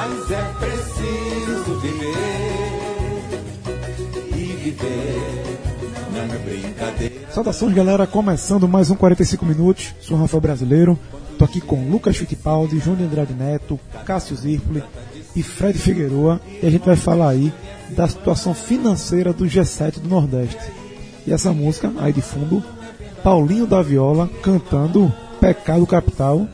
Mas é preciso viver e viver brincadeira. Saudações, galera. Começando mais um 45 minutos. Sou Rafael Brasileiro. Tô aqui com Lucas Fittipaldi, Júnior Andrade Neto, Cássio Zirpoli e Fred Figueroa. E a gente vai falar aí da situação financeira do G7 do Nordeste. E essa música aí de fundo, Paulinho da Viola cantando Pecado Capital,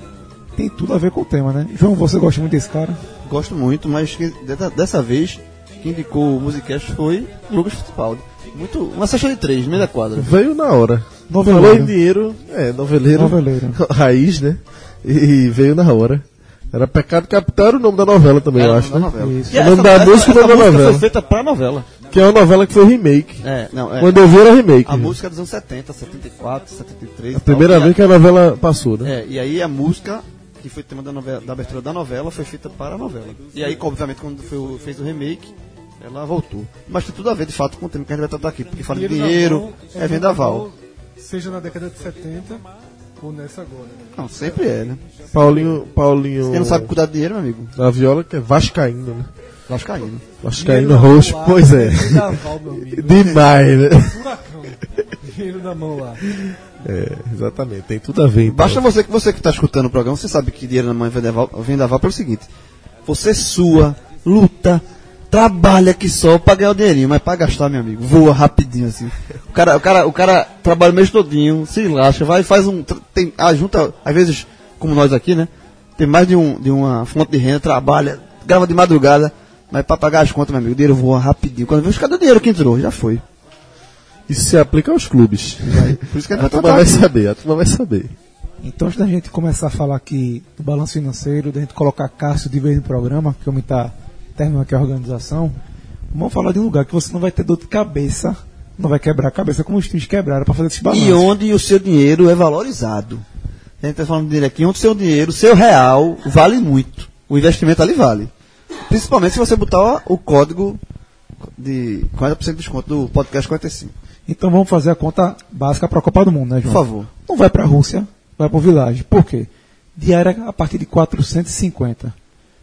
tem tudo a ver com o tema, né? João, você gosta muito desse cara? Gosto muito, mas que- dessa- dessa vez quem indicou o Musicast foi Lucas Fittipaldi. Muito, uma sessão de três, no meio da quadra. Veio na hora. Noveleiro. Falou em dinheiro, é, noveleiro. Noveleiro. Raiz, né? E veio na hora. Era Pecado Capital era o nome da novela também, eu acho, da né? E O nome da música e o nome da novela. foi feita pra novela. Que é uma novela que foi remake. É, não, é. Quando eu vi era remake. A música é dos anos 70, 74, 73. A primeira tal, vez que a novela passou, né? É, e aí a música, que foi tema da, novela, da abertura da novela, foi feita para a novela. E aí, obviamente, quando foi fez o remake, ela voltou. Mas tem tudo a ver, de fato, com o tema que a gente vai tratar aqui, porque fala de dinheiro, mão é vendaval. Seja na década de 70 ou nessa agora. né? Não, sempre é, né? Paulinho, Paulinho Quem não sabe cuidar de dinheiro, meu amigo, da Viola, que é Vascaíno, né? vascaíno. Vascaíno roxo, pois é. Vendaval, meu amigo. Demais, né? Furacão. Dinheiro na mão lá. É, exatamente, tem tudo a ver. Então. Basta você que você que está escutando o programa, você sabe que dinheiro na mão é vendaval, vendaval pelo seguinte: você sua, luta, trabalha que só pra ganhar o dinheirinho, mas pra gastar, meu amigo, voa rapidinho assim. O cara, o cara, o cara trabalha o mês todinho, se lasca, vai e faz um. Tem, ah, junta, às vezes, como nós aqui, né? Tem mais de, um, de uma fonte de renda, trabalha, grava de madrugada, mas pra pagar as contas, meu amigo, o dinheiro voa rapidinho. Quando vê os cadê o dinheiro que entrou? Já foi. Isso se aplica aos clubes. Por isso que a A turma vai saber, a turma vai saber. Então, antes da gente começar a falar aqui do balanço financeiro, da gente colocar Cássio de vez no programa, que o homem está terminando aqui a organização, vamos falar de um lugar que você não vai ter dor de cabeça, não vai quebrar a cabeça como os times quebraram para fazer esse balanço. E onde o seu dinheiro é valorizado. A gente está falando de dinheiro aqui, onde o seu dinheiro, o seu real, vale muito. O investimento ali vale. Principalmente se você botar o código de 40% de desconto do podcast 45. Então vamos fazer a conta básica para a Copa do Mundo, né, Por João? favor. Não vai para a Rússia, vai para o Village. Por quê? Diária a partir de 450.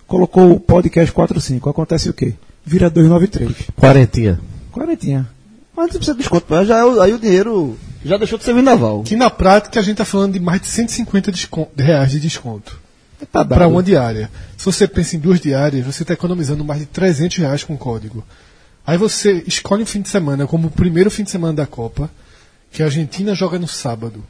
Colocou o podcast 45. Acontece o quê? Vira 293. Quarentinha. Quarentinha. 40% de desconto, mas já é o- aí o dinheiro já deixou de ser vendaval. Que na prática a gente está falando de mais de 150 descon- de reais de desconto. Tá Para dado. uma diária. Se você pensa em duas diárias, você está economizando mais de 300 reais com o código. Aí você escolhe um fim de semana como o primeiro fim de semana da Copa, que a Argentina joga no sábado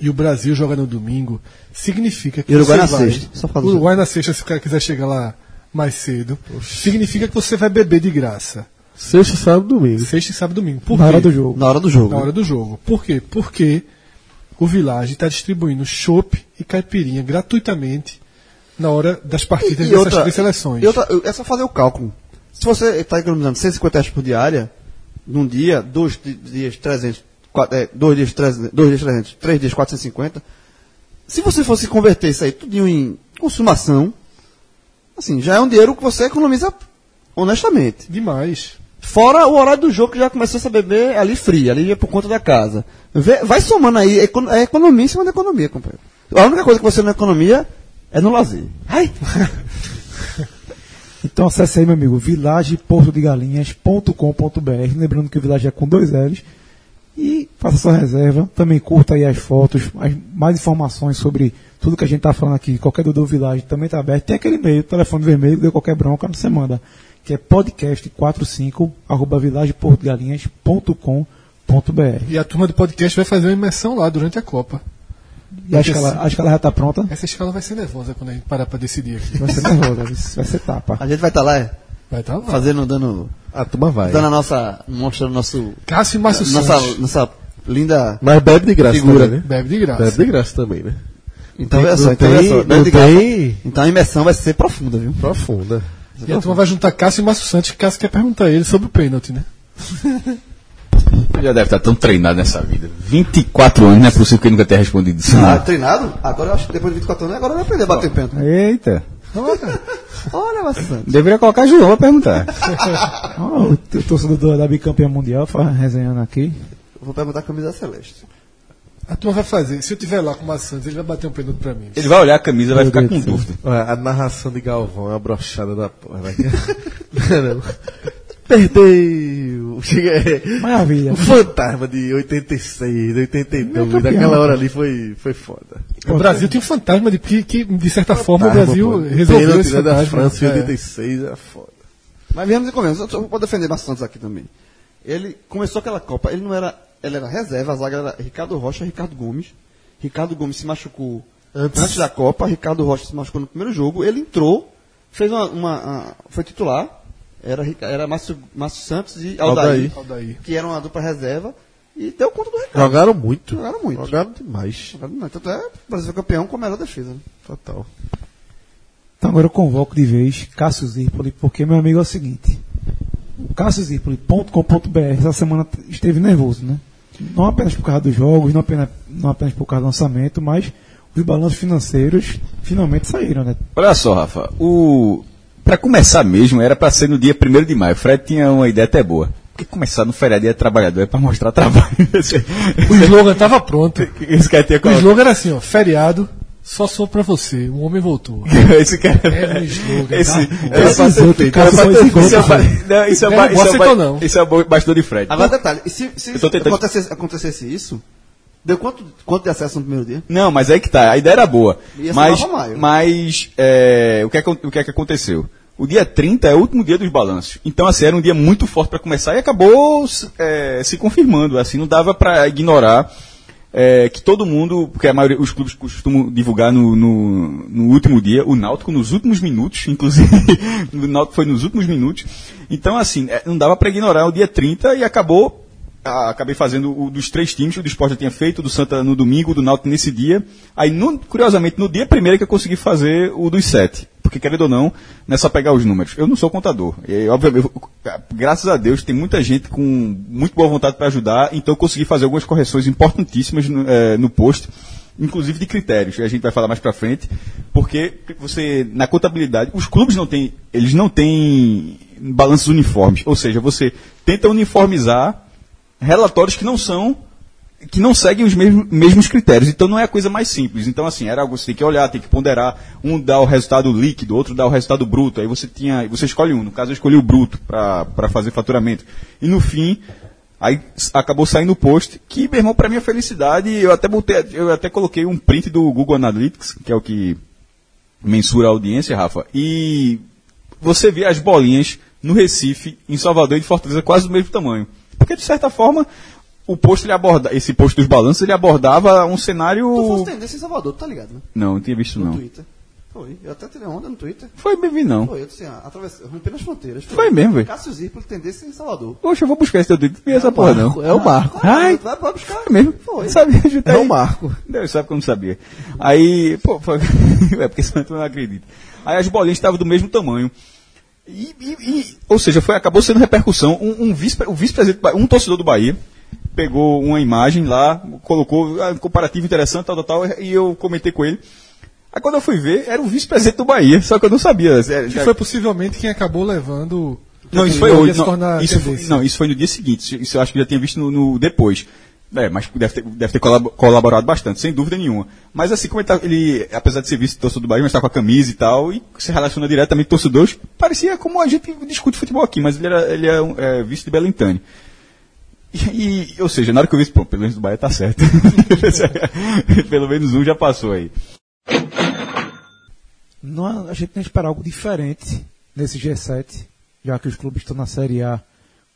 e o Brasil joga no domingo. Significa que E o Uruguai você na vai... sexta. Só Uruguai na sexta, se o cara quiser chegar lá mais cedo. Significa que você vai beber de graça. Sexta, sábado, domingo. Sexta, e sábado e domingo. Por Na quê? hora do jogo. Na hora do jogo. Na hora do jogo. Por quê? Porque o Village está distribuindo chopp e caipirinha gratuitamente na hora das partidas E dessas outra- três seleções. E outra, é só fazer o cálculo. Se você está economizando 150 reais por diária, num dia, dois di- dias 300, quatro, é, dois dias 300, dois dias 300, três dias 450, se você fosse converter isso aí tudo em consumação, assim, já é um dinheiro que você economiza honestamente. Demais. Fora o horário do jogo que já começou a beber ali frio, ali é por conta da casa. Vai somando aí, é é economia em cima da economia, companheiro. A única coisa que você não economia é no lazer. Ai! Então acesse aí, meu amigo, vilageportodegalinhas.com.br. Lembrando que o Village é com dois L's. E faça sua reserva. Também curta aí as fotos, as, mais informações sobre tudo que a gente está falando aqui. Qualquer dúvida do Village também está aberto. Tem aquele e-mail, telefone vermelho, deu qualquer bronca, você manda. Que é podcast45 arroba. E a turma do podcast vai fazer uma imersão lá durante a Copa. E acho que, ela, acho que ela já está pronta. Essa escala vai ser nervosa quando a gente parar para decidir aqui. Vai ser nervosa, vai ser tapa. A gente vai estar lá, é, Vai estar lá. fazendo, dando, A turma vai. dando a nossa, mostrando nosso, Cássio e Márcio nossa, Santos. nossa linda Mas bebe de graça Figura. também, né? Bebe de graça. Bebe de graça também, né? Então, é só, então, tem- só. não garfo. tem- Então a imersão vai ser profunda, viu? Profunda. E a turma vai juntar Cássio e Márcio Santos, que Cássio quer perguntar a ele sobre o pênalti, né? Ele já deve estar tão treinado nessa vida. 24 anos, não é possível que ele nunca tenha respondido isso. Ah, não. treinado? Agora eu acho que depois de 24 anos, agora vai aprender a bater pênalti. Eita. Olha, bastante. Deveria colocar João pra perguntar. Ó, o torcedor do- da bicampeã mundial fala, resenhando aqui. Vou perguntar a camisa celeste. A turma vai fazer. Se eu tiver lá com o Santos, ele vai bater um pênalti pra mim. Ele vai olhar a camisa e vai ficar Deus com dúvida. Olha, a narração de Galvão é uma brochada da porra. né? Não. Perdeu! Maravilha. O fantasma de 86, de 82, campeão. daquela hora ali foi, foi foda. O Brasil tem um fantasma de que, que, de certa forma, o Fantasma, Brasil pô. resolveu Pênalti, esse né, da fantasma. França em É. 86 é foda. Mas viemos e comemos. Eu vou defender Santos aqui também. Ele começou aquela Copa, ele não era. Ele era reserva, a zaga era Ricardo Rocha e Ricardo Gomes. Ricardo Gomes se machucou Antes. antes, da Copa, Ricardo Rocha se machucou no primeiro jogo. Ele entrou, fez uma. uma- uma- foi titular. Era, era Márcio, Márcio Santos e Aldair, Aldair. Aldair. que era uma dupla reserva. E deu conta do Ricardo. Jogaram muito. Jogaram muito. Jogaram demais. Jogaram muito. Tanto é o Brasil campeão com a melhor defesa. né? Total. Então agora eu convoco de vez Cássio Zirpoli, porque meu amigo é o seguinte. CássioZirpoli.com.br essa semana esteve nervoso, né? Não apenas por causa dos jogos, não apenas, não apenas por causa do lançamento, mas os balanços financeiros finalmente saíram, né? Olha só, Rafa. O... Pra começar mesmo, era pra ser no dia 1 de maio. O Fred tinha uma ideia até boa. Porque começar no feriado dia trabalhador é pra mostrar trabalho. O slogan tava pronto. Esse cara tinha O slogan era assim, ó, feriado, só sou pra você, o homem voltou. Esse cara. É um slogan, Esse, tá? pra são ter- esgoto, Isso é não, isso é É, não isso é não. Isso é bastidor de Fred. Agora, detalhe: e se, se acontecesse, acontecesse isso, deu quanto, quanto de acesso no primeiro dia? Não, mas aí que tá. A ideia era boa. Ia Mas, mas é, o, que é, que- o que é que aconteceu? O dia 30 é o último dia dos balanços. Então, assim, era um dia muito forte para começar e acabou é, se confirmando. Assim, não dava para ignorar é, que todo mundo, porque a maioria, os clubes costumam divulgar no, no, no último dia, o Náutico nos últimos minutos, inclusive, o Náutico foi nos últimos minutos. Então, assim, é, não dava para ignorar o dia 30 e acabou ah, acabei fazendo o dos três times, o do Sport eu tinha feito, o do Santa no domingo, o do Náutico nesse dia. Aí, no- curiosamente, no dia primeiro é que eu consegui fazer o dos sete. Porque, querendo ou não, não é só pegar os números. Eu não sou contador. E, obviamente, eu- graças a Deus, tem muita gente com muito boa vontade para ajudar, então eu consegui fazer algumas correções importantíssimas no, eh, no post, inclusive de critérios. A gente vai falar mais para frente, porque você, na contabilidade, os clubes não têm, eles não têm balanços uniformes. Ou seja, você tenta uniformizar relatórios que não são que não seguem os mesmos, mesmos critérios. Então não é a coisa mais simples. Então, assim, era algo que você tem que olhar, tem que ponderar. Um dá o resultado líquido, outro dá o resultado bruto. Aí você tinha. Você escolhe um. No caso, eu escolhi o bruto para fazer faturamento. E no fim, aí acabou saindo o post, que, meu irmão, para minha felicidade, eu até botei, eu até coloquei um print do Google Analytics, que é o que mensura a audiência, Rafa. E você vê as bolinhas no Recife, em Salvador e de Fortaleza quase do mesmo tamanho. Porque, de certa forma, o post ele aborda, esse post dos balanços, ele abordava um cenário. Tu fosse tendência em Salvador, tu tá ligado, né? Não, não tinha visto No não. Twitter. Foi. Eu até tirei onda no Twitter. Foi bem vi não. Foi, eu disse, ah, atravessei, rompendo as fronteiras. Foi mesmo, velho. Cássio Zirpoli, tendência em Salvador. Poxa, eu vou buscar esse teu dedo. Não vi essa porra não. É o Marco. Ai, Vai, vai buscar. foi mesmo. Foi. Sabia, É o Marco. Deus sabe que eu não sabia. Aí, pô, foi... é porque senão tu não acredita. Aí as bolinhas estavam do mesmo tamanho. E, e- e- ou seja, foi, acabou sendo repercussão. Um, um vice, o vice-presidente, um torcedor do Bahia, pegou uma imagem lá, colocou ah, um comparativo interessante, tal, tal, tal, e eu comentei com ele. Aí quando eu fui ver, era o vice-presidente do Bahia, só que eu não sabia. É, Que foi possivelmente quem acabou levando. não, isso foi hoje. Não, isso, foi, não, isso foi no dia seguinte. Isso- Isso eu acho que eu já tinha visto no, no depois. É, mas deve ter, deve ter colab- colaborado bastante, sem dúvida nenhuma. Mas assim, como ele, tá, ele apesar de ser vice-torcedor do Bahia, mas está com a camisa e tal, e se relaciona diretamente com torcedores, parecia como a gente discute futebol aqui, mas ele, era, ele é, um, é vice de Belintani. E, e, ou seja, na hora que eu vi isso, pelo menos do Bahia tá certo. pelo menos um já passou aí. Não, a gente tem que esperar algo diferente nesse G7, já que os clubes estão na Série A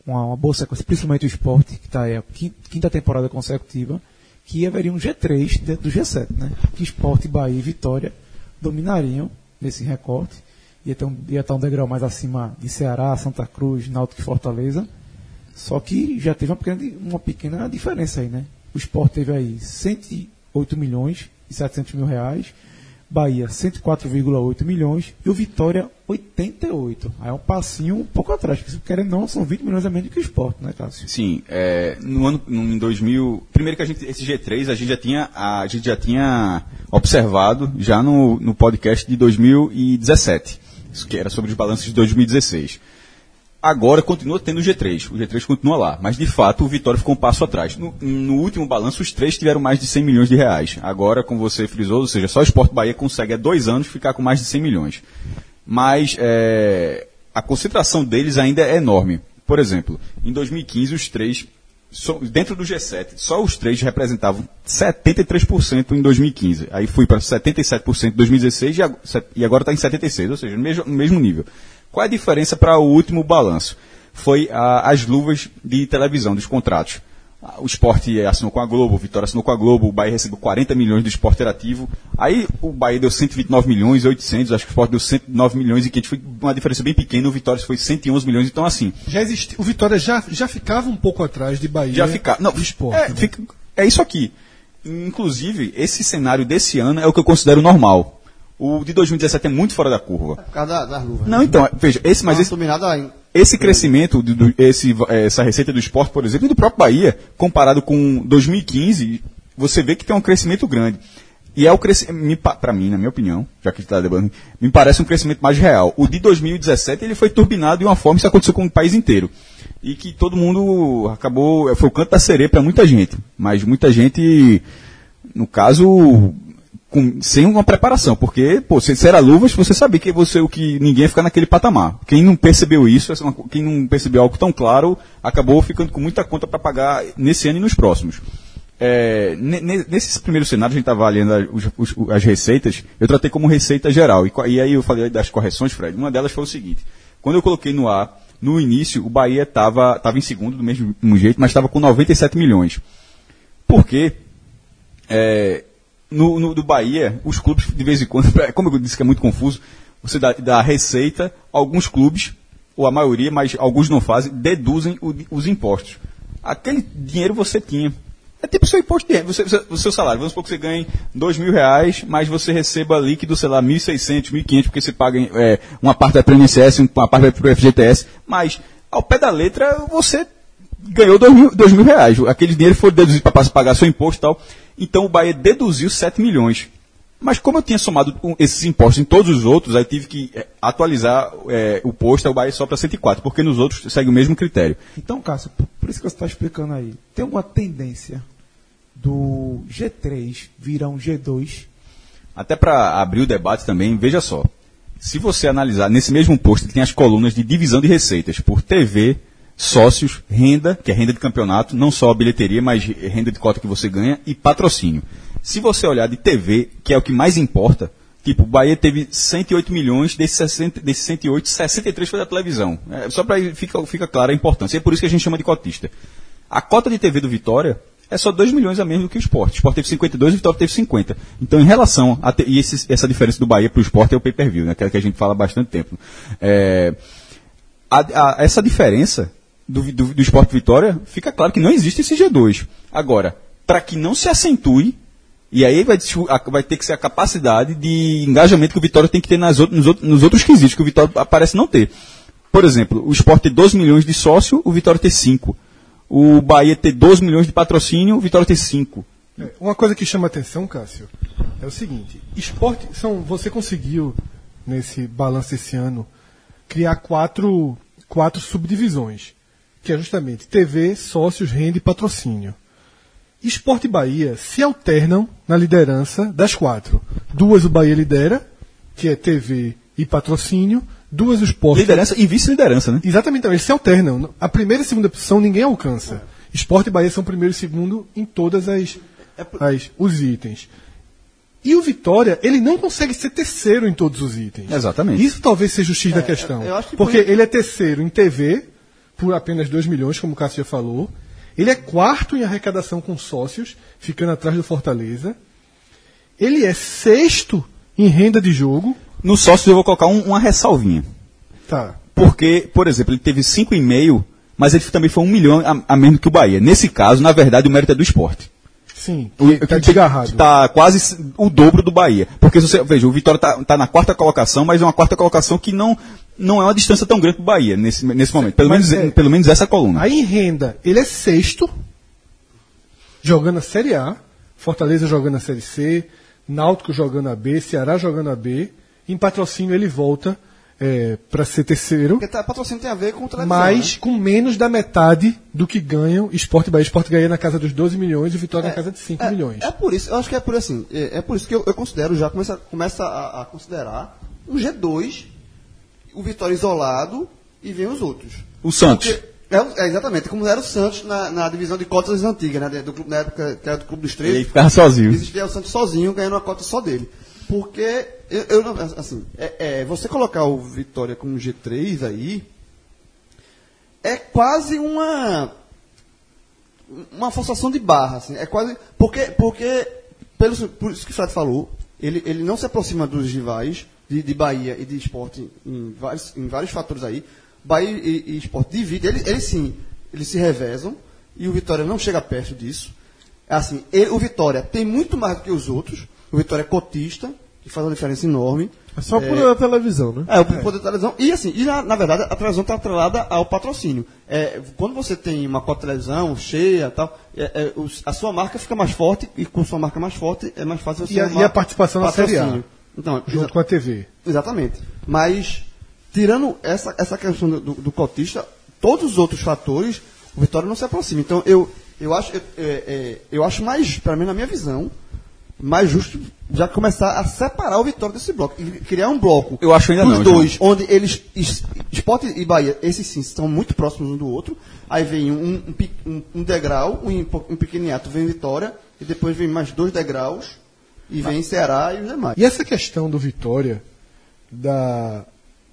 uma, uma boa sequência, principalmente o esporte, que está aí a quin- quinta temporada consecutiva, que haveria um G3 dentro do G7, né? Que esporte, Bahia e Vitória dominariam nesse recorte. Ia, ter um, ia estar um degrau mais acima de Ceará, Santa Cruz, Náutico e Fortaleza. Só que já teve uma pequena, uma pequena diferença aí, né? O esporte teve aí 108 milhões e 700 mil reais. Bahia 104,8 milhões e o Vitória 88. Aí é um passinho um pouco atrás, porque se querem não, são 20 milhões a menos que o esporte, né, Cássio? Sim, é, no ano no, em 2000, primeiro que a gente esse G3 a gente já tinha a gente já tinha observado já no, no podcast de 2017, isso que era sobre os balanços de 2016. Agora continua tendo o G3, o G3 continua lá, mas de fato o Vitória ficou um passo atrás. No, no último balanço, os três tiveram mais de 100 milhões de reais. Agora, como você frisou, ou seja, só o Sport Bahia consegue há dois anos ficar com mais de 100 milhões. Mas é, a concentração deles ainda é enorme. Por exemplo, em 2015, os três, dentro do G7, só os três representavam 73% em 2015. Aí fui para 77% em 2016 e ag- e agora está em 76%, ou seja, no mesmo, no mesmo nível. Qual é a diferença para o último balanço? Foi a- as luvas de televisão, dos contratos. Ah, O esporte assinou com a Globo, o Vitória assinou com a Globo, o Bahia recebeu 40 milhões do esporte interativo. Aí o Bahia deu 129 milhões e 800, acho que o esporte deu 109 milhões e 500, foi uma diferença bem pequena, o Vitória foi 111 milhões, então assim, Já existia, o Vitória já, já ficava um pouco atrás de Bahia. já fica. Não, do esporte. é, né? fica- é isso aqui. Inclusive, esse cenário desse ano é o que eu considero normal. O de 2017 é muito fora da curva. Por causa da- das luvas. Não, então, veja, esse, mas esse, esse crescimento, do, do- esse, essa receita do esporte, por exemplo, e do próprio Bahia, comparado com 2015, você vê que tem um crescimento grande. E é o crescimento, para mim, na minha opinião, já que está debatendo, me parece um crescimento mais real. O de 2017 ele foi turbinado de uma forma, isso aconteceu com o país inteiro. E que todo mundo acabou, foi o canto da sereia para muita gente. Mas muita gente, no caso, com- sem uma preparação, porque, pô, se era luvas, você sabia que você o que ninguém ia ficar naquele patamar. Quem não percebeu isso, é quem não percebeu algo tão claro, acabou ficando com muita conta para pagar nesse ano e nos próximos. É, ne- ne- nesse primeiro cenário, a gente estava avaliando a- os- os- as receitas, eu tratei como receita geral. E, e aí eu falei das correções, Fred. Uma delas foi o seguinte: quando eu coloquei no ar, no início, o Bahia estava tava em segundo, do mesmo jeito, mas estava com 97 milhões. Por quê? É, no, no- do Bahia, os clubes, de vez em quando, como eu disse que é muito confuso, você dá, dá receita, alguns clubes, ou a maioria, mas alguns não fazem, deduzem o- os impostos. Aquele dinheiro você tinha. É tipo seu imposto de renda, você- você- o seu salário. Vamos supor que você ganhe dois mil reais, mas você receba líquido, sei lá, 1.600, 1.500, porque você paga é, uma parte para o INSS, uma parte para o FGTS. Mas, ao pé da letra, você ganhou dois mil, dois mil reais. Aquele dinheiro foi deduzido para pagar seu imposto e tal. Então o Bahia deduziu 7 milhões. Mas como eu tinha somado esses impostos em todos os outros, aí tive que eh, atualizar eh, o posto, aí o Bahia só para 104, porque nos outros segue o mesmo critério. Então, Cássio, por, isso que você está explicando aí, tem alguma tendência do G3 virar um G2? Até para abrir o debate também, veja só. Se você analisar, nesse mesmo posto tem as colunas de divisão de receitas por TV, sócios, renda, que é renda de campeonato, não só a bilheteria, mas renda de cota que você ganha, e patrocínio. Se você olhar de TV, que é o que mais importa, tipo, o Bahia teve 108 milhões, desses, 60, desses 108, 63 foi da televisão. É, só para fica, fica clara a importância. É por isso que a gente chama de cotista. A cota de TV do Vitória é só 2 milhões a menos do que o esporte. O esporte teve 52 e o Vitória teve 50. Então, em relação a. te- E esse- essa diferença do Bahia para o esporte é o pay per view, né? Que é que a gente fala há bastante tempo. É, a- a- essa diferença do, do, do esporte Vitória, fica claro que não existe esse G2. Agora, para que não se acentue, e aí vai, vai ter que ser a capacidade de engajamento que o Vitória tem que ter nas nos, nos outros quesitos, que o Vitória parece não ter. Por exemplo, o esporte tem 12 milhões de sócio, o Vitória tem 5. O Bahia tem 12 milhões de patrocínio, o Vitória tem 5. É, Uma coisa que chama atenção, Cássio, é o seguinte: esporte, são, você conseguiu, nesse balanço esse ano, criar quatro, quatro subdivisões, que é justamente TV, sócios, renda e patrocínio. Esporte e Bahia se alternam na liderança das quatro. Duas o Bahia lidera, que é TV e patrocínio, duas o esporte. Liderança e vice-liderança, né? Exatamente, eles se alternam. A primeira e segunda posição ninguém alcança. Esporte e Bahia são primeiro e segundo em todas as, as- os itens. E o Vitória, ele não consegue ser terceiro em todos os itens. Exatamente. Isso talvez seja o X da questão. eu acho que Porque por- ele é terceiro em TV, por apenas 2 milhões, como o Cássio já falou. Ele é quarto em arrecadação com sócios, ficando atrás do Fortaleza. Ele é sexto em renda de jogo. No sócio eu vou colocar um- uma ressalvinha. Tá. Porque, por exemplo, ele teve 5,5, mas ele também foi um milhão a, a menos que o Bahia. Nesse caso, na verdade, o mérito é do esporte. Sim, O, que tá desgarrado. que tá quase o dobro do Bahia. Porque você, veja, o Vitória tá, tá na quarta colocação, mas é uma quarta colocação que não, não é uma distância tão grande pro Bahia nesse, nesse momento. Pelo mas menos, é- pelo menos essa coluna. Aí em renda, ele é sexto, jogando a Série A, Fortaleza jogando a Série C, Náutico jogando a B, Ceará jogando a B. Em patrocínio ele volta é, para ser terceiro, Porque tá, patrocínio tem a ver com televisão. mas né? com menos da metade do que ganham Esporte Bahia. Esporte ganha na casa dos 12 milhões e Vitória na casa de 5 é, milhões. É por isso, eu acho que é por assim. É, é por isso que eu, eu considero, já começa, começa a, a considerar um G2, o Vitória isolado e vem os outros. O Santos. Porque- é, é, exatamente, como era o Santos na, na divisão de cotas antiga, né? Do, na época que era do Clube dos Três. Ele ficava sozinho. Existia o Santos sozinho, ganhando uma cota só dele. Porque, eu, eu assim, é, é, você colocar o Vitória como G3 aí, é quase uma uma forçação de barra, assim, é quase, porque, porque pelo, por isso que o Fred falou, ele, ele não se aproxima dos rivais de, de Bahia e de esporte em vários, em vários fatores aí, Bahia e, e esporte dividem, eles, eles sim, eles se revezam, e o Vitória não chega perto disso, assim, ele- o Vitória tem muito mais do que os outros, o Vitória é cotista, que faz uma diferença enorme, É só por da televisão, né? é, o poder da televisão. E assim, e na, na verdade, a televisão está atrelada ao patrocínio. É, quando você tem uma cota de televisão cheia tal, é, é, os- a sua marca fica mais forte, e com sua marca mais forte, é mais fácil você E a- e a participação na Série A? Então, junto com a TV. Exatamente. Mas, tirando essa, essa questão do, do, do cotista, todos os outros fatores, o Vitória não se aproxima. Então, eu, eu, acho, é, é, eu acho mais, para mim, na minha visão, mais justo já começar a separar o Vitória desse bloco. E criar um bloco. Eu acho ainda dos não, dois, onde eles, es- Esporte e Bahia, esses sim, estão muito próximos um do outro. Aí vem um, um, um- degrau, um, um vem Vitória, e depois vem mais dois degraus, e vem Ceará e os demais. E essa questão do Vitória, da,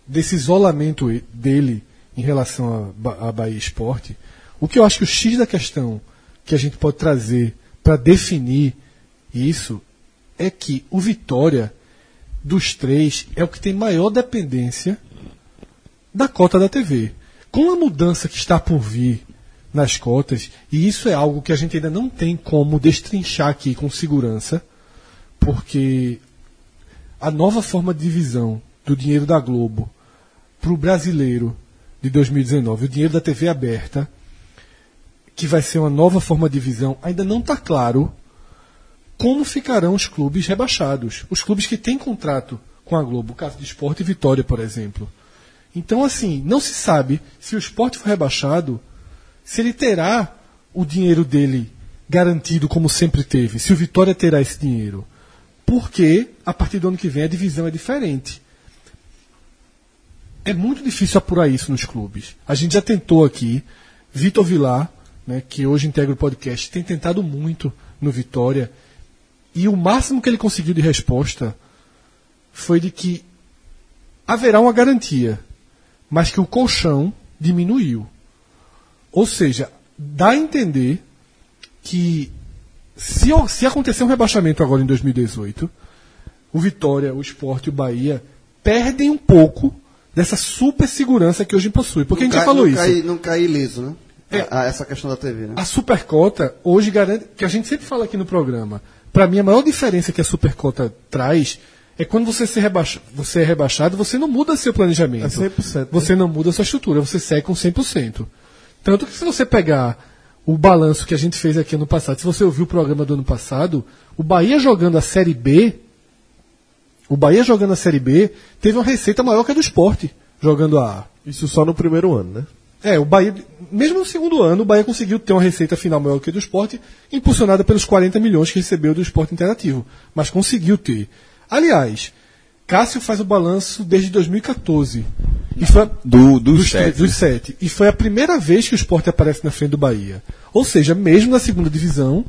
desse isolamento dele em relação Ba- à Bahia Esporte, o que eu acho que o X da questão que a gente pode trazer para definir isso é que o Vitória, dos três, é o que tem maior dependência da cota da TV. Com a mudança que está por vir nas cotas, e isso é algo que a gente ainda não tem como destrinchar aqui com segurança, porque a nova forma de divisão do dinheiro da Globo para o brasileiro de 2019, o dinheiro da TV aberta, que vai ser uma nova forma de divisão, ainda não está claro como ficarão os clubes rebaixados. Os clubes que têm contrato com a Globo, o caso de Esporte e Vitória, por exemplo. Então, assim, não se sabe se o esporte for rebaixado, se ele terá o dinheiro dele garantido como sempre teve, se o Vitória terá esse dinheiro. Porque, a partir do ano que vem, a divisão é diferente. É muito difícil apurar isso nos clubes. A gente já tentou aqui, Vitor Vilar, né, que hoje integra o podcast, tem tentado muito no Vitória, e o máximo que ele conseguiu de resposta foi de que haverá uma garantia, mas que o colchão diminuiu. Ou seja, dá a entender que se, se acontecer um rebaixamento agora em 2018, o Vitória, o Sport e o Bahia perdem um pouco dessa super segurança que hoje possui. Porque a gente já cai- falou não isso. Cai, não cai ileso, né? É. A- a essa questão da TV, né? A supercota hoje garante, que a gente sempre fala aqui no programa, para mim a maior diferença que a supercota traz é quando você, se rebaixa, você é rebaixado, você não muda seu planejamento. É 100%, né? Você não muda sua estrutura, você segue com 100%. Tanto que se você pegar o balanço que a gente fez aqui ano passado, se você ouviu o programa do ano passado, o Bahia jogando a Série B, o Bahia jogando a Série B, teve uma receita maior que a do esporte jogando a A. Isso só no primeiro ano, né? É, o Bahia, mesmo no segundo ano, o Bahia conseguiu ter uma receita final maior que a do esporte, impulsionada pelos 40 milhões que recebeu do esporte interativo. Mas conseguiu ter. Aliás, Cássio faz o balanço desde 2014. E foi a- Do, dos dos, sete. dos sete. E foi a primeira vez que o esporte aparece na frente do Bahia. Ou seja, mesmo na segunda divisão,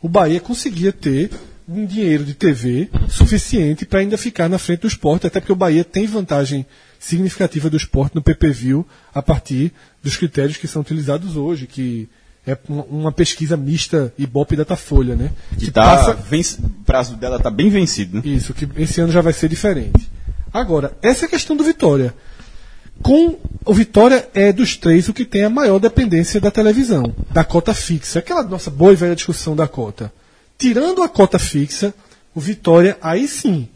o Bahia conseguia ter um dinheiro de TV suficiente para ainda ficar na frente do esporte, até porque o Bahia tem vantagem significativa do esporte no PPV a partir dos critérios que são utilizados hoje, que é uma- pesquisa mista Ibope e Datafolha, né? Que tá, vence- o prazo dela tá bem vencido, né? Isso, que esse ano já vai ser diferente. Agora, essa é a questão do Vitória. Com o Vitória é dos três o que tem a maior dependência da televisão, da cota fixa. Aquela nossa boa e velha discussão da cota. tirando a cota fixa, o Vitória, aí sim,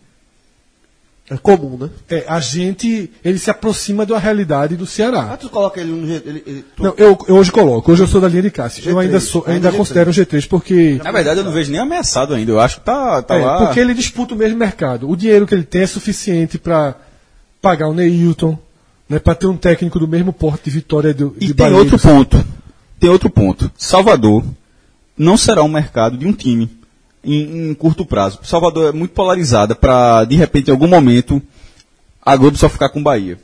É comum, né? é, a gente, ele se aproxima da realidade do Ah, Ceará. tu coloca ele no jeito. Ele, ele, tu- Não, eu, eu hoje coloco, hoje eu sou da linha de Cássio. Eu G3, ainda, sou, ainda G3. considero o G3, porque, Na verdade, eu não vejo nem ameaçado ainda. Eu acho que tá, tá é, lá. porque ele disputa o mesmo mercado. O dinheiro que ele tem é suficiente para pagar o Neilton, né, para ter um técnico do mesmo porte de Vitória do, E de tem Barreiros. outro ponto. Tem outro ponto. Salvador não será um mercado de um time em, em curto prazo. Salvador é muito polarizada para, de repente, em algum momento, a Globo só ficar com Bahia.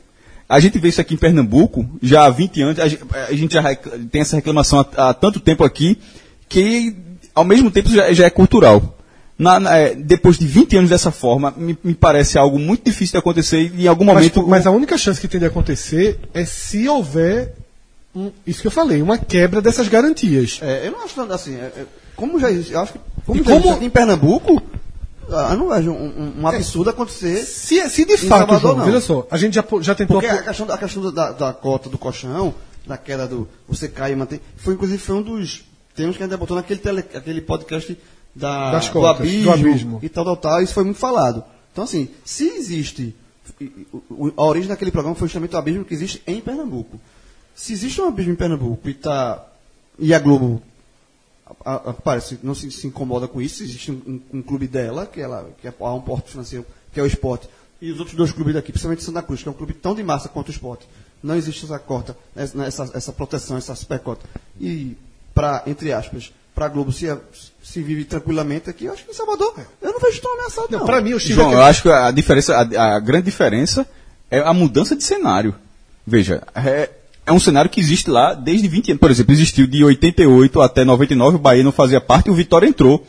A gente vê isso aqui em Pernambuco já há 20 anos. A gente, a gente já tem essa reclamação há, há tanto tempo aqui que, ao mesmo tempo, já, já é cultural. Na- na- é, depois de 20 anos dessa forma, me, me parece algo muito difícil de acontecer e em algum Mas, momento. mas a única chance que tem de acontecer é se houver, um- isso que eu falei, uma quebra dessas garantias. É, eu não acho assim. é, é, como já existe, eu acho que. Como, E já como- em Pernambuco, ah, eu não vejo um, um- um absurdo acontecer. Se, se de fato, Salvador, João, não. veja só, a gente já, já tentou... Porque a questão, a questão da, da cota do colchão, da queda do. Você cai e mantém. Foi, inclusive, foi um dos temas que a gente botou naquele tele, aquele podcast da, Das do, cotas, abismo, do abismo. e tal, tal, tal. Isso foi muito falado. Então, assim, se existe. A origem daquele programa foi justamente o abismo que existe em Pernambuco. Se existe um abismo em Pernambuco e, tá, e a Globo a- a- parece não se, se incomoda com isso. Existe um, um- um clube dela, que, ela, que é, há um porte financeiro, que é o esporte. E os outros dois clubes daqui, principalmente Santa Cruz, que é um clube tão de massa quanto o esporte. Não existe essa cota, essa, essa, essa proteção, essa supercota. E, para entre aspas, para a Globo se, se vive tranquilamente aqui, eu acho que em Salvador eu não vejo tão ameaçado. Não, Não, pra mim, o time João, é eu acho que a diferença, a, a grande diferença é a mudança de cenário. Veja, é, é um cenário que existe lá desde 20 anos. Por exemplo, existiu de 88 até 99, o Bahia não fazia parte e o Vitória entrou.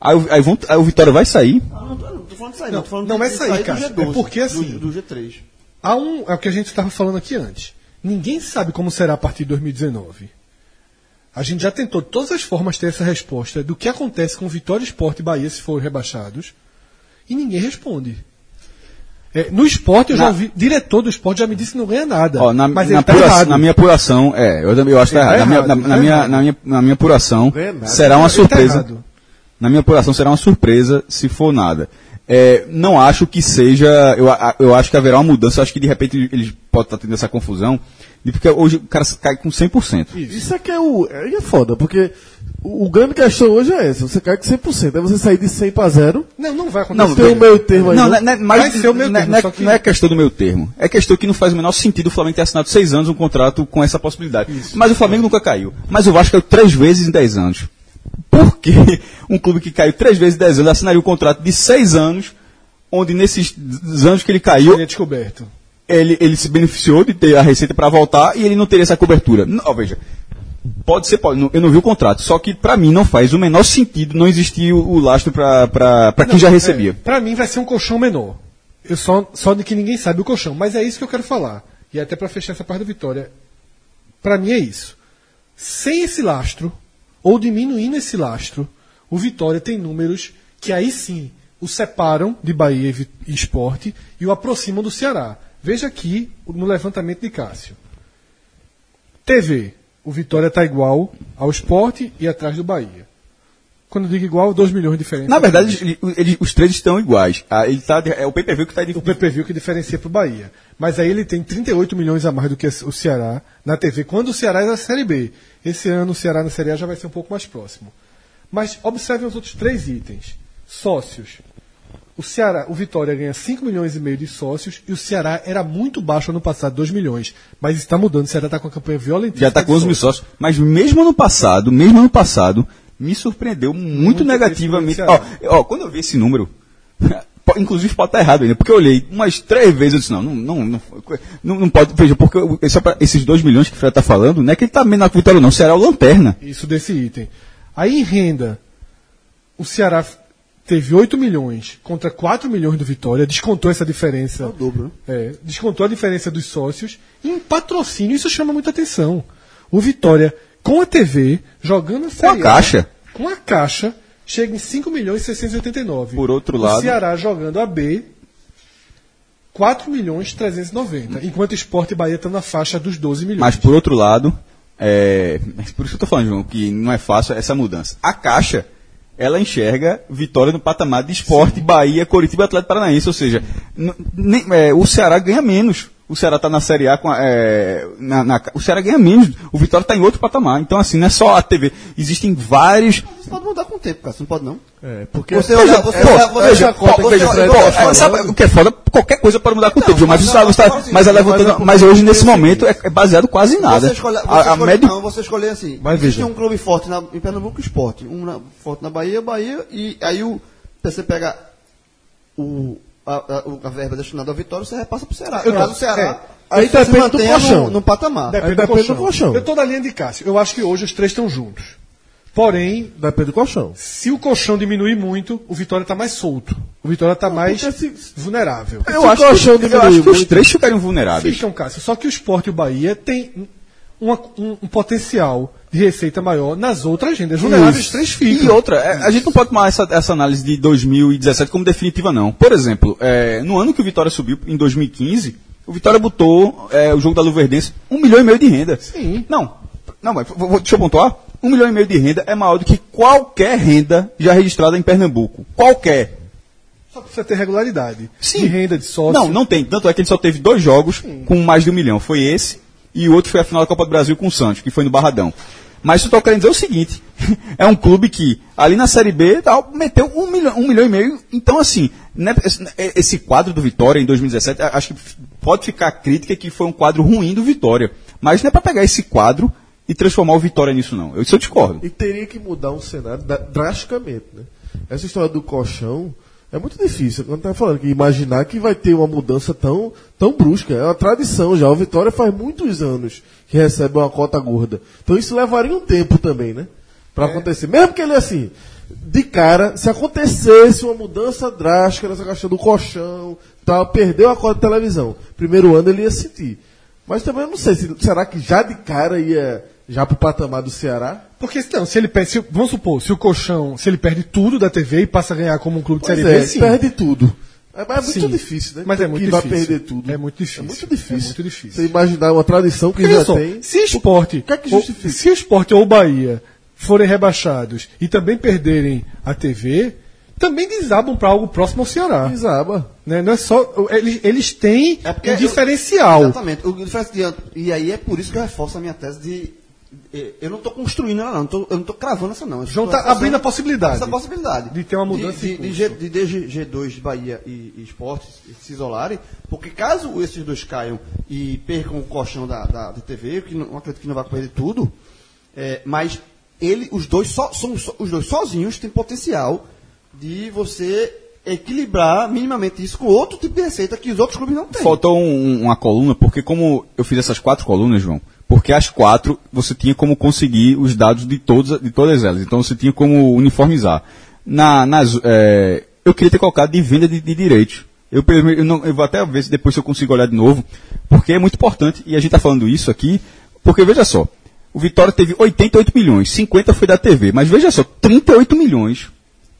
Aí, o- aí, vão- aí o Vitória vai sair. Não, não, não tô falando de sair, Não, não. Tô falando não de, é sair, do Cássio, G12, é porque, assim, Do, do G3. Há um, é o que a gente estava falando aqui antes. Ninguém sabe como será a partir de 2019. A gente já tentou de todas as formas ter essa resposta do que acontece com Vitória Esporte e Bahia se forem rebaixados e ninguém responde. É, no esporte, eu já Na- ouvi, diretor do esporte já me disse que não ganha nada. Ó, na, mas na ele tá errado. na minha apuração, é, eu, eu acho que tá tá errado. Na minha, tá na minha, na, minha, na minha apuração, será uma tá surpresa. errado. Na minha apuração será uma surpresa se for nada. É, não acho que seja. Eu, a- eu acho que haverá uma mudança. Eu acho que de repente eles podem estar tendo essa confusão. de Porque hoje o cara cai com 100%. Isso é que é o. É, é foda, porque o, grande questão hoje é essa: você cai com 100%. Aí você sair de 100 para 0. Não, não vai acontecer. Não, tem o meio termo aí. Não, não? não, é- não mas Vai ser o meio não é- termo, não é- só que- não é questão do meu termo. É questão que não faz o menor sentido o Flamengo ter assinado seis anos um contrato com essa possibilidade. Mas o Flamengo nunca caiu. Mas o Vasco caiu três vezes em dez anos. Por que um clube que caiu três vezes em dez anos assinaria um contrato de seis anos, onde nesses anos que ele caiu, Ele é descoberto. ele, ele se beneficiou de ter a receita para voltar e ele não teria essa cobertura. Não, veja, pode ser, pode. Eu não vi o contrato. Só que para mim não faz o menor sentido não existir o, o lastro para quem já recebia. É, pra mim vai ser um colchão menor. Eu só, só de que ninguém sabe o colchão. Mas é isso que eu quero falar. E até pra fechar essa parte da vitória. Pra mim é isso. Sem esse lastro, ou diminuindo esse lastro, o Vitória tem números que aí sim o separam de Bahia e e Esporte e o aproximam do Ceará. Veja aqui no levantamento de Cássio. TV, o Vitória está igual ao Esporte e atrás do Bahia. Quando eu digo igual, 2 milhões de diferença. Na verdade, os três estão iguais. Ah, ele tá, é o PPV que está o PPV que diferencia para o Bahia. Mas aí ele tem 38 milhões a mais do que o Ceará na TV, quando o Ceará é da Série B. Esse ano o Ceará na Série A já vai ser um pouco mais próximo. Mas observem os outros três itens. Sócios. O Ceará, o Vitória ganha 5 milhões e meio de sócios e o Ceará era muito baixo ano passado, 2 milhões. Mas está mudando, o Ceará está com a campanha violentíssima. já está com de 11 mil sócios. Mas mesmo ano passado, mesmo ano passado, me surpreendeu muito, Muito negativamente. Ó, ó, quando eu vi esse número, inclusive pode estar errado ainda, porque eu olhei umas três vezes eu disse, não, não, não, não, pode, veja, porque é esses 2 milhões que o Fred está falando, não é que ele está meio na vitória não, o Ceará é o lanterna. Isso desse item. Aí em renda, o Ceará teve 8 milhões contra 4 milhões do Vitória, descontou essa diferença. É o dobro. É, descontou a diferença dos sócios. E em patrocínio, isso chama muita atenção. O Vitória, com a TV, jogando a Com a Série A, caixa. Com a caixa, chega em 5 milhões e 689. Por outro o lado- Ceará jogando a B, 4 milhões e 390. Enquanto o Sport e Bahia estão na faixa dos 12 milhões. Mas por outro lado, é, por isso que eu estou falando, João, que não é fácil essa mudança. A Caixa ela enxerga Vitória no patamar de esporte, Bahia, Coritiba e Atlético Paranaense. Ou seja, nem- é, o Ceará ganha menos. O Ceará está na Série A com a, é, na- na- o Ceará ganha menos. O Vitória está em outro patamar. Então, assim, não é só a TV. Existem vários. Você pode mudar com o tempo, cara. Você não pode, não. É, porque Você você olha, veja, conta que veja, é, sabe o que é foda? Qualquer coisa pode mudar com o tempo, mas, não, está, mas mas, levantando, é mas hoje, é nesse momento, é, é baseado quase em nada. Você escolhe, você a, escolhe- médio, não, você escolher assim. Mas existe um clube forte na, em Pernambuco Esporte. Um na- forte na Bahia, Bahia, e aí o, você pega o, a, a, o- a verba destinada ao Vitória, você repassa pro Ceará. Eu No não- caso, o Ceará. é. Aí se depende do colchão. no, no patamar. Depende, do, depende do colchão. colchão. Eu tô na linha de Cássio. Eu acho que hoje os três estão juntos. Porém, Depende do colchão. se o colchão diminuir muito, o Vitória está mais solto. O Vitória está mais se- vulnerável. eu Se o acho, colchão que, eu acho que os três ficariam vulneráveis. Ficam, Cássio. Só que o Sport e o Bahia têm uma- um, um potencial de receita maior nas outras rendas. Vulneráveis, os três ficam. E outra, é, a gente não pode tomar essa, essa análise de 2017 como definitiva, não. Por exemplo, é, no ano que o Vitória subiu, em 2015, o Vitória botou é, o jogo da Luverdense um milhão e meio de renda. Sim. Não, não, mas deixa eu pontuar. Um milhão e meio de renda é maior do que qualquer renda já registrada em Pernambuco. Qualquer. Só precisa ter regularidade. Sim. De renda, de sócio. Não, não tem. Tanto é que ele só teve dois jogos com mais de um milhão. Foi esse e o outro foi a final da Copa do Brasil com o Santos, que foi no Barradão. Mas eu tô querendo dizer o seguinte: é um clube que ali na Série B tal, meteu um milhão, um milhão e meio. Então, assim, né, esse, esse quadro do Vitória em 2017, a- acho que pode ficar a crítica que foi um quadro ruim do Vitória. Mas não é para pegar esse quadro e transformar o Vitória nisso, não. Eu, isso eu discordo. E teria que mudar um cenário drasticamente, né? Essa história do colchão é muito difícil. Quando tá falando que imaginar que vai ter uma mudança tão, tão brusca. É uma tradição já. O Vitória faz muitos anos que recebe uma cota gorda. Então isso levaria um tempo também, né? Pra acontecer. Mesmo que ele assim, de cara, se acontecesse uma mudança drástica nessa questão do colchão, tal, perdeu a cota de televisão. Primeiro ano ele ia sentir. Mas também eu não sei, se, será que já de cara ia já pro patamar do Ceará? Porque não, se ele perde, se- vamos supor, se o colchão, se ele perde tudo da TV e passa a ganhar como um clube de série é, B, sim. perde tudo. É, mas é muito Sim. difícil, né? Mas é muito vai difícil. perder tudo. É muito difícil. É muito difícil. É muito difícil. Você imaginar uma tradição que Porque, já só, tem. se esporte, O que é que ou- justifica? se o esporte ou o Bahia forem rebaixados e também perderem a TV, também desabam para algo próximo ao Ceará. Desaba. Né? Não é só, eles, eles têm É um eu- diferencial. Exatamente. O E aí é por isso que eu reforço a minha tese de. Eu não estou construindo ela, não. tô- eu não estou cravando essa, não. João tô tá abrindo a possibilidade. Essa possibilidade. De ter uma mudança De, de, de, G, de G2 de Bahia e, e Esportes se isolarem, porque caso esses dois caiam e percam o colchão da, da, da TV, que não, não acredito que não vai perder tudo, eh, mas ele, os dois só, são, só- os dois sozinhos têm potencial de você equilibrar minimamente isso com outro tipo de receita que os outros clubes não têm. Faltou um- uma coluna, porque como eu fiz essas quatro colunas, João, porque as quatro você tinha como conseguir os dados de, todas de todas elas. Então você tinha como uniformizar. Na, nas, é, eu queria ter colocado de venda de, de direitos. Eu, eu, não- eu vou até ver se depois eu consigo olhar de novo, porque é muito importante, e a gente está falando isso aqui, porque veja só, o Vitória teve 88 milhões, 50 foi da TV, mas veja só, 38 milhões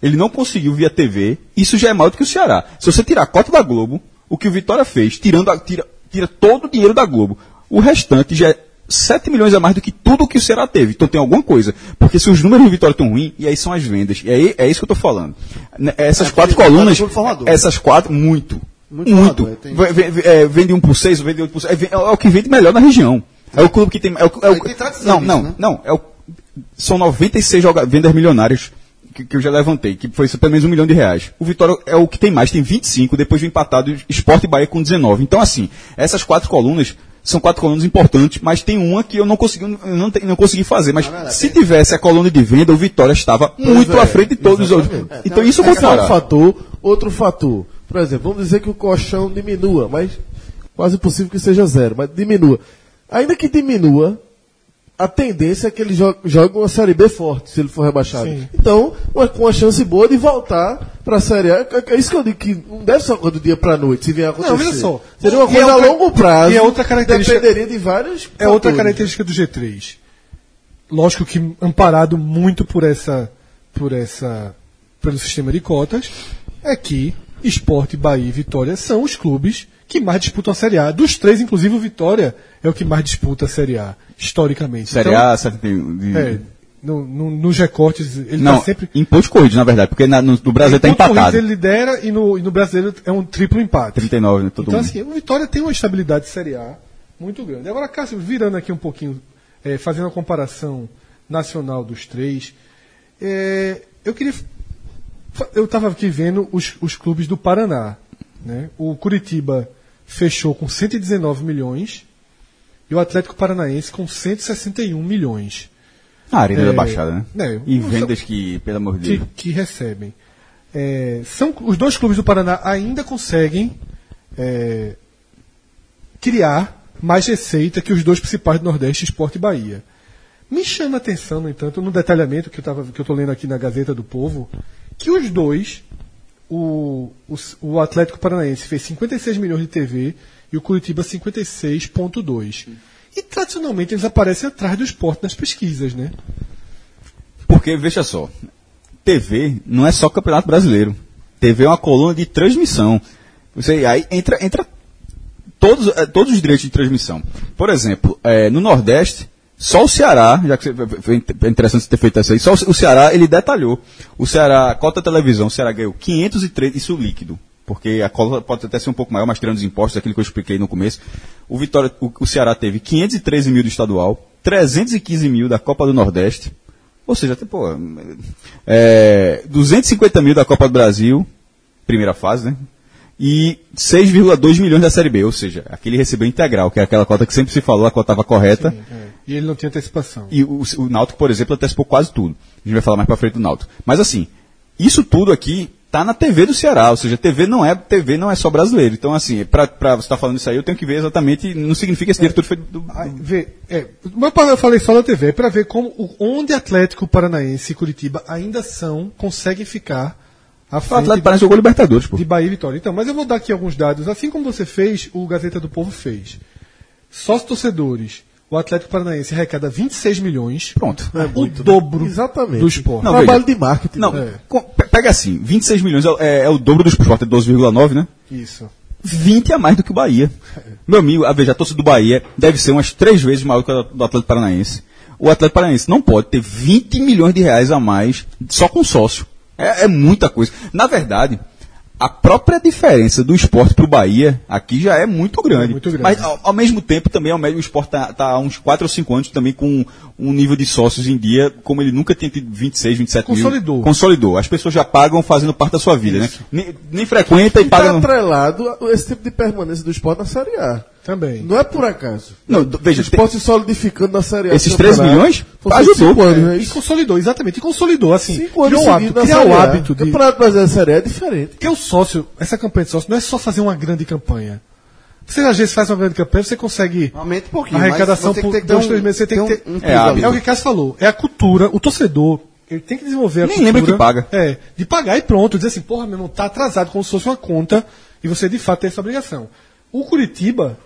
ele não conseguiu via TV, isso já é maior do que o Ceará. Se você tirar a cota da Globo, o que o Vitória fez, tirando a- tira, tira todo o dinheiro da Globo, o restante já é 7 milhões a mais do que tudo que o Ceará teve. Então tem alguma coisa. Porque se os números do Vitória estão ruins, e aí são as vendas. E aí é isso que eu estou falando. Né, Essas É, quatro colunas, é essas quatro, muito. Muito Muito. formador, tem- Ve- ve- é, vende um por seis, vende outro por seis. É, é o que vende melhor na região. É o clube que tem. É o, é o- Tem não, não, né? não. É o, são 96 joga, vendas milionárias que, que eu já levantei, que foi pelo menos um milhão de reais. O Vitória é o que tem mais, tem 25, depois vem empatado Esporte e Bahia com 19. Então, assim, essas quatro colunas são quatro colunas importantes, mas tem uma que eu não consegui, não, não consegui fazer. Mas Não, não, não, se tem- tivesse a coluna de venda, o Vitória estava muito é, à frente de todos os outros. exatamente. Então, isso eu Esse é um fator. Outro fator. Por exemplo, vamos dizer que o colchão diminua, mas quase impossível que seja zero, mas diminua. Ainda que diminua, a tendência é que ele jo- jogue uma Série B forte, se ele for rebaixado. Sim. Então, uma- com uma chance boa de voltar para a Série A. É- É isso que eu digo, que não deve ser uma coisa do dia para a noite, se vier a acontecer. Não, veja só. Seria uma coisa é outra- a longo prazo. e é outra característica- Dependeria de vários É outra fatores. característica do G3. Lógico que amparado muito por essa, por essa, pelo sistema de cotas, é que Esporte, Bahia e Vitória são os clubes que mais disputam a Série A. Dos três, inclusive o Vitória é o que mais disputa a Série A, historicamente. Série Então, A, 71 de- É, no, no- nos recortes, ele Não, está sempre. em pontos corridos, na verdade, porque na- no, no Brasil está empatado. Ele lidera e no, e no brasileiro é um triplo empate. 39, né? Todo então, mundo. assim, o Vitória tem uma estabilidade de Série A muito grande. Agora, Cássio, virando aqui um pouquinho, eh, fazendo a comparação nacional dos três, eh, eu queria. Eu estava aqui vendo os, os clubes do Paraná. Né? O Curitiba fechou com 119 milhões e o Atlético Paranaense com 161 milhões A Arena É, da Baixada, né? né, e vendas que, pelo amor de que, Deus. que recebem. É, são, os dois clubes do Paraná ainda conseguem é, criar mais receita que os dois principais do Nordeste, Esporte e Bahia. Me chama a atenção, no entanto, no detalhamento que que eu estou lendo aqui na Gazeta do Povo, que os dois, o, o, o Atlético Paranaense fez 56 milhões de TV e o Curitiba 56,2. E tradicionalmente eles aparecem atrás do esporte nas pesquisas, né? Porque, veja só, TV não é só Campeonato Brasileiro. TV é uma coluna de transmissão. Você, aí entra, entra todos, eh, todos os direitos de transmissão. Por exemplo, eh, no Nordeste, só o Ceará, já que foi interessante você ter feito isso aí, só o Ceará, ele detalhou. O Ceará, cota televisão, o Ceará ganhou 503, isso líquido. Porque a cota pode até ser um pouco maior, mas tirando os impostos, aquilo que eu expliquei no começo. O, Vitória, o, o Ceará teve 513 mil do estadual, 315 mil da Copa do Nordeste, ou seja, até, pô, é, 250 mil da Copa do Brasil, primeira fase, né? E 6,2 milhões da Série B, ou seja, aquele recebeu integral, que é aquela cota que sempre se falou, a cota estava correta. E ele não tinha antecipação. E o, o Náutico, por exemplo, antecipou quase tudo. A gente vai falar mais pra frente do Náutico. Mas assim, isso tudo aqui tá na TV do Ceará, ou seja, TV não é TV não é só brasileiro. Então assim, pra você estar falando isso aí, eu tenho que ver exatamente, não significa que esse dinheiro todo foi do, do- Aí, vê, é, eu falei só da TV, para ver como onde Atlético Paranaense e Curitiba ainda são, conseguem ficar O Atlético Paranaense jogou Libertadores, pô. de Bahia e Vitória. Então, mas eu vou dar aqui alguns dados, assim como você fez, o Gazeta do Povo fez. Sócios torcedores, o Atlético Paranaense arrecada 26 milhões, Pronto. o dobro Exatamente. do esporte. Não, Trabalho veja. de marketing. Não, né? com- pe- pega assim, 26 milhões é, é- é o dobro do esporte, é 12,9, né? Isso. 20 a mais do que o Bahia. Meu amigo, a, veja, a torcida do Bahia deve ser umas três vezes maior que a do Atlético Paranaense. O Atlético Paranaense não pode ter 20 milhões de reais a mais só com sócio. É, é muita coisa. Na verdade, a própria diferença do esporte para o Bahia aqui já é muito grande. Muito grande. Mas ao, ao mesmo tempo também o esporte está há uns 4 ou 5 anos também com um nível de sócios em dia como ele nunca tinha tido 26, 27 Consolidou. mil. Consolidou. As pessoas já pagam fazendo parte da sua vida, né? Nem, nem frequenta e Está paga. no- atrelado esse tipo de permanência do esporte na Série A. Também. Não é por acaso. Não, d- O veja, esporte se solidificando na Série A. Esses do 13 campeonato. milhões Foram ajudou. cinco anos, né? E consolidou, exatamente. E consolidou, assim. Cinco anos criou o hábito, criar o A. hábito de. Campeonato Brasileiro da Série A é diferente. Porque o sócio, essa campanha de sócio, não é só fazer uma grande campanha. Você às vezes faz uma grande campanha, você consegue. Aumente um pouquinho. A arrecadação por tem que ter dois, um- três meses, você tem que ter- um- um É hábito. É o que o Cássio falou. É a cultura, o torcedor, ele tem que desenvolver a Nem cultura. lembra que paga. É, de pagar e pronto. Dizer assim, porra, meu irmão, tá atrasado como se fosse uma conta e você de fato tem essa obrigação. O Curitiba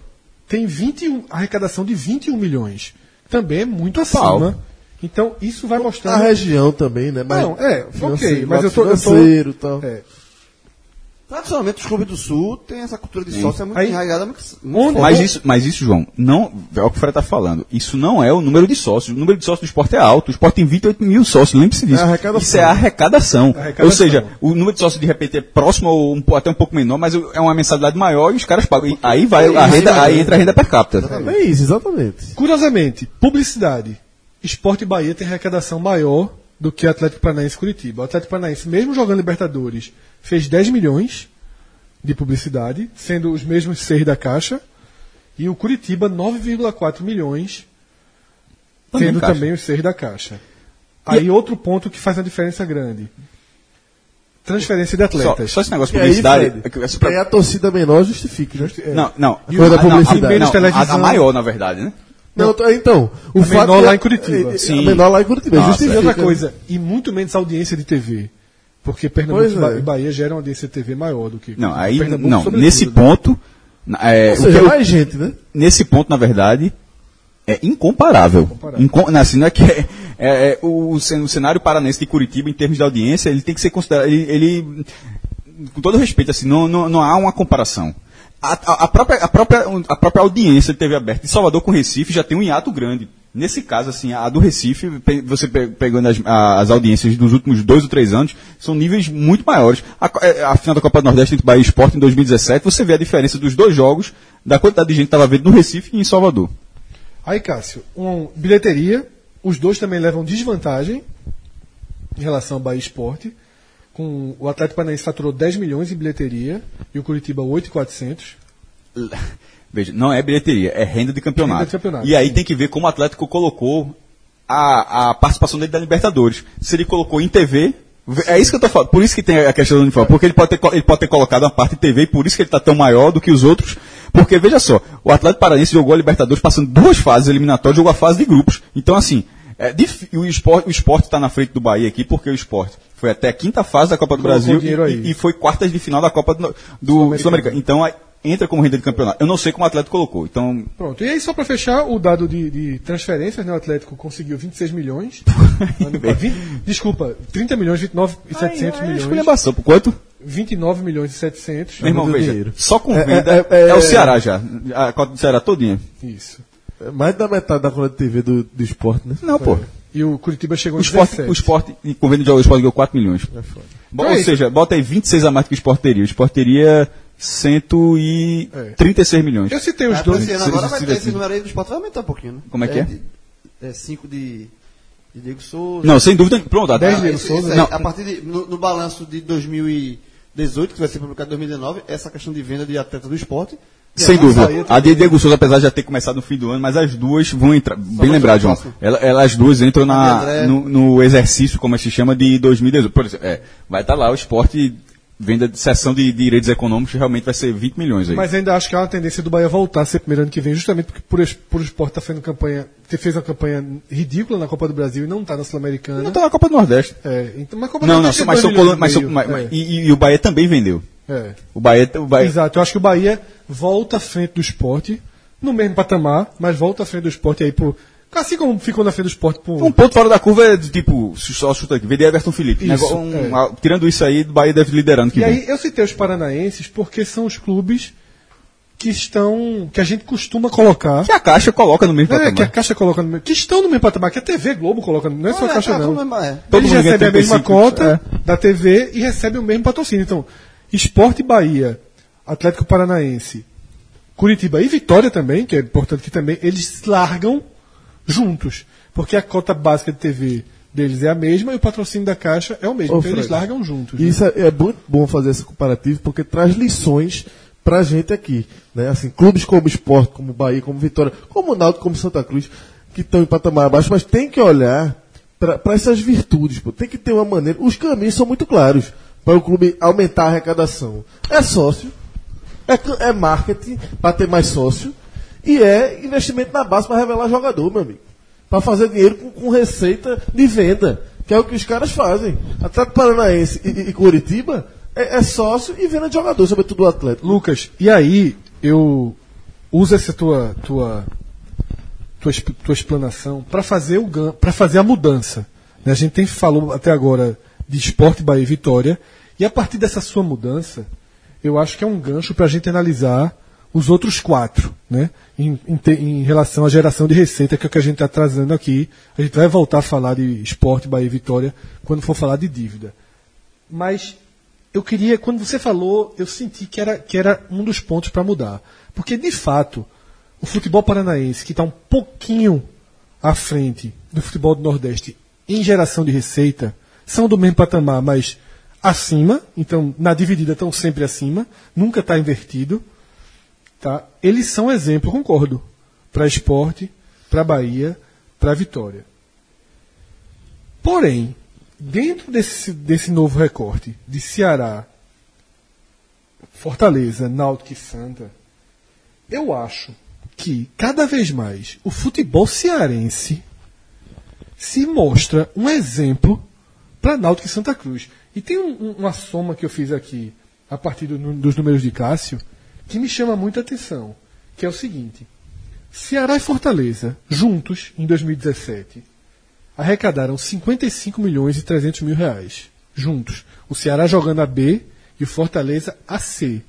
tem 21, arrecadação de 21 milhões. Também é muito acima. Pau. Então, isso vai A mostrando. região também, né? Mas Não, é, ok, mas eu tô- eu tô-. É. Tradicionalmente, os clubes do Sul têm essa cultura de sócio, é muito Aí- enraizada. Muito, muito Onde- forte. Mas isso, mas isso, João, não é o que o Fred está falando. Isso não é o número de sócios. O número de sócios do esporte é alto. O esporte tem 28 mil sócios, lembre-se disso. É. Isso é a arrecadação. Arrecadação. Ou seja, o número de sócios de repente é próximo ou um até um pouco menor, mas é uma mensalidade maior e os caras pagam. E aí vai a renda, aí entra a renda per capita. É isso, exatamente. Curiosamente, publicidade. Esporte e Bahia tem arrecadação maior do que Atlético Paranaense e Curitiba. O Atlético Paranaense, mesmo jogando Libertadores, fez 10 milhões de publicidade, sendo os mesmos seis da Caixa. E o Curitiba, 9,4 milhões, Também Caixa. também os seis da Caixa. Aí outro ponto que faz uma diferença grande. Transferência de Só, atletas. só esse negócio de E aí, publicidade. Fred, é que essa que aí a torcida menor justifique, né? Não, não. E Ah, não, publicidade. a- não, a, televisão. a maior, na verdade, né? Não, t- então, o A fato menor é- lá em Curitiba. é- é- Sim. A menor lá em Curitiba. Nossa, E outra coisa, e muito menos audiência de TV. Porque Pernambuco e é. e Bahia geram audiência de TV maior do que. Não, aí, Pernambuco, não, nesse ponto, na- é, Ou o que seja, eu- mais gente, né? nesse ponto, na verdade, é incomparável. Incomparável. Incom- não, assim, não é que é, é- é o, o cenário paranense de Curitiba, em termos de audiência, ele tem que ser considerado. Ele, ele- com todo respeito, assim, não, não, não há uma comparação. A, a- própria, a, própria, a própria audiência de TV aberta de Salvador com Recife já tem um hiato grande. Nesse caso, assim, a do Recife, você pe- pegando as, as audiências dos últimos dois ou três anos, são níveis muito maiores. A, é, a final da Copa do Nordeste entre Bahia e Sport em 2017, você vê a diferença dos dois jogos, da quantidade de gente que estava vendo no Recife e em Salvador. Aí, Cássio, um, bilheteria, os dois também levam desvantagem em relação ao Bahia Esporte. Com, o Atlético Paranaense faturou 10 milhões em bilheteria e o Curitiba 8,400. Veja, não é bilheteria, é renda de campeonato. Renda de campeonato, e aí sim. tem que ver como o Atlético colocou a, a participação dele da Libertadores. Se ele colocou em TV, é isso que eu tô falando. Por isso que tem a questão do uniforme. Porque ele pode ter, ele pode ter colocado uma parte em TV e por isso que ele está tão maior do que os outros. Porque, veja só, o Atlético Paranaense jogou a Libertadores passando duas fases eliminatórias, jogou a fase de grupos. Então, assim, é difí- o esporte o esporte está na frente do Bahia aqui, porque o esporte foi até a quinta fase da Copa do Brasil e, e foi quartas de final da Copa do, do Sul-Americano. então, entra como renda de campeonato. Eu não sei como o Atlético colocou. Então, Pronto. E aí, só para fechar, o dado de, de transferências, né? O Atlético conseguiu 26 milhões. Ano pa- 20 desculpa, 30 milhões, 29 e 700 Aí, aí, milhões. esculhambação. Por quanto? 29 milhões e 700. Meu irmão, do veja, dinheiro. só com É, venda é, é, é, o é. Ceará já. A cota do Ceará todinha. Isso. É Mais da metade da conta de TV do, do esporte, né? Não, pô. E o Curitiba chegou O em esporte, 17. o esporte, com venda de jogos, o esporte ganhou 4 milhões. Bo- Então é Ou isso. seja, bota aí 26 a mais que o esporte teria. O esporte teria 136 milhões. Eu citei os pra dois. agora vai ter esse número aí do esporte vai aumentar um pouquinho, né? Como é que é? É 5 de, de Diego Souza. Não, sem dúvida. Pronto, até. Dez Ah, Diego Souza. Não. A partir de, no, no balanço de 2018, que vai ser publicado em 2019, essa questão de venda de atleta do esporte. Sem dúvida. A de Diego Souza, apesar de já ter começado no fim do ano, mas as duas vão entrar. Bem lembrado, João. próximo. Ela- Elas duas entram na, de no, no exercício, como se chama, de 2018. Por exemplo, é, vai estar lá o esporte, venda de sessão de direitos econômicos, realmente vai ser 20 milhões aí. Mas ainda acho que há uma tendência do Bahia voltar a ser primeiro ano que vem, justamente porque por, por o esporte estar fazendo campanha, ter fez uma campanha ridícula na Copa do Brasil e não está na Sul-Americana. não tá na Copa do Nordeste. É, então, mas Copa do Não, não, Nordeste é mas, são e mas, mas- É. mas- e, e o Bahia também vendeu. É. O Bahia, o Bahia Exato, eu acho que o Bahia volta à frente do esporte, no mesmo patamar, mas volta à frente do esporte aí por. Assim como ficou na frente do esporte por. um ponto fora da curva é de tipo, só chuta aqui, vender Everton Felipe. Isso, um- é. a- tirando isso aí, o Bahia deve liderando que E vem. aí eu citei os paranaenses porque são os clubes que estão. que a gente costuma colocar. Que a Caixa coloca no mesmo É, patamar. que a Caixa coloca no mesmo. Que estão no mesmo patamar, que a TV Globo coloca no Não é só a Caixa, tá, não. é. Todo Eles recebem a mesma 35, cota da TV e recebem o mesmo patrocínio. Então, Esporte Bahia, Atlético Paranaense, Curitiba e Vitória também, que é importante que também, eles largam juntos. Porque a cota básica de TV deles é a mesma e o patrocínio da Caixa é o mesmo. Ô, então eles Fred, largam juntos. Né? isso é, é muito bom fazer esse comparativo porque traz lições pra gente aqui. Né? Assim, clubes como Sport, como Bahia, como Vitória, como Náutico, como Santa Cruz, que estão em patamar abaixo, mas tem que olhar para essas virtudes. Pô. Tem que ter uma maneira. Os caminhos são muito claros para o clube aumentar a arrecadação. É sócio, é, é marketing para ter mais sócio e é investimento na base para revelar jogador, meu amigo. Para fazer dinheiro com, com receita de venda, que é o que os caras fazem. Atlético Paranaense e, e- Curitiba é, é sócio e venda de jogador, sobretudo o Atlético. Lucas, e aí eu uso essa tua tua tua, tua explanação para fazer o para fazer a mudança. A gente tem falou até agora de Esporte Bahia e Vitória e a partir dessa sua mudança, eu acho que é um gancho para a gente analisar os outros quatro, né? Em, em te- em relação à geração de receita, que é o que a gente está trazendo aqui. A gente vai voltar a falar de Esporte Bahia e Vitória quando for falar de dívida. Mas eu queria, quando você falou, eu senti que era, que era um dos pontos para mudar. Porque, de fato, o futebol paranaense, que está um pouquinho à frente do futebol do Nordeste em geração de receita, são do mesmo patamar, mas acima, então na dividida estão sempre acima, nunca está invertido. Tá? Eles são exemplo, concordo, para esporte, para Bahia, para Vitória. Porém, dentro desse, desse novo recorte de Ceará, Fortaleza, Náutico e Santa, eu acho que cada vez mais o futebol cearense se mostra um exemplo para Náutico e Santa Cruz. E tem um- um- uma soma que eu fiz aqui a partir do dos números de Cássio que me chama muita atenção, que é o seguinte: Ceará e Fortaleza juntos em 2017 arrecadaram 55 milhões e 300 mil reais juntos. O Ceará jogando a B e o Fortaleza a C.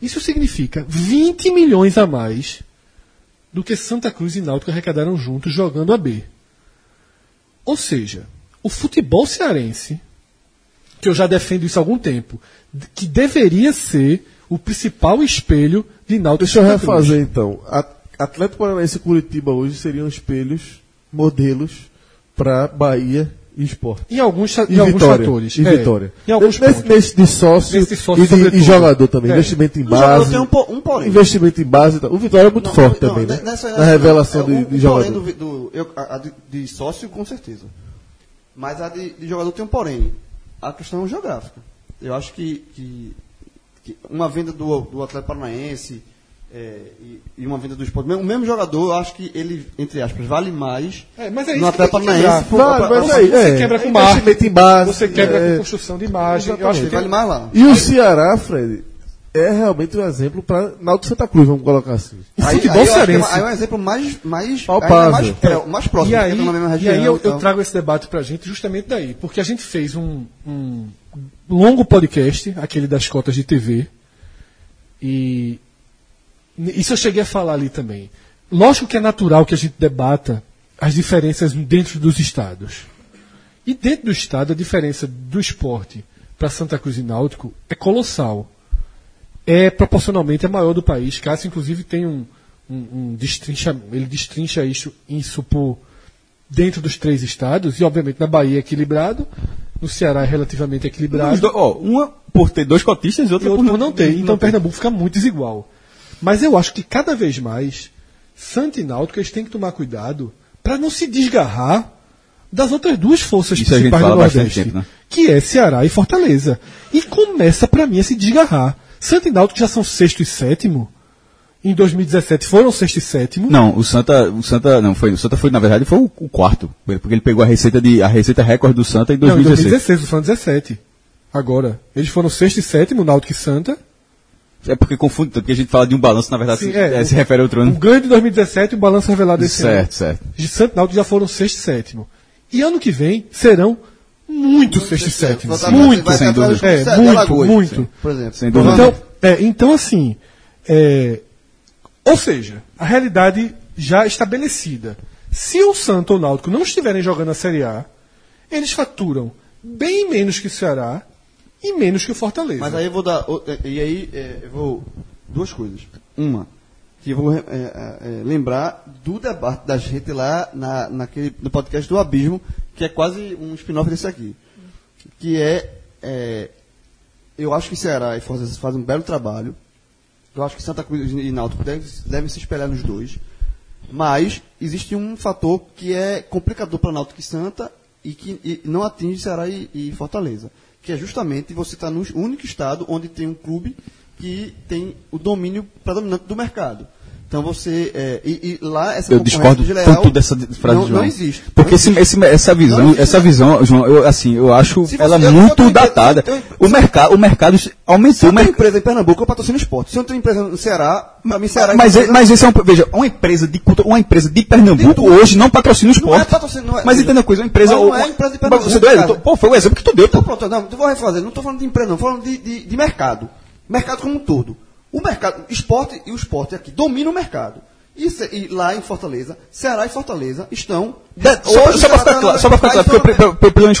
Isso significa 20 milhões a mais do que Santa Cruz e Náutico arrecadaram juntos jogando a B. Ou seja, o futebol cearense, que eu já defendo isso há algum tempo, que deveria ser o principal espelho de Náutico Deixa eu refazer então. Atlético Paranaense e Curitiba hoje seriam espelhos, modelos para Bahia e Sport. Em alguns, E em alguns Vitória. fatores. E É, Vitória. Em alguns nesse, pontos. nesse de sócio, Nesse sócio, e, de, e jogador também. É. Investimento em base. tem um, um porém. Investimento em base. O Vitória é muito Não, forte não, também, ne- né? nessa- Na revelação é, de, o- de jogador. do, do- eu- a, a de, de sócio, com certeza. Mas a de, de jogador tem um porém. A questão geográfica. Eu acho que, que, que uma venda do, do Atlético Paranaense é, e, e uma venda do esporte, o mesmo jogador, eu acho que ele, entre aspas, vale mais É, mas é no isso que Atlético tem que Paranaense. Vale, pra- mas aí, Você é, quebra com é marketing, base. Você quebra é, com construção de imagem. Eu acho que vale mais lá. E o Ceará, Fred, é realmente um exemplo para Náutico Santa Cruz, vamos colocar assim. O futebol eu acho que é cearense. Aí é um exemplo mais, mais, Palpável. mais, é, o mais próximo, E aí, tá na mesma e região. aí eu, e tal. eu trago esse debate pra gente justamente daí, porque a gente fez um, um longo podcast, aquele das cotas de TV, e isso eu cheguei a falar ali também. Lógico que é natural que a gente debata as diferenças dentro dos estados. E dentro do estado, a diferença do esporte para Santa Cruz e Náutico é colossal. É proporcionalmente a maior do país. Cássio, inclusive, tem um, um, um destrincha, ele destrincha isso, isso por dentro dos três estados, e obviamente na Bahia é equilibrado, no Ceará é relativamente equilibrado, do- ó, uma por ter dois cotistas e e outra por por não ter. Então Pernambuco fica muito desigual. Mas eu acho que cada vez mais, Santa e Náutico eles têm que tomar cuidado para não se desgarrar das outras duas forças Isso principais do Nordeste, tempo, né? que é Ceará e Fortaleza. E começa para mim a se desgarrar. Santa e Náutico já são sexto e sétimo. Em 2017 foram sexto e sétimo. Não, o Santa, o Santa não foi, o Santa foi na verdade foi o, o quarto, porque ele pegou a receita de a receita recorde do Santa em Não, em 2016. 2016, o Santa 17. Agora, eles foram sexto e sétimo, Náutico e Santa. É porque confunde, porque a gente fala de um balanço, na verdade Sim, se, é, é, se o- refere a outro O ano. ganho de 2017 e o balanço revelado esse ano. Certo, certo. De Santo e Náutico já foram sexto e sétimo. E ano que vem serão muito sexto e sétimo. Vai- Muito. sem dúvida. É, vai- muito, muito. sim, Por exemplo. Sem dúvida. Então, é, então assim, é, ou seja, a realidade já estabelecida. Se o Santo ou o Náutico não estiverem jogando a Série A, eles faturam bem menos que o Ceará e menos que o Fortaleza. Mas aí eu vou dar. é, E aí é, eu vou. Duas coisas. Uma, que eu vou é, é, é, lembrar do debate da gente lá na, naquele, no podcast do Abismo, que é quase um spin-off desse aqui. Que é, é, Eu acho que Ceará e Fortaleza fazem um belo trabalho. Eu acho que Santa Cruz e Náutico devem, se espelhar nos dois. Mas existe um fator que é complicador para Náutico e Santa e que e não atinge Ceará e, e Fortaleza. Que é justamente você estar no único estado onde tem um clube que tem o domínio predominante do mercado. Então você. é, e, e lá essa Eu discordo desleal tanto dessa frase não, de João. não existe. Porque Não existe. esse- essa visão, Não essa visão, João, eu, assim, eu acho Se você- ela eu- eu muito datada. eu- O mercado, o mercado Se aumentou. eu o tenho empresa em Pernambuco, eu patrocino esporte. Se eu tenho empresa no Ceará, para mim Ceará mas, empresa- mas esse é um, veja, uma empresa de uma empresa de Pernambuco tudo. hoje não patrocina o Não é esporte. patrocínio, não é- mas entenda uma coisa, uma empresa. Não uma- é empresa de Pernambuco, Você deu, eu tô- pô, foi o exemplo que tu deu. Então pronto, não, eu vou refazer. Não estou falando de empresa, não. Estou falando de, de, de mercado. Mercado como um todo. O mercado, esporte e o esporte aqui dominam o mercado. E, ce- e lá em Fortaleza, Ceará e Fortaleza estão. De- só, só Ceará ficar claro, só pra ficar claro, porque eu, pre-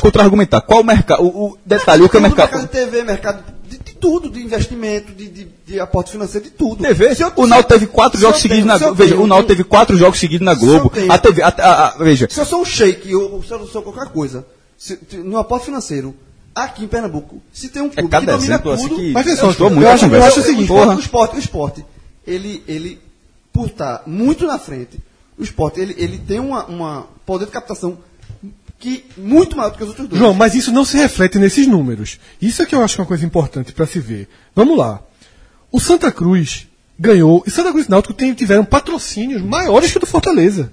contra-argumentar. Qual o mercado? O, o detalhe, o que é o mercado? mercado de TV, mercado de, de tudo, de investimento, de, de, de aporte financeiro, de tudo. TV. Eu- o eu- teve quatro jogos eu seguidos na eu Globo. Veja, o um- teve quatro jogos seguidos na eu Globo. A TV, a- a- a- veja, Se eu sou um shake ou, se eu sou qualquer coisa, se, no aporte financeiro, aqui em Pernambuco, se tem um clube É cada que domina exemplo, tudo... que Mas, eu- pessoal, estou eu muito a acho- eu acho o seguinte, o esporte, o esporte, ele, ele, por estar muito na frente, o esporte, ele, ele tem uma, uma poder de captação que muito maior do que os outros dois. João, mas isso não se reflete nesses números. Isso é que eu acho que é uma coisa importante para se ver. Vamos lá. O Santa Cruz ganhou, e Santa Cruz e Náutico tem- tiveram patrocínios maiores que o do Fortaleza.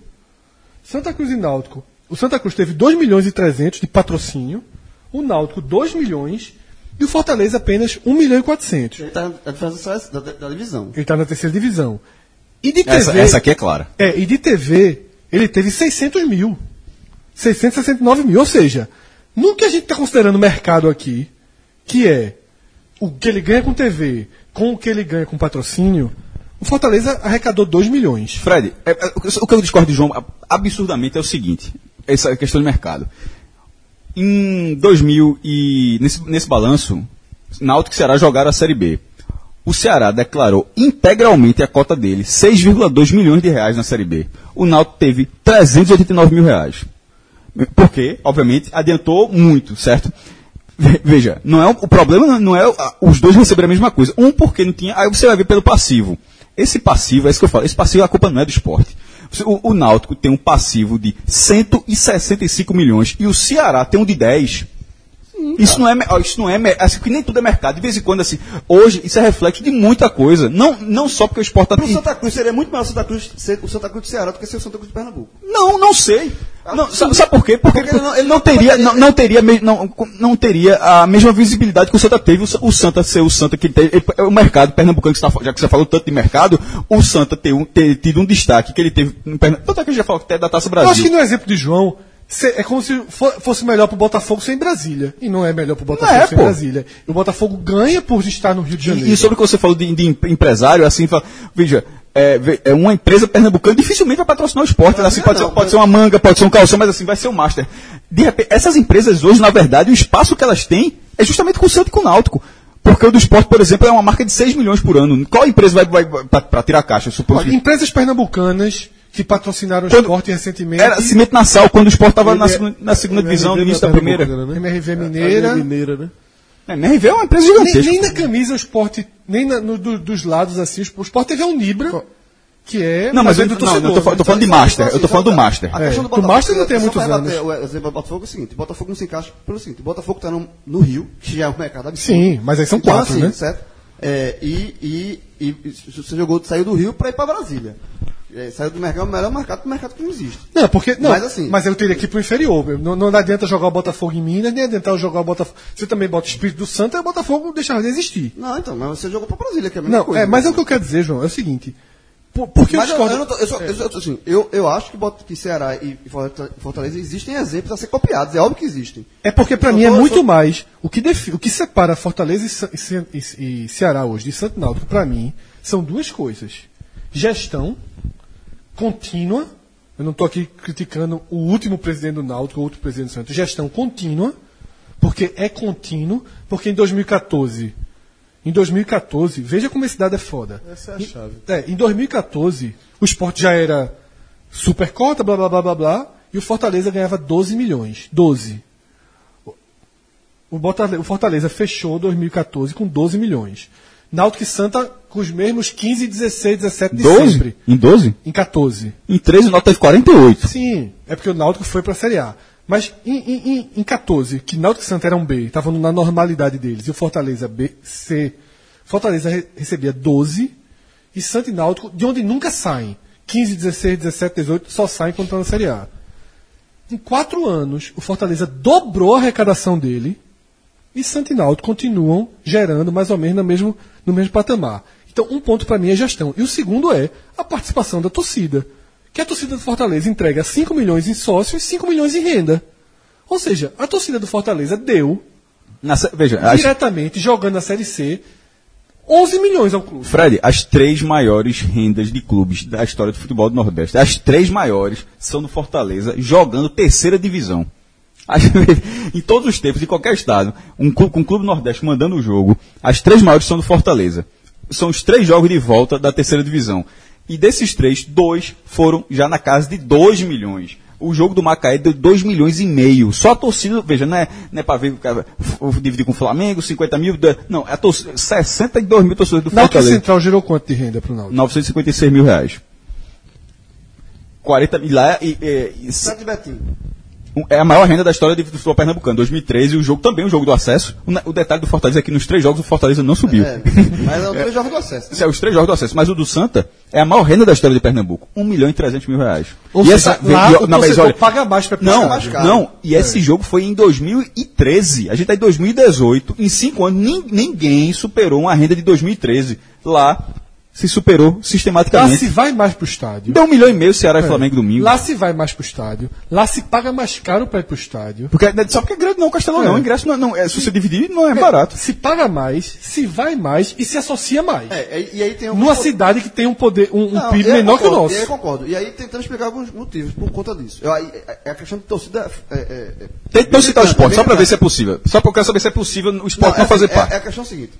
Santa Cruz e Náutico. O Santa Cruz teve 2 milhões e 300 de patrocínio, o Náutico 2 milhões e o Fortaleza apenas 1 milhão e 400. Ele tá, a diferença é só da, da divisão. Ele está na terceira divisão. E de TV, essa, essa aqui é clara. é, e de TV, ele teve 600 mil. 669 mil. Ou seja, no que a gente está considerando mercado aqui, que é o que ele ganha com TV com o que ele ganha com patrocínio, O Fortaleza arrecadou 2 milhões. Fred, é, é, o que eu discordo de João absurdamente é o seguinte: essa questão de mercado. Em 2000 e nesse, nesse balanço, Náutico e Ceará jogaram a Série B. O Ceará declarou integralmente a cota dele, 6,2 milhões de reais na Série B. O Náutico teve 389 mil reais. Porque, obviamente, adiantou muito, certo? Ve- Veja, não é, o problema não é os dois receberem a mesma coisa. Um porque não tinha, aí você vai ver pelo passivo. Esse passivo, é isso que eu falo, esse passivo a culpa não é do esporte. O, o Náutico tem um passivo de 165 milhões e o Ceará tem um de 10. Isso não é, isso não é, assim, que nem tudo é mercado. De vez em quando, assim, hoje, isso é reflexo de muita coisa. Não, não só porque o esporte Pro está. Santa Cruz seria muito melhor o Santa Cruz ser o Santa Cruz do Ceará do que ser o Santa Cruz de Pernambuco. Não, não sei. Não, sabe, sabe por quê? Porque, Porque ele não- ele não teria, não, não teria, não, não teria a mesma visibilidade que o Santa teve. O, Sa- o Santa ser o Santa que tem o mercado pernambucano, que você tá- já que você falou tanto de mercado, o Santa ter, um- ter tido um destaque que ele teve no Pernambuco. Tanto é que a gente já falou até da Taça Eu acho que Brasil. no exemplo de João, se- é como se fo- fosse melhor pro Botafogo sem Brasília. E não é melhor pro Botafogo Não é, sem pô. Brasília. O Botafogo ganha por estar no Rio de Janeiro. E, e sobre o que você falou de, de em- empresário, assim, fala, veja, é, é uma empresa pernambucana dificilmente vai patrocinar o esporte. assim, pode, ser, pode ser uma manga, pode ser um calção, mas assim, vai ser o Master. De repente, essas empresas hoje, na verdade, o espaço que elas têm é justamente com o Santo e com o Náutico. Porque o do esporte, por exemplo, é uma marca de 6 milhões por ano. Qual empresa vai, vai, para tirar caixa? Eu suponho Olha, que- empresas pernambucanas que patrocinaram o Quando- esporte recentemente. Era Cimento Nassau, quando o esporte estava na, é- segunda- na segunda MRV divisão, no não início da primeira. né? MRV É, Mineira. a Mineira, né? É, MRV é uma empresa Nem, gigantesca. nem na camisa o esporte, nem na- no- do- dos lados assim, o esporte teve a Unibra, que é. Não, mas eu, é não, do não, eu tô, tô falando de Master. assim, Eu tô falando do Master. A questão É, do o Master não tem só muitos anos. O exemplo do Botafogo é o seguinte: o Botafogo não se encaixa pelo seguinte: o Botafogo está no, no Rio, que já é um mercado absurdo. Sim, mas aí são Então, quatro, assim, né? Certo? É, e, e, e você jogou, saiu do Rio para ir para Brasília. É, saiu do mercado, o melhor mercado para o mercado que não existe. Não, porque. Não, Mas mas, assim- eu teria que ir pro inferior. Não, não adianta jogar o Botafogo em Minas, nem adianta eu jogar o Botafogo. Você também bota o espírito do Santo, aí o Botafogo deixava de existir. Não, então, mas você jogou para Brasília, que é a mesma Não, coisa. é, mas é o que eu quero dizer, João, é o seguinte. Por, porque Mas eu discordo. eu, tô, eu, só, eu, só- assim, eu, eu acho que, Bota- que Ceará e Fortaleza- existem exemplos a ser copiados, é óbvio que existem. É porque pra Eu mim é muito tô- mais. O que, defi- o que separa Fortaleza e, e e- Ceará hoje de Santo Náutico, pra mim, são duas coisas. Gestão contínua. Eu não estou aqui criticando o último presidente do Náutico, o outro presidente do Santos. Gestão contínua, porque é contínuo, porque em 2014. Em 2014, veja como esse dado é foda. Essa é a Em- chave. é, em 2014, o esporte já era super cota, blá blá blá blá blá, e o Fortaleza ganhava 12 milhões. 12. O, Bota- o Fortaleza fechou 2014 com 12 milhões. Náutico e Santa com os mesmos 15, 16, 17 de 12? sempre. Em 12? Em 14. Em 13 o Náutico teve 48. Sim, é porque o Náutico foi para a Série A. Mas em, em, em, em 14, que Náutico e Santa eram B, estavam na normalidade deles, e o Fortaleza B, C. Fortaleza re- recebia 12, e Santa e Náutico, de onde nunca saem. 15, 16, 17, 18, só saem quando estão na Série A. Em quatro anos, o Fortaleza dobrou a arrecadação dele, e Santa e Náutico continuam gerando mais ou menos no mesmo, no mesmo patamar. Então, um ponto para mim é gestão. E o segundo é a participação da torcida. Que a torcida do Fortaleza entrega 5 milhões em sócios e 5 milhões em renda. Ou seja, a torcida do Fortaleza deu, Na veja, as, diretamente, jogando na Série C, 11 milhões ao clube. Fred, as três maiores rendas de clubes da história do futebol do Nordeste, as três maiores são no Fortaleza, jogando terceira divisão. As- em todos os tempos, em qualquer estado, um clube, com um clube Nordeste mandando o jogo, as três maiores são do Fortaleza. São os três jogos de volta da terceira divisão. E desses três, dois foram já na casa de 2 milhões. O jogo do Macaé deu 2 milhões e meio. Só a torcida, veja, não é, não é para ver, cara, dividir com o Flamengo, 50 mil. Não, é a torcida, 62 mil torcedores do Náutico Fortaleza. Central gerou quanto de renda pro Náutico? 956 mil reais. 40 mil lá e, e- e- Betinho. um- é a maior renda da história do futebol pernambucano. 2013, o jogo também, o jogo do acesso. O, detalhe do Fortaleza é que nos três jogos o Fortaleza não subiu. É, mas é o três jogos do acesso. Isso é os três jogos do acesso. Mas o do Santa é a maior renda da história de Pernambuco. 1 milhão e 300 mil reais. Ou e seja, essa, lá e- o não, mas olha, paga mais pra não, mais caro. não. E esse jogo foi em 2013. A gente está em 2018. Em cinco anos, nin- ninguém superou uma renda de 2013 lá se superou Lá sistematicamente. se vai mais pro estádio. Deu um milhão e meio Ceará e É. Flamengo domingo. Lá se vai mais pro estádio. Lá se paga mais caro pra ir pro estádio. Porque, só porque é grande não, Castelão É. não. O ingresso não, não é, se você dividir, não é barato. Se paga mais, se vai mais e se associa mais. É, e, e aí tem um Numa cidade que tem um poder, um, um Não, PIB menor que o concordo, nosso. E aí concordo. E aí tentando explicar alguns motivos por conta disso. Eu, aí, é- é a questão de torcida. É, é, é, Tente não citar o esporte, só pra ver se é Não, possível. Só porque eu quero saber se é possível o esporte não, é fazer assim, parte. É, é a questão seguinte.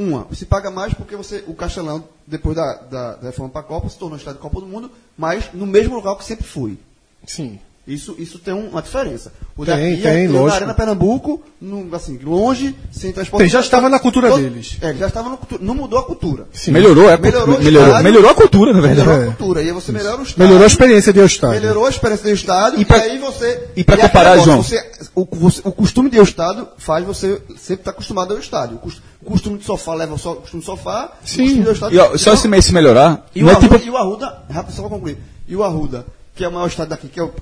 Uma, se paga mais porque você, o Castelão, depois da, da, da reforma para a Copa, se tornou estádio de Copa do Mundo, mas no mesmo local que sempre foi. Sim. Isso, isso tem um- uma diferença. O Tem, daqui tem, é na lógico. Arena Pernambuco, num, assim, longe, sem transporte. Já estava na cultura deles. É, já estava na cultura. Não mudou a cultura. Sim. Melhorou, é, Melhorou melhorou, estádio. melhorou a cultura, na verdade. Melhorou É. a cultura. E aí você melhora o estádio. Melhorou a experiência ao estádio. Melhorou a experiência do estádio E e, pra- aí você. e pra é comparar, negócio, João? você- o, você- o costume de ir ao estádio faz você sempre estar acostumado ao estádio. O cos- o costume de sofá leva o costume de sofá. Sim. Costume estádio. E, ó, só Então, mês se melhorar, e, não o é Arruda, tipo. e o Arruda, rápido só pra concluir. E o Arruda, que é o maior estádio daqui, que é o.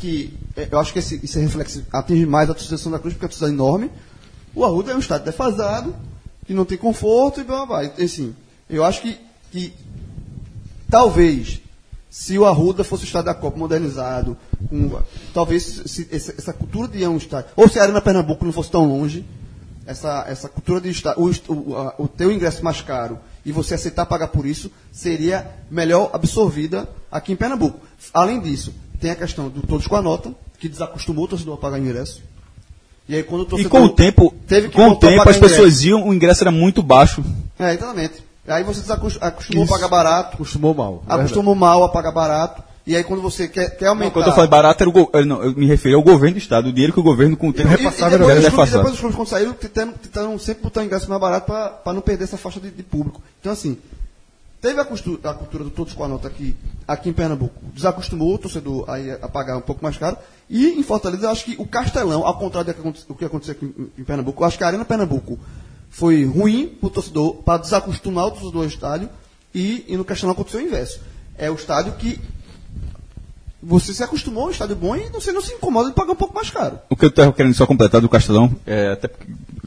Que, é, eu acho que esse, esse reflexo atinge mais a torcida Santa Cruz, porque é uma torcida enorme. O Arruda é um estádio defasado, que não tem conforto e blá blá blá. E, Assim, eu acho que, que talvez se o Arruda fosse o estádio da Copa modernizado, com- talvez se, essa, essa cultura de a um estádio, ou se a Arena Pernambuco não fosse tão longe, essa, essa cultura de estádio, o, o, a- o teu ingresso mais caro e você aceitar pagar por isso, seria melhor absorvida aqui em Pernambuco. Além disso, tem a questão do todos com a nota, que desacostumou o torcedor a pagar ingresso. E aí quando o E com o tempo, teve que com o tempo as ingresso. pessoas iam, o ingresso era muito baixo. É, exatamente. Aí você desacostumou a pagar barato, Acostumou mal. acostumou mal a pagar barato. E aí quando você quer, quer aumentar. Quando eu falei barato, era o go- não, eu me referi ao governo do estado, o dinheiro que o governo com o E, tempo e, e repassava depois, era clubes, depois os clubes quando saíram, tentando, tentando sempre botar ingresso mais barato para não perder essa faixa de, de público. Então assim, teve a, costu- a cultura do todos com a nota aqui, aqui em Pernambuco. Desacostumou o torcedor a, a pagar um pouco mais caro. E em Fortaleza, eu acho que o Castelão, ao contrário do que aconte- do que aconteceu aqui em, em Pernambuco, eu acho que a Arena Pernambuco foi ruim para o torcedor, para desacostumar o torcedor ao estádio. E, e no Castelão aconteceu o inverso. É o estádio que você se acostumou a um estádio bom e você não se incomoda de pagar um pouco mais caro. O que eu estava querendo só completar do Castelão, é, até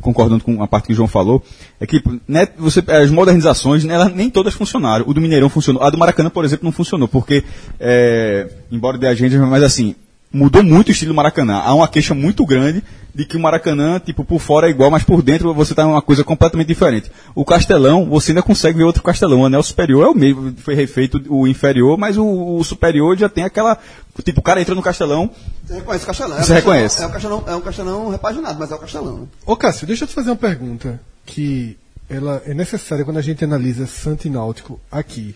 concordando com a parte que o João falou, é que né, você, as modernizações, né, nem todas funcionaram. O do Mineirão funcionou. A do Maracanã, por exemplo, não funcionou, porque, é, embora dê agenda, mas assim, mudou muito o estilo do Maracanã. Há uma queixa muito grande de que o Maracanã, tipo, por fora é igual, mas por dentro você tá uma coisa completamente diferente. O Castelão, você ainda consegue ver outro Castelão. O anel superior é o mesmo, foi refeito o inferior, mas o, o superior já tem aquela. Tipo, o cara entra no Castelão, Você reconhece o Castelão. Você é o Castelão- reconhece. É um Castelão, é um Castelão repaginado, mas é o Castelão. né? Ô Cássio, deixa eu te fazer uma pergunta que ela é necessária quando a gente analisa Santo e Náutico aqui.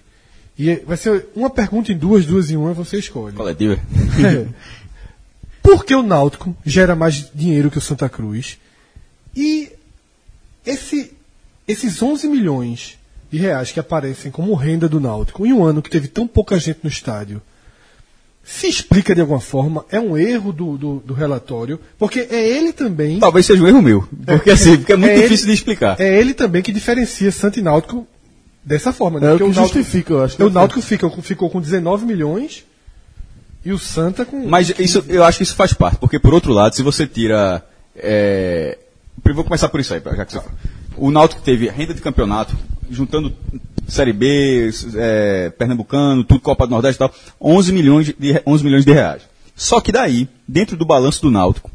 E é- vai ser uma pergunta em duas, duas em uma, você escolhe. coletiva. É. Por que o Náutico gera mais dinheiro que o Santa Cruz? E esse, esses 11 milhões de reais que aparecem como renda do Náutico em um ano que teve tão pouca gente no estádio, se explica de alguma forma? É um erro do, do, do relatório? Porque é ele também. Talvez seja um erro meu. Porque assim, porque é muito ele- difícil de explicar. É ele também que diferencia Santo e Náutico dessa forma. Né? É o Porque que Náutico- justifica, eu acho. que o é Náutico ficou, com- ficou com 19 milhões e o Santa com. Mas isso, eu acho que isso faz parte, porque por outro lado, se você tira. É... Vou começar por isso aí, já que você... O Náutico teve renda de campeonato, juntando Série B, é, Pernambucano, tudo Copa do Nordeste e tal, 11 milhões de, 11 milhões de reais. Só que daí, dentro do balanço do Náutico,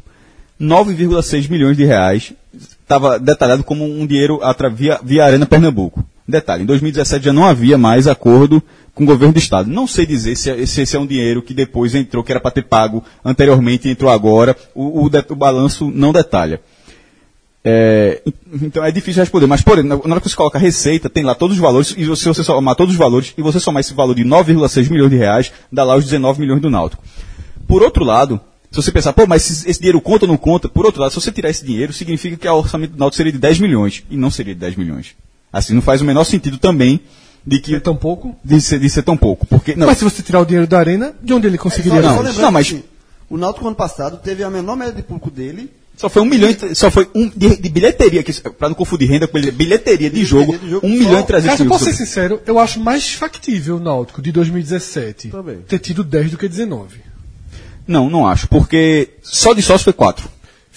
9,6 milhões de reais estava detalhado como um dinheiro via, via Arena Pernambuco. Detalhe, em 2017 já não havia mais acordo com o governo do estado. Não sei dizer se, é- se esse é um dinheiro que depois entrou, que era para ter pago anteriormente e entrou agora. O, o o balanço não detalha. É, então é difícil responder, mas porém, na hora que você coloca a receita, tem lá todos os valores, e se você somar todos os valores, e você somar esse valor de 9,6 milhões de reais, dá lá os 19 milhões do Náutico. Por outro lado, se você pensar, pô, mas esse dinheiro conta ou não conta? Por outro lado, se você tirar esse dinheiro, significa que o orçamento do Náutico seria de 10 milhões, e não seria de 10 milhões. Assim, não faz o menor sentido também de que É tão pouco? de ser, de ser tão pouco. Porque, não, Mas se você tirar o dinheiro da arena, de onde ele conseguiria? Só- não, só não, mas- o Náutico ano passado teve a menor média de público dele. Só foi um milhão, e- só foi um de, de bilheteria, que, para não confundir renda com bilheteria, bilheteria de jogo, de jogo um só. milhão e trezentos mil. posso ser sincero, eu acho mais factível o Náutico de 2017 Também. ter tido 10 do que 19. Não, não acho, porque só de sócio foi quatro.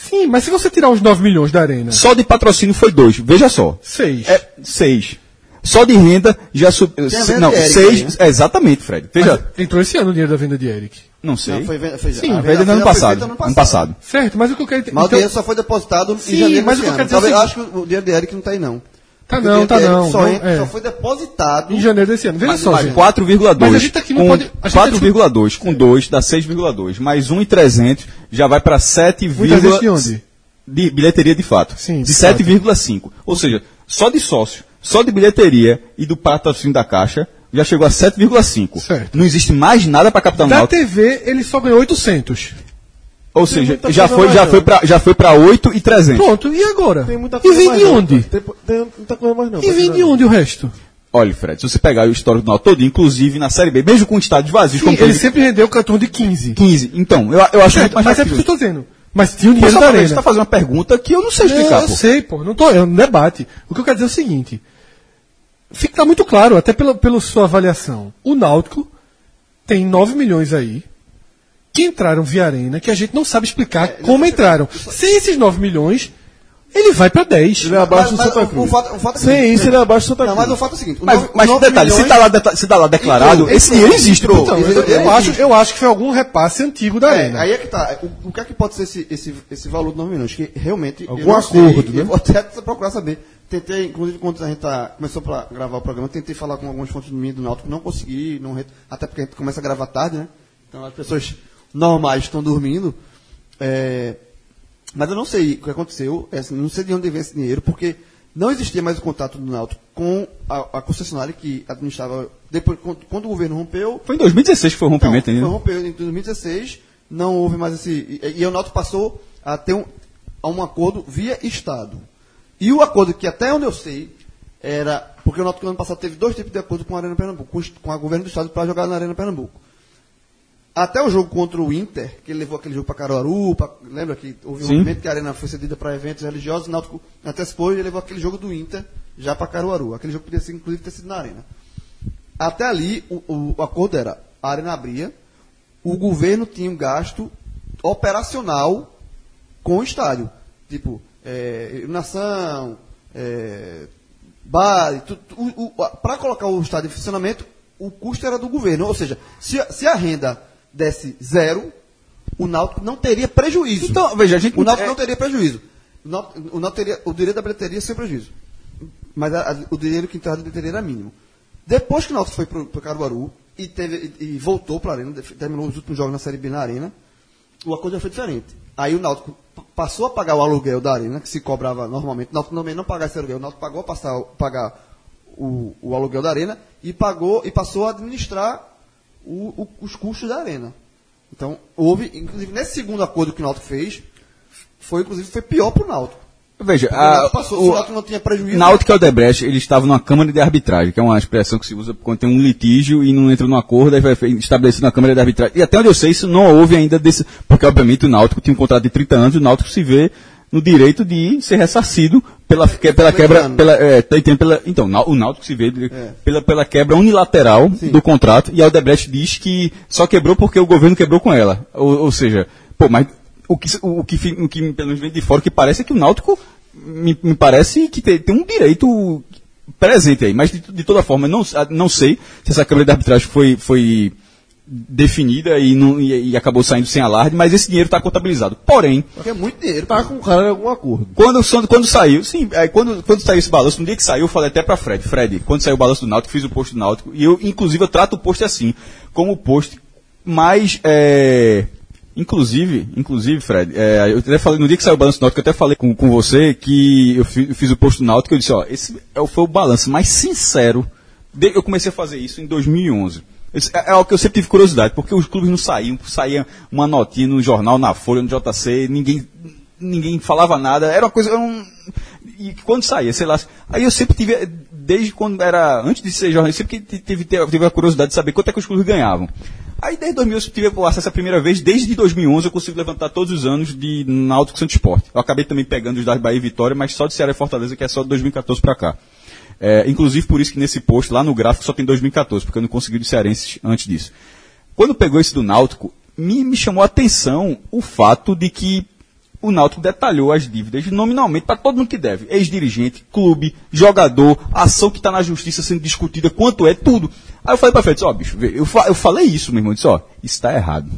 Sim, mas se você tirar os 9 milhões da arena, Só de patrocínio foi dois. Veja só. 6. É seis. Só de renda já venda Não, de Eric seis. aí, né? é, exatamente, Fred. Veja, Mas entrou esse ano o dinheiro da venda de Eric. não sei. Não, foi, foi, Sim, a venda no ano foi passado. feita Ano passado. Certo, mas o que eu quero entender. Mas o então- dinheiro só foi depositado Sim, em janeiro mas o que eu ano. quero dizer é Talvez, o acho que o dinheiro de Eric não tá aí, não. Tá não, tá não. Só, não, entra- é. só foi depositado. Em janeiro desse ano. Veja Mas só, imagina. gente. 4,2. Mas a gente aqui não com pode- a gente 4,2 com 2 dá 6,2. Mais 1,300 já vai para 7, Muitas vezes de onde? de bilheteria de fato. Sim, de de 7,5. Ou seja, só de sócio, só de bilheteria e do patrocínio da Caixa já chegou a 7,5. Certo. Não existe mais nada para captar o Da Náutico. TV, ele só ganhou 800. Ou seja, muita já foi, já não. foi para já foi para 8 e 300. Pronto, e agora? Tem muita e coisa vem mais de onde? Tem, tem muita coisa mais não. E vem de onde o resto? Olha, Fred, se você pegar o histórico do Náutico todo, inclusive na Série B, mesmo com estádios vazios, Sim, ele teve sempre rendeu cartão de 15. 15. Então, eu, eu acho Certo, muito mais mas é que eu tô dizendo. Mas tinha o Pô, dinheiro só da pra arena. Você tá fazendo uma pergunta que eu não sei explicar, É, eu pô. sei, pô. Não tô, é um debate. O que eu quero dizer é o seguinte. Fica muito claro, até pela, pela sua avaliação. O Náutico tem 9 milhões aí que entraram via arena, que a gente não sabe explicar como entraram. Sem esses 9 milhões, ele vai pra 10. Ele é abaixo do Mas- mas Santa Cruz. o fato- o fato é Sem isso, ele é abaixo do Santa Não, Cruz. mas o fato é o seguinte. o Mas, mas detalhe, se milhões- tá lá, deta- se tá lá declarado, Entrou, esse dinheiro entrou, existe, entrou. Então, eu, Ele- eu ele acho, eu acho que foi algum repasse antigo da É, arena. aí é que tá. O, o que é que pode ser esse, esse, esse valor de 9 milhões? Que realmente. eu Algum não acordo, sei, né? Eu vou até procurar saber. Tentei, inclusive, quando a gente tá, começou pra gravar o programa, tentei falar com algumas fontes de mim do Náutico, não consegui, não até porque a gente começa a gravar tarde, né? Então as pessoas normais estão dormindo. É, mas eu não sei o que aconteceu, é, assim, não sei de onde vem esse dinheiro, porque não existia mais o contato do Náutico com a, a concessionária que administrava. Depois, quando, quando o governo rompeu, Foi em 2016 que foi o rompimento não, ainda. foi rompeu em 2016, não houve mais esse. E, e o Náutico passou a ter um, a um acordo via Estado. E o acordo que até onde eu sei era. Porque o Náutico no ano passado teve dois tipos de acordo com a Arena Pernambuco, com a governo do Estado para jogar na Arena Pernambuco. Até o jogo contra o Inter, que ele levou aquele jogo para Caruaru, pra, lembra que houve um Sim. movimento que a Arena foi cedida para eventos religiosos, o Náutico antecipou e ele levou aquele jogo do Inter já para Caruaru. Aquele jogo podia ser, inclusive ter sido na Arena. Até ali, o, o- o acordo era, a Arena abria, o governo tinha um gasto operacional com o estádio. Tipo, é, iluminação, é, bar, para colocar o estádio em funcionamento, o custo era do governo. Ou seja, se, se a renda desse zero, o Náutico não teria prejuízo. Então, veja, a gente o Náutico é- não teria prejuízo. O Náutico, o Náutico teria o direito da bilheteria sem prejuízo. Mas a- a- o dinheiro que entrava da bilheteria era mínimo. Depois que o Náutico foi para o Caruaru e, teve, e, e voltou para a Arena, terminou os últimos jogos na Série B na Arena, o acordo já foi diferente. Aí o Náutico passou a pagar o aluguel da Arena, que se cobrava normalmente. O Náutico também não pagava esse aluguel. O Náutico pagou a passar, pagar o, o aluguel da Arena e, pagou, e passou a administrar o- o- os custos da Arena. Então, houve, inclusive, nesse segundo acordo que o Náutico fez, foi, inclusive, foi pior para o Náutico. Veja, Porque o a, Náutico passou, o o, Náutico não tinha prejuízo. Náutico e Odebrecht, eles estavam numa câmara de arbitragem, que é uma expressão que se usa quando tem um litígio e não entra num acordo, aí vai estabelecer na câmara de arbitragem. E até onde eu sei, isso não houve ainda desse. Porque, obviamente, o Náutico tinha um contrato de 30 anos, o Náutico se vê no direito de ser ressarcido pela, que- pela quebra. Pela, é, tá? Pela, então, o Náutico se vê É. pela, pela quebra unilateral do contrato, e a Odebrecht diz que só quebrou porque o governo quebrou com ela. Ou, ou seja, pô, mas o que, o, que, o que pelo menos vem de fora, que parece é que o Náutico me, me parece que tem, tem um direito presente aí, mas de, de toda forma, não, não sei se essa Câmara de Arbitragem foi, foi definida e, não, e, e acabou saindo sem alarde, mas esse dinheiro está contabilizado. Porém, Porque é muito dinheiro. Tá com o cara em algum acordo. quando, quando saiu, sim, aí quando, quando saiu esse balanço, no dia que saiu, eu falei até pra Fred, Fred, quando saiu o balanço do Náutico, fiz o post do Náutico, e eu, inclusive, eu trato o post assim, como o post mais, é, inclusive, inclusive, Fred, é, eu até falei, no dia que saiu o balanço do Náutico, eu até falei com, com você que eu fi- eu fiz, o post do Náutico, eu disse, ó, esse é foi o balanço mais sincero, de- eu comecei a fazer isso em 2011. É, é algo que eu sempre tive curiosidade, porque os clubes não saíam, saía uma notinha no jornal, na Folha, no JC, ninguém, ninguém falava nada, era uma coisa. Era um, e quando saía, sei lá. Aí eu sempre tive, desde quando era. Antes de ser jornalista, sempre tive, tive, a curiosidade de saber quanto é que os clubes ganhavam. Aí desde 2000 eu tive acesso a primeira vez, desde 2011 eu consigo levantar todos os anos de Náutico Santo Esporte. Eu acabei também pegando os da Bahia e Vitória, mas só de Ceará e Fortaleza, que é só de 2014 para cá. É, inclusive por isso que nesse post, lá no gráfico, só tem 2014, porque eu não consegui de cearenses antes disso. Quando pegou esse do Náutico, me, me chamou a atenção o fato de que o Náutico detalhou as dívidas nominalmente para todo mundo que deve. Ex-dirigente, clube, jogador, ação que está na justiça sendo discutida, quanto é, tudo. Aí eu falei para frente, ó, bicho, eu, fa- eu falei isso, meu irmão, disse, ó, isso está errado.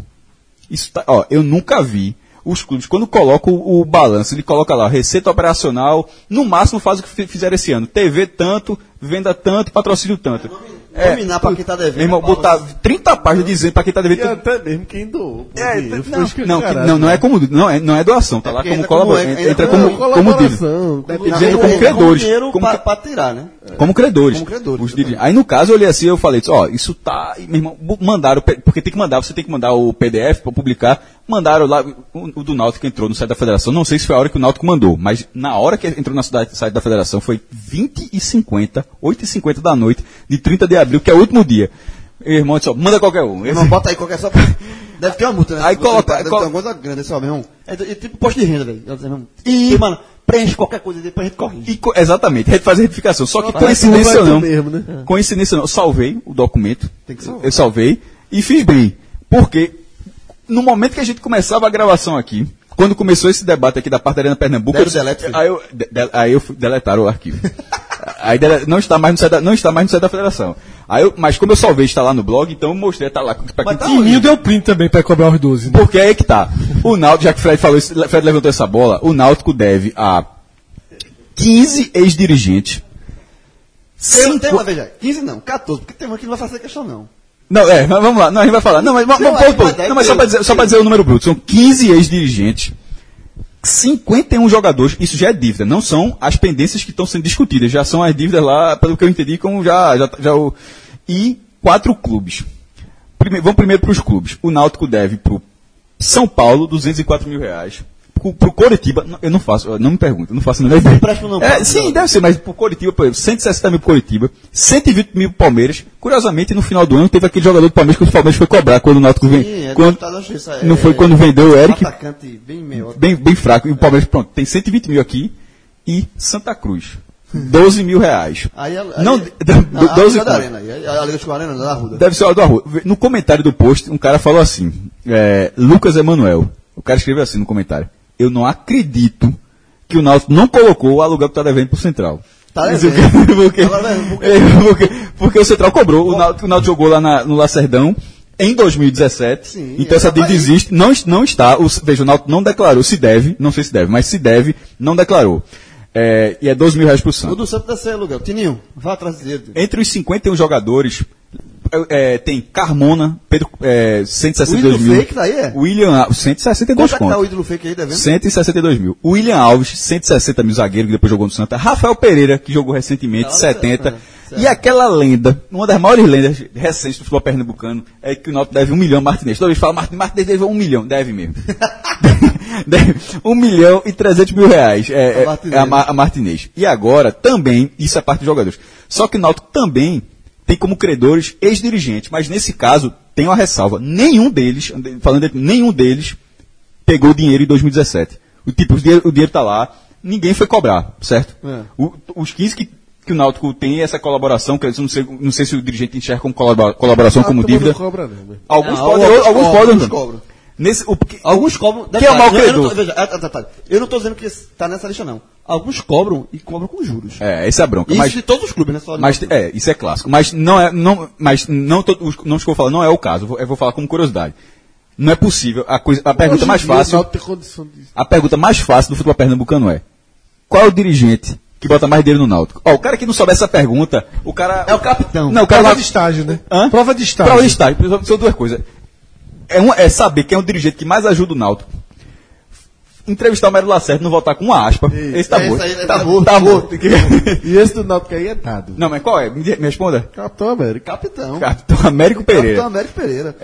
Isso tá, ó, eu nunca vi os clubes, quando colocam o, o balanço, ele coloca lá, receita operacional, no máximo faz o que fi- fizeram esse ano. TV tanto, venda tanto, patrocínio tanto. Nominar pra quem tá devendo. Meu irmão, botar 30 páginas dizendo pra quem tá devendo. E até mesmo quem doou. É, não, não, que- não, não é né? como, não é, não é doação, tá É lá como entra como- colaboração, entra entra como como, como dívida. dizendo como é credores, como pra tirar, né? Como credores. Como credores. Aí no caso eu olhei assim, eu falei, disse, ó, isso tá. e, Meu irmão, mandaram, porque tem que mandar, você tem que mandar o PDF para publicar. Mandaram lá, o, o do Náutico entrou no site da federação. Não sei se foi a hora que o Náutico mandou, mas na hora que entrou no site site da federação foi 20 e 50, 8 e 50 da noite, de 30 de abril, que é o último dia. Meu irmão disse, ó, manda qualquer um. Irmão, bota aí qualquer só. Deve ter uma multa, né? Aí Você coloca- Deve colo- ter uma coisa grande, esse ó, meu irmão. É, é tipo posto de renda, velho. Irmão, E, mano, preenche qualquer coisa, depois a gente corrige. E co- exatamente, a gente faz a retificação. Só que Parece coincidência ou não, mesmo, né? coincidência ou não, eu salvei o documento. Tem que salvar. Eu salvei e fiz bem. Porque no momento que a gente começava a gravação aqui, quando começou esse debate aqui da parte da Arena Pernambuco, eu, delete, aí eu, de- de- aí eu fui- deletaram o arquivo. aí dele- não está mais no site da, não está mais no site da federação. Aí eu, mas como eu salvei está lá no blog, então eu mostrei, tá lá. Pra Mas quem- tá Timinho deu print também pra cobrar os 12. Né? porque aí que tá. O Náutico, já que o Fred falou isso, Fred levantou essa bola, o Náutico deve a 15 ex-dirigentes. Tem, tem cinco- uma, veja, 15 não, 14, porque tem uma que não vai fazer questão, não. Não, é, mas vamos lá. Não, a gente vai falar. Não, mas, mas, Não, pô, pô, não, mas só para dizer, só pra dizer o número bruto. São 15 ex-dirigentes, 51 jogadores. Isso já é dívida. Não são as pendências que estão sendo discutidas. Já são as dívidas lá, pelo que eu entendi, como já. já, já o, e quatro clubes. Vamos primeiro para os clubes. O Náutico deve para o São Paulo 204 mil reais. Pro, Coritiba, eu não faço, não me pergunta, eu não faço a menor ideia. empréstimo não É, sim, não. deve ser, mas pro Coritiba, por exemplo, 160 mil pro Coritiba, 120 mil pro Palmeiras. Curiosamente, no final do ano, teve aquele jogador do Palmeiras que o Palmeiras foi cobrar quando o Náutico vem. Sim, é quando, é- não foi quando vendeu o Eric, Atacante bem meio. bem, bem fraco. E o Palmeiras, pronto, tem 120 mil aqui. E Santa Cruz, 12 mil reais. Aí, aí, não, aí, do- não, a 12 Liga da conto. Arena, a Liga de Arena da Arruda. Deve ser o do Arroio. No comentário do post, um cara falou assim: é, Lucas Emanuel. O cara escreveu assim no comentário: Eu não acredito que o Náutico não colocou o aluguel que está devendo pro Central. Tá Mas devendo. o porque, por quê? É, porque, porque o Central cobrou. O Náutico, o Náutico jogou lá na- no Lacerdão em 2017. Sim, então essa dívida existe. Não, não está. O, veja, o Náutico não declarou. Se deve, não sei se deve, mas se deve, não declarou. É, e é 12 mil reais pro O Santos. do Santos deve ser aluguel. Tininho, vá atrás dele. Entre os 51 jogadores, é, é, tem Carmona, Pedro, é, 162 O mil. fake é? William Alves, 162 Quanto é que tá o ídolo fake aí devendo? 162 mil. William Alves, 160 mil zagueiro, que depois jogou no Santa. Rafael Pereira, que jogou recentemente, Não, 70. certo. E aquela lenda, uma das maiores lendas recentes do futebol pernambucano, é que o Náutico deve um milhão a Martinez. Toda vez que fala Martinez, Martinez deve um milhão. Deve mesmo. deve um milhão e 300 mil reais. É, A Martinez. é a, a Martinez. E agora, também, isso é parte dos jogadores. Só que o Náutico também tem como credores ex-dirigentes, mas nesse caso tem uma ressalva. Nenhum deles, falando de, nenhum deles pegou dinheiro em 2017. O tipo, o dinheiro, o dinheiro tá lá, ninguém foi cobrar, certo? É. O- os 15 que, que o Náutico tem essa colaboração, que eu não sei, não sei se o dirigente enxerga como colabora- colaboração, como Ah, turma dívida. Cobra. Alguns Não, podem, alguns alguns cobram, podem. alguns cobram. Nesse, o, Alguns cobram. Quem é o mau Detalhe, eu não credor? veja, é, detalhe, eu não estou dizendo que está nessa lista, não. Alguns cobram e cobram com juros. é, essa é a bronca. Isso mas, de todos os clubes, né? Só Mas é, isso é clássico. Mas não é, não, mas não todo, os nomes que eu vou falar não é o caso. Eu vou, eu vou falar como curiosidade. Não é possível. A, coisa, a pergunta Hoje mais fácil, a pergunta mais fácil do futebol pernambucano é: qual é o dirigente que bota mais dinheiro no Náutico? Ó, o cara que não souber essa pergunta, o cara É o capitão. Não, o cara Prova vai- de estágio, né? Hã? Prova de estágio. Prova de estágio. São duas coisas. É, um- é saber quem é o dirigente que mais ajuda o Náutico. Entrevistar o Mário Lacerda e não votar com uma aspa. Esse tá é, bom. isso aí, Tá tá bom, tá bom. E esse do Náutico aí é dado. Não, mas qual é? Me, me responda. Capitão América. Capitão. Capitão Américo Capitão Pereira. Américo Pereira.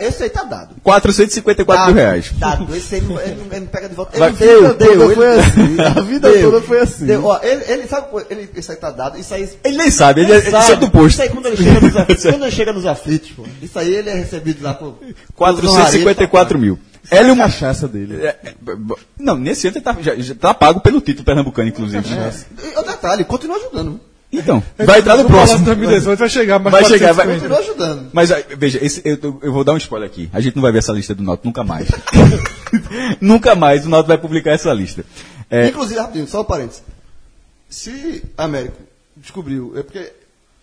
Esse aí tá dado. 454 mil reais. Dado. Esse aí não, ele, não, pega de volta. Vai- Ele deu, A vida deu, toda ele- foi assim. A vida deu, toda foi assim. deu. Ó, ele, ele sabe, ele, isso aí tá dado. Isso aí. Ele nem sabe, ele, Ele ele sabe. sai do posto. Isso aí quando ele chega nos, quando ele chega nos aflitos, pô. Isso aí ele é recebido lá por. 454 mil. Hélio a cachaça dele. É, é, Não, nesse ano ele tá, já, já tá pago pelo título pernambucano, inclusive. E o detalhe, continua ajudando. Então, vai entrar no próximo. 2018 vai chegar, mas Vai chegar, vai- diferente. Continua ajudando. Mas aí, veja, esse- eu, eu vou dar um spoiler aqui. A gente não vai ver essa lista do Náutico nunca mais. nunca mais o Náutico vai publicar essa lista. É, Inclusive, rapidinho, só um parênteses. Se Américo descobriu, é porque é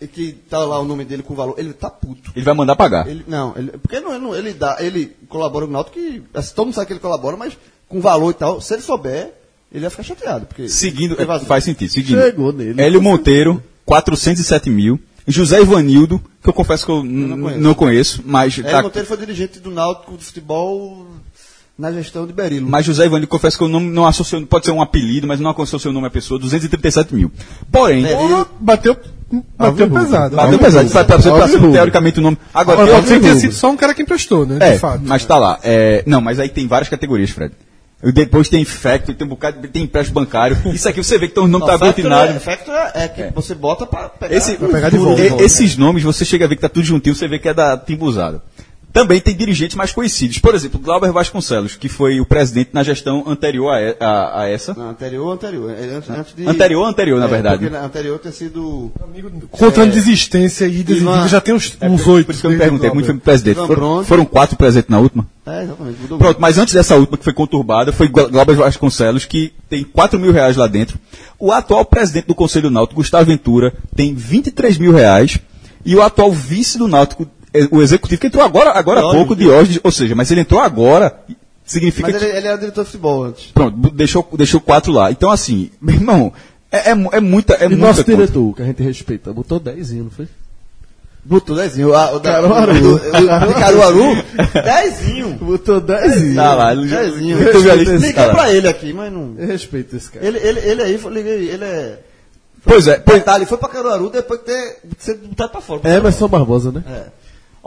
que tá lá o nome dele com valor, ele tá puto. ele vai mandar pagar. Ele, não, ele, porque não, não- ele dá, ele colabora com o Náutico que, assim, todo mundo sabe que ele colabora, mas com valor e tal, se ele souber, ele vai ficar chateado, porque Seguindo, faz sentido. Seguindo. Chegou nele. Hélio Monteiro, 407 mil. José Ivanildo, que eu confesso que eu n- não conheço. não conheço, mas, Hélio tá- Monteiro foi dirigente do Náutico de futebol na gestão de Berilo. mas José Ivanildo, confesso que eu não, não associo, pode ser um apelido, mas não associo o nome à pessoa, 237 mil. Porém, É, Porra, bateu, bateu Alvirrubro. pesado. bateu pesado, pra, pra, pra, pra, Alvirrubro. teoricamente o nome. Agora, Agora, pode ser que tenha sido só um cara que emprestou, né? É, de fato. mas tá lá. É, não, mas aí tem várias categorias, Fred. E Depois tem factory, tem um bocado, tem empréstimo bancário. Isso aqui você vê que o nome tá Factor aglutinado. é, Factor é, é que você bota pra pegar, Esse, pra pegar de volta. e- esses nomes, você chega a ver que tá tudo juntinho, você vê que é da Timbuzada. Também tem dirigentes mais conhecidos. Por exemplo, Glauber Vasconcelos, que foi o presidente na gestão anterior a, a- a essa. Não, anterior, anterior. É, Antes, antes de, Anterior, anterior, na É, verdade. anterior ter sido Contando desistência e e vindas, já tem uns, É, uns por- oito. Por isso que eu me perguntei, o muito foi presidente. Ivan Foram, foram quatro presentes na última? É, exatamente. Mudou Pronto, mas antes dessa última que foi conturbada, foi Gla- Glauber Vasconcelos, que tem 4 mil reais lá dentro. O atual presidente do Conselho Náutico, Gustavo Ventura, tem 23 mil reais. E o atual vice do Náutico, o executivo, que entrou agora, agora há pouco, Diógenes, ou seja, mas ele entrou agora, significa Mas que. ele, ele era diretor de futebol antes. Pronto, deixou, deixou quatro lá. Então, assim, meu irmão, é, é, é muita. É E muita nosso diretor, que a gente respeita, botou 10, não foi? Botou dezinho. Ah, o da- Caruaru. o- de Caruaru, dezinho. Botou 10. Tá lá, ele Dezinho. Liguei Tá lá. pra ele aqui, mas não. Eu respeito esse cara. Ele, ele, ele aí, foi- liguei, ele é. Pois é, pois, Detalhe, foi pra Caruaru depois de ter sido botado pra fora. É Emerson Barbosa, né? É.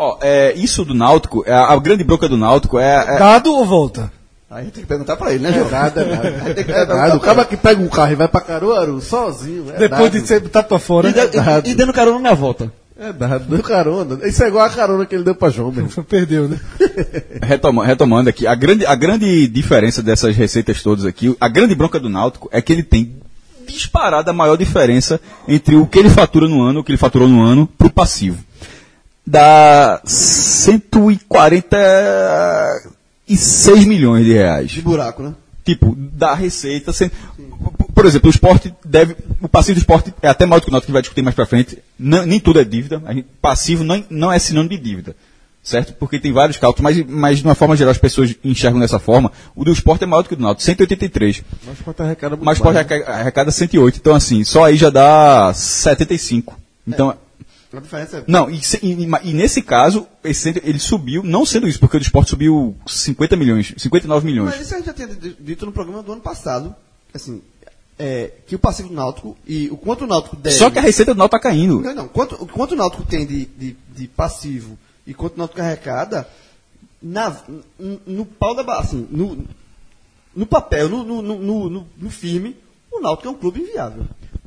ó, é, isso do Náutico, é, a, a grande bronca do Náutico é. é- Dado ou volta? Aí tem que perguntar pra ele, né, João? Nada. Aí tem que É nada. O cara que pega um carro e vai pra Caruaru sozinho. É Depois dado. de ser botado pra fora. E, de- dado. e, e dando carona na volta. É dado. Deu carona. Isso é igual a carona que ele deu pra João, meu. Perdeu, né? Retoma- retomando aqui, a grande, a grande diferença dessas receitas todas aqui, a grande bronca do Náutico é que ele tem disparada a maior diferença entre o que ele fatura no ano, o que ele faturou no ano, pro passivo. Dá 146 milhões de reais. De buraco, né? Tipo, da receita. Sem... Por exemplo, o esporte deve. O passivo do esporte é até maior do que o Náutico, que vai discutir mais pra frente. Não- nem tudo é dívida. A gente- passivo não, não é sinônimo de dívida. Certo? Porque tem vários cálculos, mas, mas de uma forma geral as pessoas enxergam dessa forma. O do esporte é maior do que o do Náutico, 183. Mas pode arrecada muito Mas o esporte né? arreca- arrecada 108. Então, assim, só aí já dá 75. Então, A diferença é. não, e, e- e nesse caso, esse, ele subiu, não sendo isso, porque o esporte subiu 50 milhões, 59 milhões. Mas isso a gente já tinha di- dito no programa do ano passado. Assim, é, que o passivo do Náutico e o quanto o Náutico deve. Só que a receita do Náutico tá caindo. Não, não. Quanto, o quanto o Náutico tem de, de, de passivo e quanto o Náutico arrecada, na, no pau da assim, no, no papel, no, no, no, no- no firme, o Náutico é um clube inviável.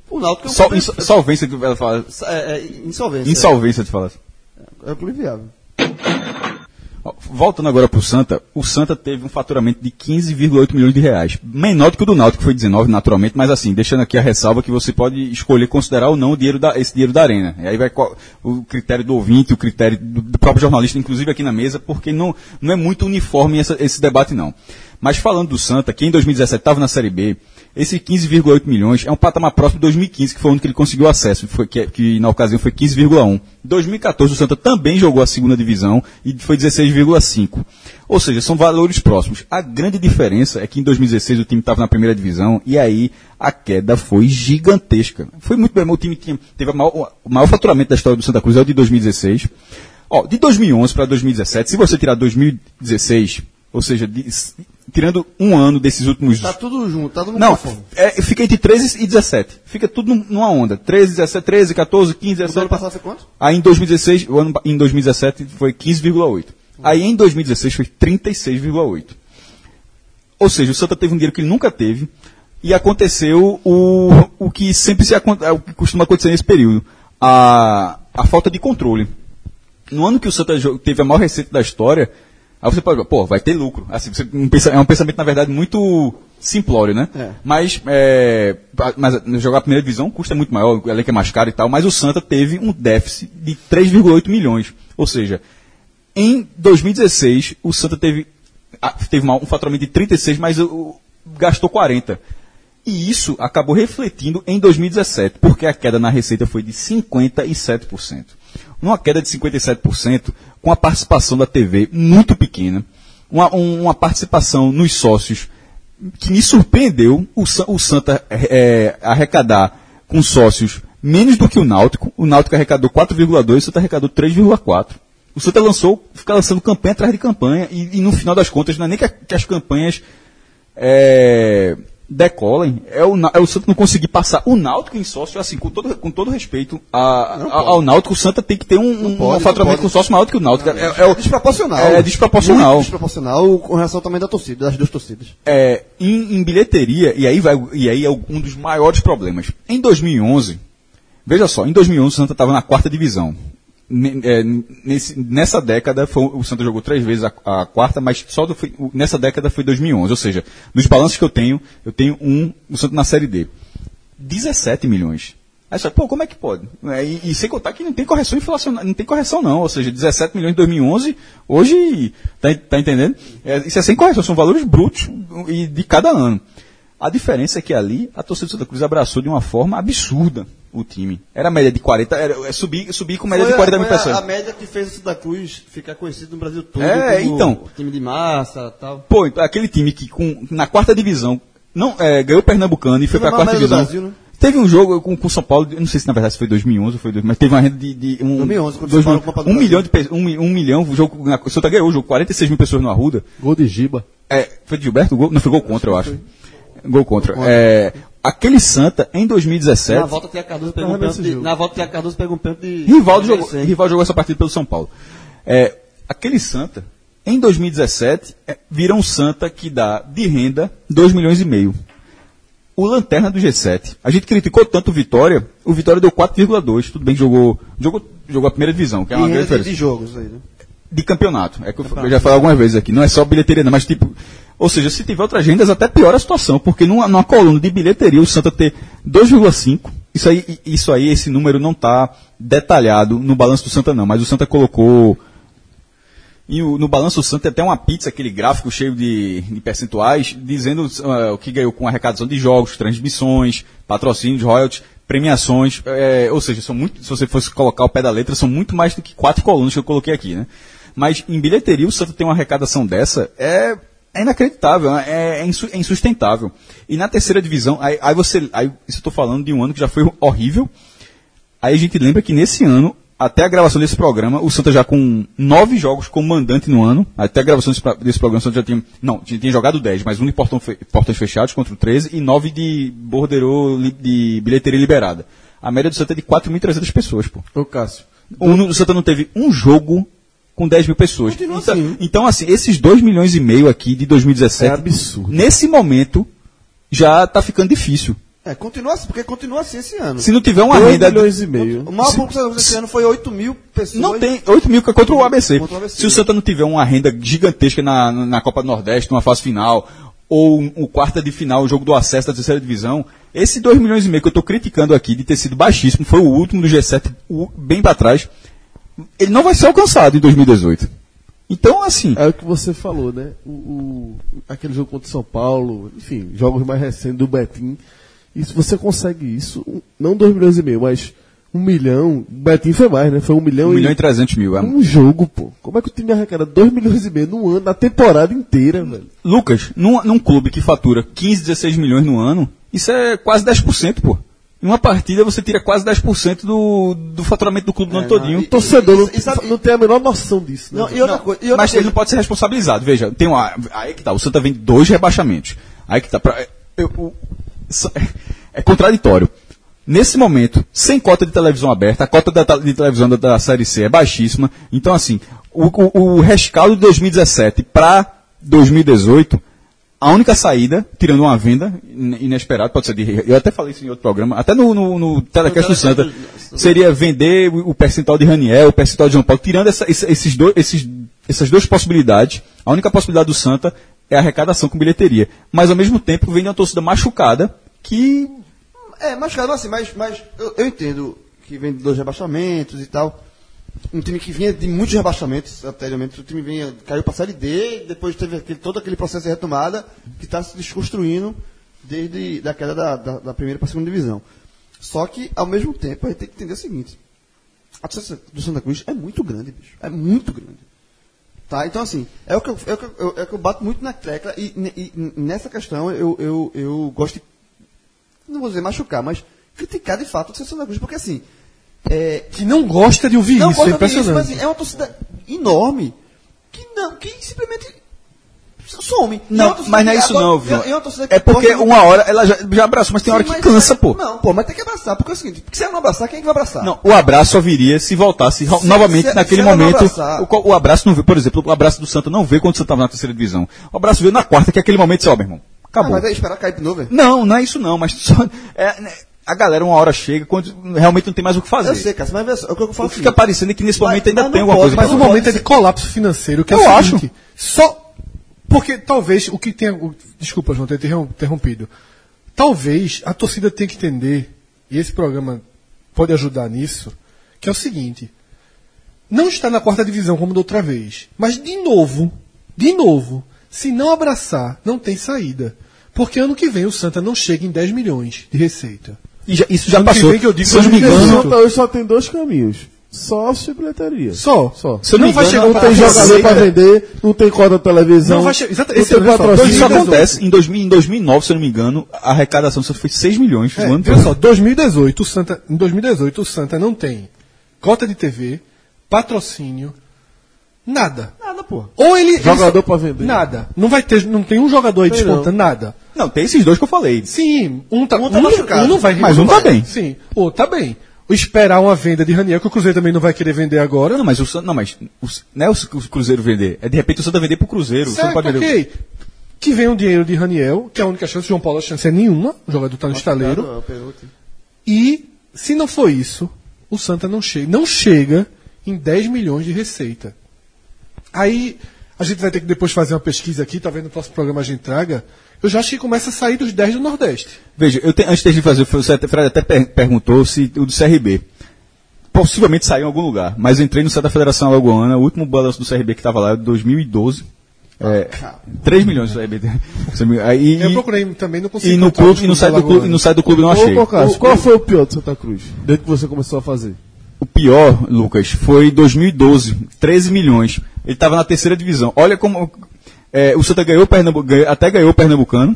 O Náutico é um Sol, clube ins- solvência que ela fala. é, é, insolvência. Insolvência de falar. É um clube inviável. Ó, Voltando agora pro Santa, o Santa teve um faturamento de 15,8 milhões de reais. Menor do que o do Náutico, que foi 19 naturalmente, mas assim, deixando aqui a ressalva que você pode escolher considerar ou não o dinheiro da, esse dinheiro da arena. E aí vai o critério do ouvinte, o critério do, do próprio jornalista, inclusive aqui na mesa, porque não, não é muito uniforme essa- esse debate não. Mas falando do Santa, que em 2017 estava na Série B, esse 15,8 milhões é um patamar próximo de 2015, que foi onde que ele conseguiu acesso, foi, que, que na ocasião foi 15,1. Em 2014 o Santa também jogou a segunda divisão e foi 16,5. Ou seja, são valores próximos. A grande diferença é que em 2016 o time estava na primeira divisão e aí a queda foi gigantesca. Foi muito bem, o time tinha, teve maior- o maior faturamento da história do Santa Cruz, é o de 2016. Ó, de 2011 para 2017, se você tirar 2016, ou seja, de- tirando um ano desses últimos Tá tudo junto, tá tudo no não, é, fica entre 13 e 17. Fica tudo num- numa onda. 13, 17, 13, 14, 15, O do ano 17. passado foi quanto? Aí em 2016, o ano, em 2017 foi 15,8. Aí em 2016 foi 36,8. Ou seja, o Santa teve um dinheiro que ele nunca teve e aconteceu o, o que sempre se, é o que costuma acontecer nesse período. A, a falta de controle. No ano que o Santa teve a maior receita da história, Aí você pode, pô, vai ter lucro. Assim, você, um é um pensamento, na verdade, muito simplório, né? É. Mas, é, mas jogar a primeira divisão custa muito maior, o elenco é mais caro e tal, mas o Santa teve um déficit de 3,8 milhões. Ou seja, em 2016, o Santa teve, teve um faturamento de 36, mas gastou 40. E isso acabou refletindo em 2017, porque a queda na receita foi de 57%. Numa queda de 57%, com a participação da TV muito pequena, uma, um- uma participação nos sócios que me surpreendeu o, o Santa é, arrecadar com sócios menos do que o Náutico. O Náutico arrecadou 4,2, o Santa arrecadou 3,4. O Santa lançou, fica lançando campanha atrás de campanha, e, e no final das contas, não é nem que, a- que as campanhas é, decolem, é o, é o Santa não conseguir passar o Náutico em sócio, assim, com todo, com todo respeito a- a- ao Náutico, o Santa tem que ter um, um, pode, um faturamento não com sócio maior do que o Náutico. É, é o- desproporcional. É desproporcional. Desproporcional com relação tamanho da torcida, das duas torcidas. é, em, em bilheteria, e aí, vai, e aí é um dos maiores problemas. Em 2011, veja só, em 2011 o Santa estava na quarta divisão. É, nesse- nessa década, foi- o Santa jogou três vezes a, a quarta, mas só do- nessa década foi 2011. Ou seja, nos balanços que eu tenho, eu tenho um, o Santa na Série D. 17 milhões. Aí você, pô, como é que pode? É, e, e sem contar que não tem correção inflacional, não tem correção não, ou seja, 17 milhões em 2011, hoje, tá, tá entendendo? É, isso é sem correção, são valores brutos e de cada ano. A diferença é que ali a torcida do Santa Cruz abraçou de uma forma absurda o time. Era média de 40, era, é subir, subir com média de 40 mil foi a- pessoas. A, média que fez o Santa Cruz ficar conhecido no Brasil todo. É, como então. Time de massa tal. Pô, então, aquele time que com, na quarta divisão não, é, ganhou o Pernambucano e foi para a a quarta divisão. Brasil, né? Teve um jogo com o São Paulo, não sei se na verdade se foi 2011 ou foi 2000, mas teve uma renda de, de um, 2011, quando dois São Paulo mil- Copa do um Brasil. milhão de pe- um, um milhão, o jogo na, o Santa ganhou o jogo, 46 mil pessoas no Arruda. Gol de Giba. É, foi de Gilberto? Gol? Não foi gol contra, eu acho. Gol contra. É, aquele Santa em 2017, Na volta tem a Cardoso pegou um pênalti. de-. Na volta tem a Cardoso pegou um pênalti de. Rivaldo jogou. Rivaldo jogou essa partida pelo São Paulo. É, aquele Santa, em 2017, é, vira um Santa que dá de renda 2 milhões e meio. O Lanterna do G7. A gente criticou tanto o Vitória, o Vitória deu 4,2. Tudo bem que jogou, jogou, jogou a primeira divisão, que é uma grande de, diferença. de jogos aí, né? De campeonato. É que eu, eu já falei algumas vezes aqui. Não é só bilheteria, não, mas tipo. Ou seja, se tiver outras rendas, até piora a situação, porque numa, numa coluna de bilheteria o Santa ter 2,5. Isso aí, isso aí, esse número não está detalhado no balanço do Santa, não, mas o Santa colocou. E o- no balanço do Santa até uma pizza, aquele gráfico cheio de, de percentuais, dizendo ah, o que ganhou com arrecadação de jogos, transmissões, patrocínios, royalties, premiações. é, ou seja, são muito, se você fosse colocar o pé da letra, são muito mais do que quatro colunas que eu coloquei aqui, né? Mas em bilheteria, o Santa tem uma arrecadação dessa, é, é inacreditável, é, é insu- é insustentável. E na terceira divisão, aí, aí você. Aí, isso eu estou falando de um ano que já foi horrível. Aí a gente lembra que nesse ano, até a gravação desse programa, o Santa já com nove jogos como mandante no ano, até a gravação desse, desse programa, o Santa já tinha. Não, tinha, tinha jogado dez, mas um de portão fe- portões fechados contra o 13 e nove de borderô de bilheteria liberada. A média do Santa é de 4.300 pessoas, pô. Ô, Cássio. O, o Santa não teve um jogo com 10 mil pessoas. Continua então, assim. então, assim, esses 2 milhões e meio aqui de 2017, É absurdo. nesse momento, já tá ficando difícil. É, continua assim, porque continua assim esse ano. Se não tiver uma 2 renda. milhões e meio. O maior público desse ano foi 8 mil pessoas. Não tem 8 mil que é contra o ABC. Contra o ABC. Se o Santa não tiver uma renda gigantesca na, na Copa do Nordeste, numa fase final, ou um, o quarta de final, o jogo do acesso da terceira divisão, esse 2 milhões e meio que eu estou criticando aqui de ter sido baixíssimo, foi o último do G7, o- bem para trás, ele não vai ser alcançado em 2018. Então, assim, É o que você falou, né? O, o- aquele jogo contra o São Paulo, enfim, jogos mais recentes do Betim. E se você consegue isso, um- não 2 milhões e meio, mas um milhão. O Betim foi mais, né? Foi um milhão 1 e. milhão e 300 mil. é. Um jogo, pô. Como é que o time arrecada 2 milhões e meio no ano, na temporada inteira, velho? Lucas, num, num clube que fatura 15, 16 milhões no ano, isso é quase 10%, pô. Em uma partida você tira quase 10% do, do faturamento do clube no ano todinho. e- O torcedor não, e sabe- não tem a menor noção disso, né? Não, e outra coisa. E outra Mas coisa. ele não pode ser responsabilizado. Veja, tem uma. Aí que tá, o Santa vem de dois rebaixamentos. Aí que tá. Pra, eu- o- so- é contraditório. Nesse momento, sem cota de televisão aberta, a cota da de televisão da, da Série C é baixíssima. Então, assim, o, o, o rescaldo de 2017 para 2018 a única saída, tirando uma venda in- inesperada, pode ser de. Eu até falei isso em outro programa, até no, no, no Telecast do Santa, seria vender o, o percentual de Raniel, o percentual de João Paulo, tirando essa- esse- esses dois, esses, essas duas possibilidades, a única possibilidade do Santa é a arrecadação com bilheteria. Mas ao mesmo tempo vem uma torcida machucada que. É, mas cara, assim, mas, mas eu, eu entendo que vem de dois rebaixamentos e tal. Um time que vinha de muitos rebaixamentos anteriormente, o time vinha, caiu para a Série D, depois teve aquele- todo aquele processo de retomada que está se desconstruindo desde a queda da, da, da primeira para a segunda divisão. Só que, ao mesmo tempo, a gente tem que entender o seguinte: a torcida do Santa Cruz é muito grande, bicho. É muito grande. Tá? Então, assim, é o que eu, é o que eu, é o que eu bato muito na tecla e, e- e nessa questão eu, eu, eu gosto de não vou dizer machucar, mas criticar de fato do Santa Cruz, porque assim, é, Que não gosta de ouvir não isso, é ouvir isso, impressionante. mas assim, é uma torcida enorme que não, que simplesmente some. É Não, torcida mas não é isso agora- não, é torcida que É porque gosta uma hora ela já, já abraçou, mas tem hora Sim, que mas- cansa, pô. Não, pô, mas tem que abraçar, porque é o seguinte, porque se ela não abraçar, quem é que vai abraçar? Não, o abraço só viria se voltasse Se- novamente se- naquele se momento. O, o abraço não veio, por exemplo, o abraço do Santa não veio quando o Santa estava na terceira divisão. O abraço veio na quarta, que é aquele momento só, meu irmão. Ah, Acabou. mas é esperar cair de novo. Não, não é isso não, mas só, é, né, a galera uma hora chega quando realmente não tem mais o que fazer. Eu sei, Cássio, mas só, o que eu O falo que é o fica seguinte, parecendo é que nesse Mas- momento ainda mas tem não alguma pode, coisa. Mas o momento é de colapso financeiro, que é Eu o acho. seguinte, Só. Porque talvez o que tenha. o- Desculpa, João, ter interrom- interrompido. Talvez a torcida tenha que entender, e esse programa pode ajudar nisso, que é o seguinte. Não está na quarta divisão como da outra vez. Mas de novo, de novo, se não abraçar, não tem saída. Porque ano que vem o Santa não chega em 10 milhões de receita. E já- isso já Ano passou. que eu digo Se eu não me engano, hoje só tem dois caminhos. Sócio e bilheteria. Só. Só. Eu não não vai chegar Não um tem jogador pra vender, não tem cota televisão. Não vai exato, esse é patrocínio. isso 2018. acontece. Em, 2000, em 2009, se eu não me engano, a arrecadação só foi 6 milhões. É, no ano veja só, 2018, o Santa, em 2018, o Santa não tem cota de TV, patrocínio, nada. Nada, pô. Ou ele. Jogador ele pra vender. Nada. Não vai ter, não tem um jogador aí Tem despontando nada. Não, tem esses dois que eu falei. Sim, um tá, Um tá machucado. um não vai Mas um tá bem. Sim, o outro tá bem. O esperar uma venda de Raniel, que o Cruzeiro também não vai querer vender agora. Não, mas o Santa, não, mas o, não é o Cruzeiro vender. É de repente o Santa vender pro Cruzeiro. Você não Certo, pode vender. ok. Que vem o dinheiro de Raniel, que é a única chance. João Paulo, a chance é nenhuma. O jogador tá no estaleiro. E, se não for isso, o Santa não chega, não chega em 10 milhões de receita. Aí, a gente vai ter que depois fazer uma pesquisa aqui, talvez no próximo programa a gente traga. Eu já acho que começa a sair dos 10 do Nordeste. Veja, eu te- antes de fazer, o Fred até per- perguntou se o do CRB possivelmente saiu em algum lugar, mas eu entrei no site da Federação Alagoana, o último balanço do CRB que estava lá é de 2012. É, 3 milhões do CRB. Aí, Eu procurei também, não consegui. e no, clube, e no clubes site do clube, e no site do clube não achei. Ô, Cássio, qual foi o pior do Santa Cruz? Desde que você começou a fazer? O pior, Lucas, foi 2012, 13 milhões. Ele estava na terceira divisão. Olha como. é, o Santa ganhou, o Pernambu- ganhou- até ganhou o Pernambucano.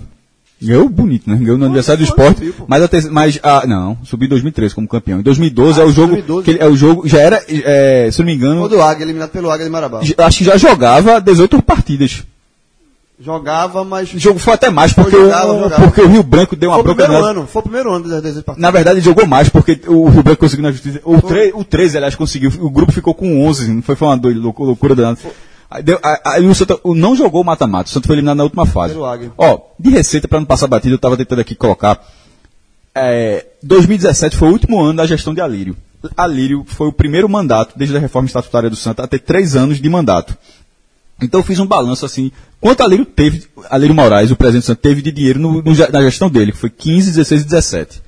Ganhou bonito, né? Ganhou no aniversário do esporte. mas a terceira, mas a, não, subiu em 2013 como campeão. Em 2012 Ah, é o jogo. 2012. Que ele- é o jogo. Já era, é, se não me engano, O do Águia, eliminado pelo Águia de Marabá. acho que já jogava 18 partidas. Jogava, mas. O jogo foi até mais, porque, jogava, o, jogava. porque o Rio Branco deu uma Foi o bronca primeiro danada. ano. Foi o primeiro ano das 18 partidas. Na verdade, jogou mais, porque o Rio Branco conseguiu na justiça. O, tre, o 13, aliás, conseguiu. O grupo ficou com 11, não foi, foi uma doida, loucura, danada. Aí, deu- aí- o Santa o- não jogou o mata-mata, o Santa foi eliminado na última fase. Ó, de receita, para não passar batido, eu tava tentando aqui colocar. É, 2017 foi o último ano da gestão de Alírio. Alírio foi o primeiro mandato, desde a reforma estatutária do Santa, a ter três anos de mandato. Então eu fiz um balanço assim, quanto Alírio teve, Alírio Moraes, o presidente Santa, teve de dinheiro no- no na gestão dele, que foi 15, 16 e 17.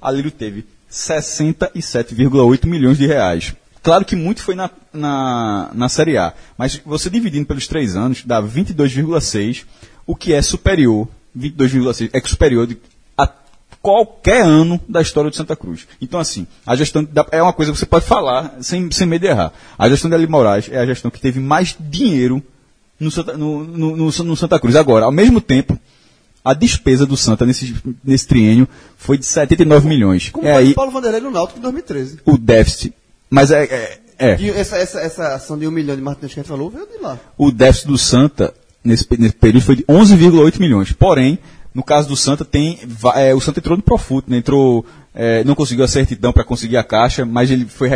Alírio teve 67,8 milhões de reais. Claro que muito foi na, na, na Série A, mas você dividindo pelos três anos, dá 22,6, o que é superior, 22,6, é superior de, qualquer ano da história de Santa Cruz. Então, assim, a gestão da- é uma coisa que você pode falar sem, sem medo de errar. A gestão de Ali Moraes é a gestão que teve mais dinheiro no Santa, no, no, no- Santa Cruz. Agora, ao mesmo tempo, a despesa do Santa nesse, nesse triênio foi de 79 milhões. Como é aí o Paulo Vanderlei no Náutico em 2013. o déficit. Mas é, é, é. Essa, essa, essa ação de um milhão de Martins que a gente falou veio de lá. o déficit do Santa nesse, nesse período foi de 11,8 milhões. Porém, No caso do Santa, tem é, o Santa entrou no Profut, né? entrou, é, não conseguiu a certidão para conseguir a caixa, mas ele foi,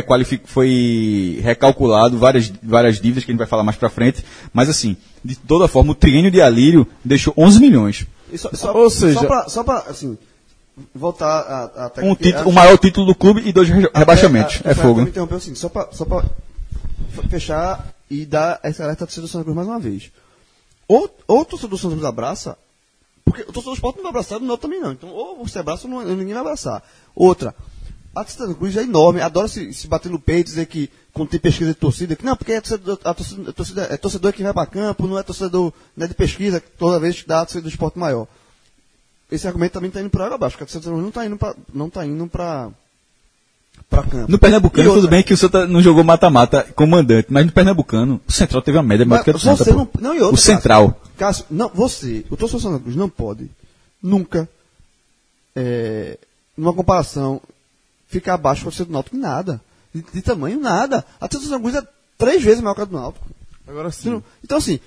foi recalculado, várias, várias dívidas que a gente vai falar mais para frente. Mas assim, de toda forma, o triênio de Alírio deixou 11 milhões. Só, só, Ou seja- só pra, assim, voltar a, a até Um título, a- o maior título do clube e dois até- rebaixamentos. a- É Rafael, fogo. Me né? interrompeu assim, só pra, só pra fechar e dar essa alerta do Santa Cruz mais uma vez. Ou, ou o torcedor do Santa Cruz abraça, porque o torcedor do esporte não vai abraçar, o outro também não. Então, ou você abraça ou não- ninguém vai abraçar. Outra, a Santa Cruz é enorme, adora se, se bater no peito, dizer que quando tem pesquisa de torcida, que não, porque é torcedor, a torcida, a torcida- é torcedor que vai para campo, não é torcedor não é de pesquisa, toda vez que dá a torcida do esporte maior. Esse argumento também está indo para água abaixo, porque a Cruz não está indo para não tá indo para para campo. No Pernambucano, E outra, tudo bem que o Santa não jogou mata-mata comandante, mas no Pernambucano, o Central teve uma média maior do que a do Santa. não, não, e outra, o Central. Cássio, não, você, o torcedor do Santa Cruz não pode nunca, é, numa comparação, ficar abaixo do torcedor do Náutico em nada. De, de tamanho, nada. A torcida do Santa Cruz é três vezes maior que a do Náutico. Agora sim. não- então, assim,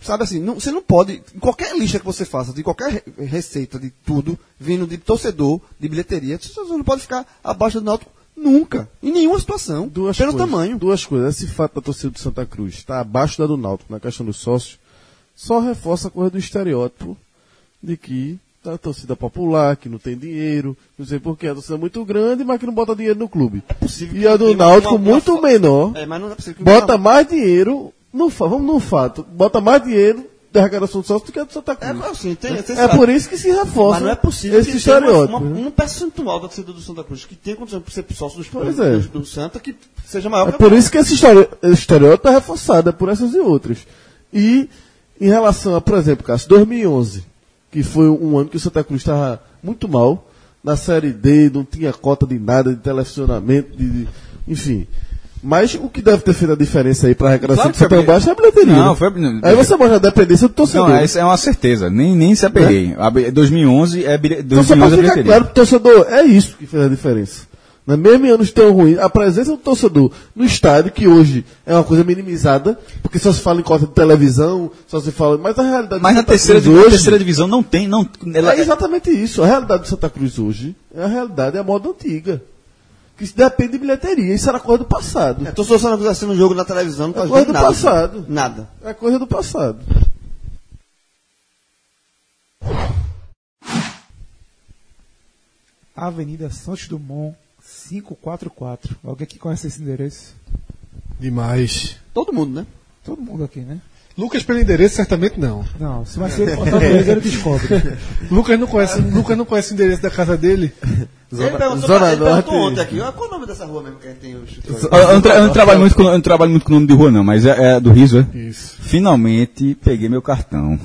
sabe assim, não- você não pode, em qualquer lista que você faça, de qualquer re- receita, de tudo, vindo de torcedor, de bilheteria, você não pode ficar abaixo do Náutico nunca, em nenhuma situação, Duas pelo coisas, tamanho. Duas coisas. Esse fato da torcida do Santa Cruz estar abaixo da do Náutico na questão dos sócios só reforça a coisa do estereótipo de que a torcida popular, que não tem dinheiro, não sei porquê, a torcida é muito grande, mas que não bota dinheiro no clube. possível e a do uma- Náutico uma- uma muito fa- menor, É, é bota uma- mais dinheiro, no, vamos num fato, bota mais dinheiro da arrecadação do sócio do que a do Santa Cruz. É, assim, tem, tem É por isso que se reforça Mas não é possível esse que tenha uma, estereótipo. uma, né? um percentual da torcida do Santa Cruz que tenha condição de ser sócio dos Pois do, é. do, Santa que seja maior É que por isso que esse estereótipo é reforçado, é por essas e outras. E em relação a, por exemplo, Cássio, 2011, que foi um ano que o Santa Cruz estava muito mal, na Série D, não tinha cota de nada, de televisionamento, de, de- enfim. Mas o que deve ter feito a diferença aí para a arrecadação Claro do Santa Cruz é a bilheteria. Não, né? foi- Aí você mostra a dependência do torcedor. Não, essa é uma certeza. Nem, nem se apeguei. Bi- 2011 é bilhe- Então, só 2011 para é bilheteria. claro torcedor, é isso que fez a diferença. Não é mesmo em anos tão ruins, a presença do torcedor no estádio, que hoje é uma coisa minimizada, porque só se fala em cota de televisão, só se fala. Mas a realidade Mas do na Santa terceira, Cruz terceira divisão não tem. Não, ela, É exatamente isso. A realidade do Santa Cruz hoje é a realidade, é a moda antiga. Que isso depende de bilheteria. Isso era coisa do passado. É, tô só Santa Cruz assistindo um jogo na televisão, não tá É coisa do nada. passado. Nada. É coisa do passado. Avenida Santos Dumont, 544. Alguém que conhece esse endereço? Demais. Todo mundo, né? Todo mundo aqui, né? Lucas pelo endereço, certamente não. Não, se vai ser Fortaleza, ele descobre. Lucas não conhece, Lucas não conhece o endereço da casa dele. ele perguntou, Zona ele perguntou Norte. ontem aqui, qual o nome dessa rua mesmo que a gente tem o escritório? eu, eu eu não trabalho muito com, eu não trabalho muito com o nome de rua, não, mas é, é do Riso, é? Isso. Finalmente peguei meu cartão.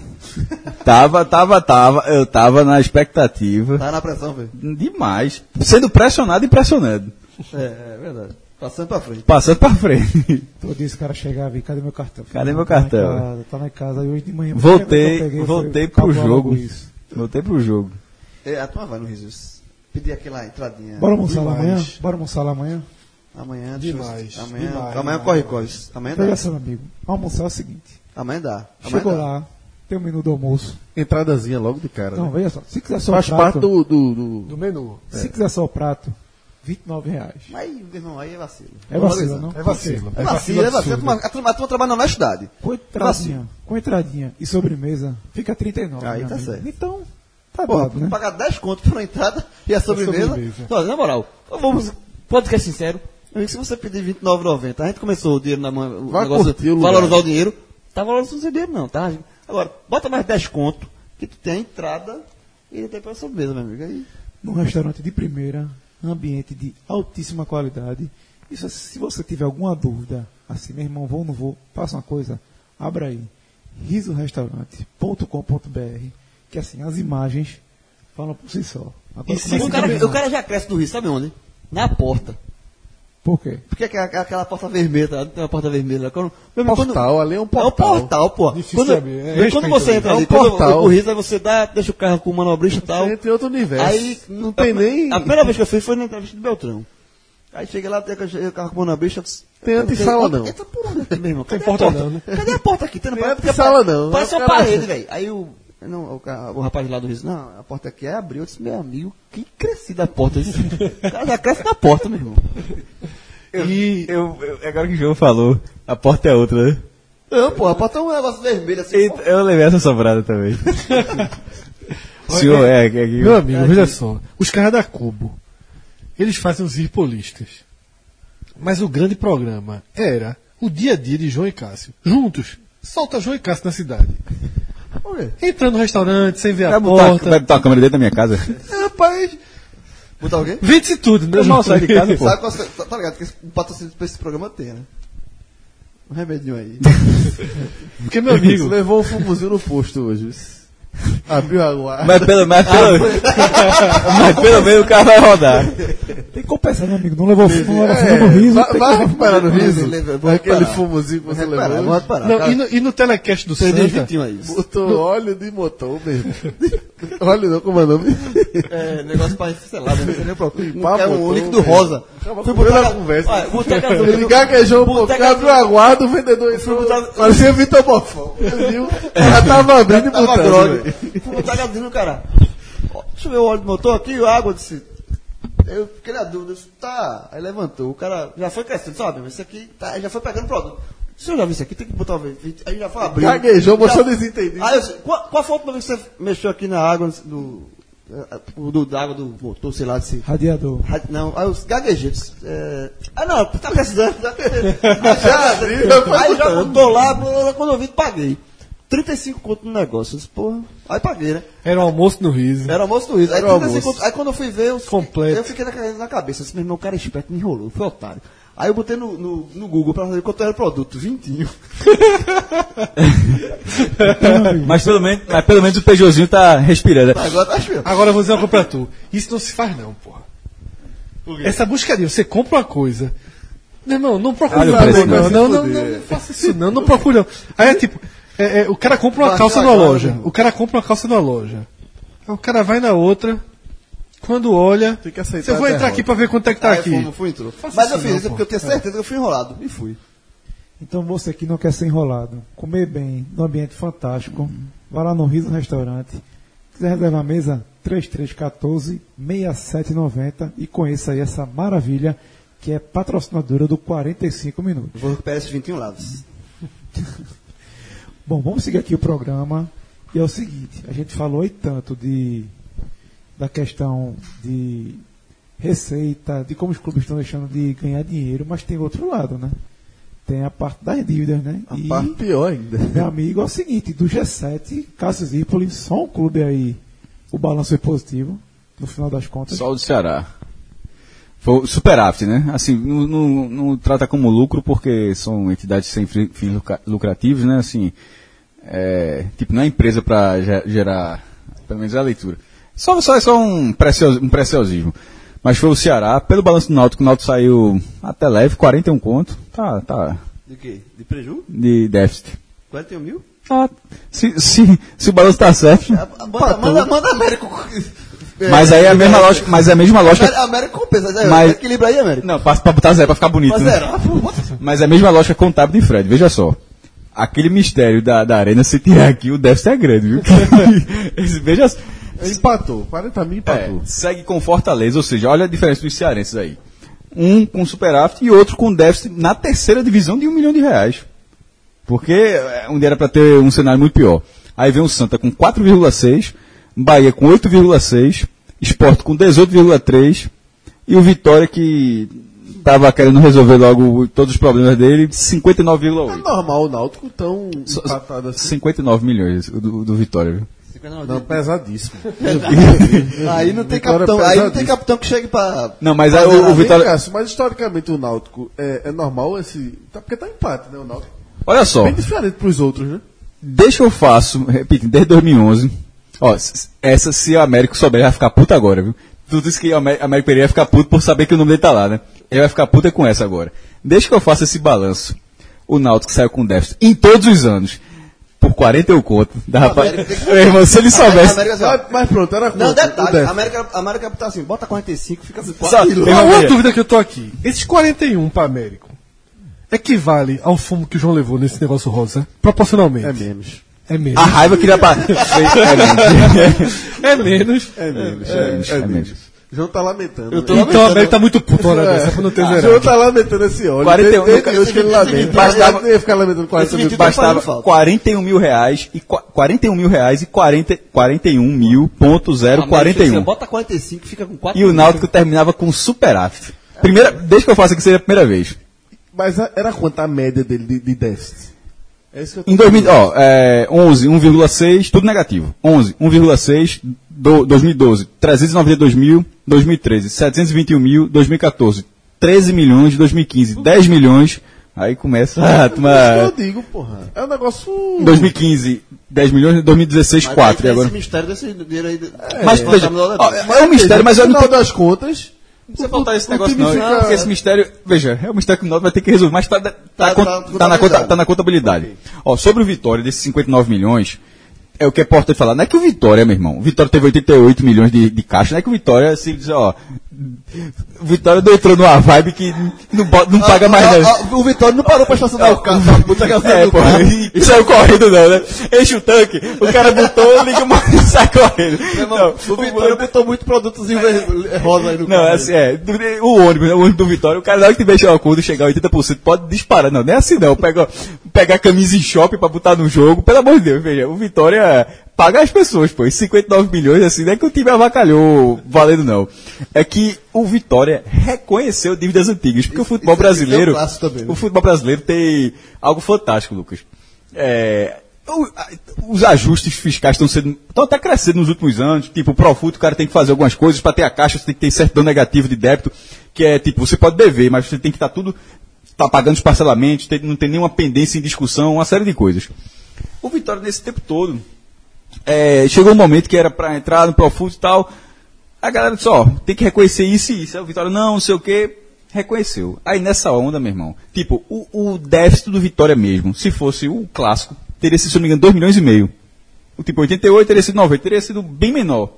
Tava, tava, tava, eu tava na expectativa. Tá na pressão, velho. Demais. Sendo pressionado e pressionado. É, é verdade. Passando pra frente. Passando pra frente. Todo dia esse cara chegava e cadê meu cartão? Cadê meu Tá na cartão? casa, Tá na casa, e hoje de manhã. Voltei, peguei, voltei foi, pro jogo. Isso. Voltei pro jogo. É, a turma vai no Risos. Pedir aquela entradinha. Bora almoçar lá Demais. amanhã? Bora almoçar lá amanhã? Amanhã, deixa eu- Demais, Amanhã, demais, amanhã demais, corre, demais. corre. Amanhã Veja dá. amigo. Almoçar é o seguinte. Amanhã dá. Amanhã Chegou dá. lá, tem o menu do almoço. Entradazinha logo de cara. Não, né? veja só. Se quiser só Faz o prato, parte do. do, do- Do menu. se quiser só o prato, 29 reais. Mas, irmão, aí é vacilo. É vacilo, não? É vacilo. É vacilo, é vacilo. A absurdo. turma, a turma, a turma trabalha na honestidade. Com entradinha, com entradinha e sobremesa, fica 39. Aí tá amigo. certo. Então, tá dado, né? pagar 10 conto por entrada e a sobremesa. sobremesa. Olha, na moral, vamos, podcast sincero. Meu amigo, se você pedir R$29,90, a gente começou o dinheiro na mão, o Vai negócio, curtir valorizar o dinheiro. Tá valorizando o seu dinheiro, não, tá? Agora, bota mais 10 conto, que tu tem a entrada e tem para sobremesa, meu amigo. Aí, Num restaurante de primeira, ambiente de altíssima qualidade. Isso, se você tiver alguma dúvida, assim, meu irmão, vou ou não vou, faça uma coisa, abra aí, risorestaurante.com.br, que assim, as imagens falam por si só. Agora, E se o, cara, o cara já cresce do Rio, sabe onde? Na porta. Por quê? Porque aquela, aquela porta vermelha, tá? tem uma porta vermelha. Quando, amigo, quando- Portal, ali é um É um portal. portal, pô. Difícil Quando, abrir, é quando você entra É um ali, quando portal. o Risa, você dá, deixa o carro com o manobrista e tal. Você entra em outro universo. Aí não tem nem. A primeira vez que eu fui foi na entrevista do Beltrão. Aí cheguei lá, tem o carro com o manobrista. Tem antessala, não. Entra por onde aqui, meu irmão? Cadê porta a porta? não, né? Cadê a porta aqui? Tem Tem não. Parece o uma parede, velho. Aí o Não, o, o rapaz lá do Rio disse, não, a porta aqui é abriu. Eu disse, meu amigo, que crescida a porta. Eu disse, o cara já cresce na porta, meu irmão. E eu, eu- agora que o João falou, a porta é outra, né? Não, pô, a porta é um negócio vermelho assim. E eu levei essa sobrada também. Senhor, é, é, é, Meu amigo, veja só. Os caras da Cubo, eles fazem os irpolistas. Mas o grande programa era o dia a dia de João e Cássio. Juntos. Solta João e Cássio na cidade. Entrando no restaurante, sem ver Vai a botar, porta. vai botar a câmera dentro da minha casa? Rapaz. Botar o quê? Vende-se tudo, né? Eu mal João? saio de casa, pô. Sabe qual, tá, tá ligado? Que esse patrocínio pra esse programa tem, né? Um remedinho aí. Porque, meu amigo, Levou um fumozinho no posto hoje. Abriu a guarda. Mas pelo, mas pelo, mas pelo menos o carro vai rodar. Tem que compensar, meu amigo. Não levou, não levou É, fumo no riso. vai, tem vai recuperar no riso? Aquele fumozinho que você levou. não, e, no, e no telecast do Perdi Santa, 20 aí. Botou óleo de motor mesmo. óleo não, como é o nome? É, negócio pra sei lá, não sei nem pra Limpar É um líquido rosa. Fui botar na- conversa. Olha, botar gasolina Ele gaguejou um pouco, Botar abriu a guarda, o vendedor entrou. botar- Parecia Vitor Bofão. Viu? Já tava abrindo e botando. Fui botar gasolina no cara. Deixa eu ver o óleo do motor aqui, a água disse. Eu fiquei na dúvida, disse, tá. Aí levantou, o cara já foi crescendo, sabe? Mas Esse aqui tá, já foi pegando produto. Se eu já vi isso aqui, tem que botar o vídeo. Aí já foi abrindo. Gaguejou, mostrou Já- desentendido. Aí qual, qual foi a última vez que você mexeu aqui na água do. eh, do da água do motor, sei lá, desse. Radiador. Ra- Não, aí os gaguejeiros. É... Ah, não, tá precisando. Tá. Já abriu, aí já botou lá, quando eu vi, paguei. 35 conto no negócio. Eu disse, porra. Aí paguei, né? era o almoço no riso. Era almoço do Rio. Aí, Era o 35 almoço. conto. aí quando eu fui ver, eu, Completo. eu fiquei na, na cabeça. Eu disse, meu irmão, o cara é esperto, me enrolou. Foi otário. Aí eu botei no, no, no Google pra saber quanto era o produto. Vintinho. Mas pelo menos, mas pelo menos o Peugeotzinho tá respirando. Agora tá achando. Agora eu vou dizer uma coisa pra tu. Isso não se faz não, porra. Essa buscaria, você compra uma coisa. Meu irmão, não procura o não, preço, não, não, não, não, não faça isso não, não procura não. Aí é tipo, é, é, o cara compra uma calça numa loja. né? O cara compra uma calça numa loja. Aí o cara vai na outra, quando olha, Tem que aceitar vou a entrar aqui pra ver quanto é que tá Aí aqui. fui, fui entrou. Faça Mas eu fiz isso porque eu tinha certeza que eu fui enrolado. E fui. Então você que não quer ser enrolado, comer bem, num ambiente fantástico, vá lá no Riso Restaurante. Quiser reservar a mesa, 3314 6790 e conheça aí essa maravilha que é patrocinadora do 45 Minutos. Vou recuperar esses 21 lados. Bom, vamos seguir aqui o programa. E é o seguinte, a gente falou aí tanto de da questão de receita, de como os clubes estão deixando de ganhar dinheiro, mas tem outro lado, né? Tem a parte das dívidas, né? A e, parte pior ainda. meu amigo, é o seguinte, do G7, Cássio Zirpoli, só um clube aí, o balanço é positivo, no final das contas. Só o do Ceará. Foi superávit, né? Assim, não, não- não trata como lucro porque são entidades sem fi- fins lucra- lucrativos, né? Assim, é, tipo, não é empresa para gerar, pelo menos é a leitura. Só, só é só um precios- um preciosismo. Mas foi o Ceará, pelo balanço do Náutico, o Náutico saiu até leve, 41 conto. Tá, tá, De quê? De preju? de déficit. 41 mil? Tá, se, se, se o balanço tá certo. Manda, manda, manda América. Mas aí é a mesma lógica, mas é a mesma lógica. América, América compensa. né? Mas- Equilibra aí, América. Não, pra, pra botar zero, pra ficar bonito. Mas né? zero. Ah, bota- Mas é a mesma lógica contábil de Fred, veja só. Aquele mistério da, da arena, se tirar aqui, o déficit é grande, viu? Veja só. Empatou. 40 mil É, empatou. segue com Fortaleza, ou seja, olha a diferença dos cearenses aí. Um com superávit e outro com déficit na terceira divisão de um milhão de reais. Porque é, dia era para ter um cenário muito pior. Aí vem o Santa com 4,6, Bahia com 8,6, Sport com 18,3 e o Vitória que estava querendo resolver logo todos os problemas dele, É 59,8. normal o Náutico tão empatado assim. 59 milhões do, do Vitória. viu? Não, pesadíssimo. Aí não tem Vitória capitão, aí não tem pesadíssimo. capitão que chegue pra. Não, mas aí o, o Vitória. Cássio, mas historicamente o Náutico é, é normal esse. Tá, porque tá empate, né? O Náutico. Olha só. Bem diferente pros outros, né? Deixa eu faço, repito, desde 2011. Ó, s- essa se o Américo souber, ele vai ficar puto agora, viu? Tu disse que o Amé- Américo Pereira ia ficar puto por saber que o nome dele tá lá, né? Ele vai ficar puto é com essa agora. Deixa que eu faça esse balanço. O Náutico saiu com déficit em todos os anos. Por 41 conto. Da rapaz. Meu irmão, se ele soubesse. América, assim, Mas, mas pronto, era Não, detalhe, a América, a América tá assim, bota 45, fica Só- 4 Meu Uma, dúvida que eu tô aqui. Esses 41 para Américo equivale ao fumo que o João levou nesse negócio rosa? Proporcionalmente. É menos. É menos. A raiva que ele apa- é menos. É menos. É menos. É menos, é menos. João tá lamentando. Eu tô né? Então a América tá muito puto hora dessa, por não ter João zerado. tá lamentando esse óleo. 41, Desde hoje que ele lamenta. Bastava- Eu não ia ficar lamentando 40 mil. Tá Bastava fazendo falta. 41 mil reais e qua- 41 mil reais e 40, 41 mil ponto Ah, 041. Bota 45, fica com 4 E o Náutico terminava com superávit. Primeira, desde que eu faço aqui seria a primeira vez. Mas era quanto a média dele de, de déficit? É isso que eu tô Em 2000, ó, é, 11, 1,6, tudo negativo. 11, 1,6, do, 2012, 392 mil, 2013, 721 mil, 2014, 13 milhões, 2015, 10 milhões, aí começa a Isso que tomar... eu digo, porra. É um negócio. 2015, 10 milhões, 2016, 4, e agora... Esse mistério desse dinheiro aí. Mas, É, veja, tá ó, a- é um mistério, mas eu no não final tenho... das contas. Não precisa faltar esse o negócio não, fica- porque esse mistério, veja, é um mistério que o Náutico vai ter que resolver, mas tá, tá, Tá- tá tá na, conta, contabilizado. tá na contabilidade. Ó, sobre o Vitória, desses 59 milhões, é o que é importante falar, não é que o Vitória, meu irmão, o Vitória teve 88 milhões de, de caixa, não é que o Vitória, se diz, ó, o Vitória não entrou numa vibe que não, não paga mais Ah, nada. ah, O Vitória não parou pra estacionar o carro, pra botar a gasolina É, pô, e saiu correndo não, né? Enche o tanque, o cara botou, liga o motor e sai correndo. Não, O Vitória botou muito produtozinho ver- rosa aí no Não, carro. é assim, é. O ônibus, né, o ônibus do Vitória, o cara na hora que tiver o acordo chegar a 80%, pode disparar. Não, não é assim não. Pega, pega a camisa em shopping pra botar no jogo. Pelo amor de Deus, veja, o Vitória paga as pessoas, pô. E 59 milhões, assim, não é que o time avacalhou valendo, não. É que o Vitória reconheceu dívidas antigas. Porque o futebol isso é- isso é um brasileiro. também, né? O futebol brasileiro tem algo fantástico, Lucas. É, o- a- os ajustes fiscais estão sendo. estão até crescendo nos últimos anos. Tipo, o Profut, o cara tem que fazer algumas coisas. Para ter a caixa, você tem que ter certidão negativa de débito. Que é tipo, você pode dever, mas você tem que estar tudo. tá pagando os parcelamentos, tem- não tem nenhuma pendência em discussão, uma série de coisas. O Vitória, nesse tempo todo, é, chegou um momento que era para entrar no Profut e tal. A galera disse, ó, tem que reconhecer isso e isso. Aí o Vitória, não, não sei o quê. Reconheceu. Aí nessa onda, meu irmão, tipo, o, o déficit do Vitória mesmo, se fosse o clássico, teria sido, se não me engano, 2 milhões e meio. O tipo 88 teria sido 90, teria sido bem menor.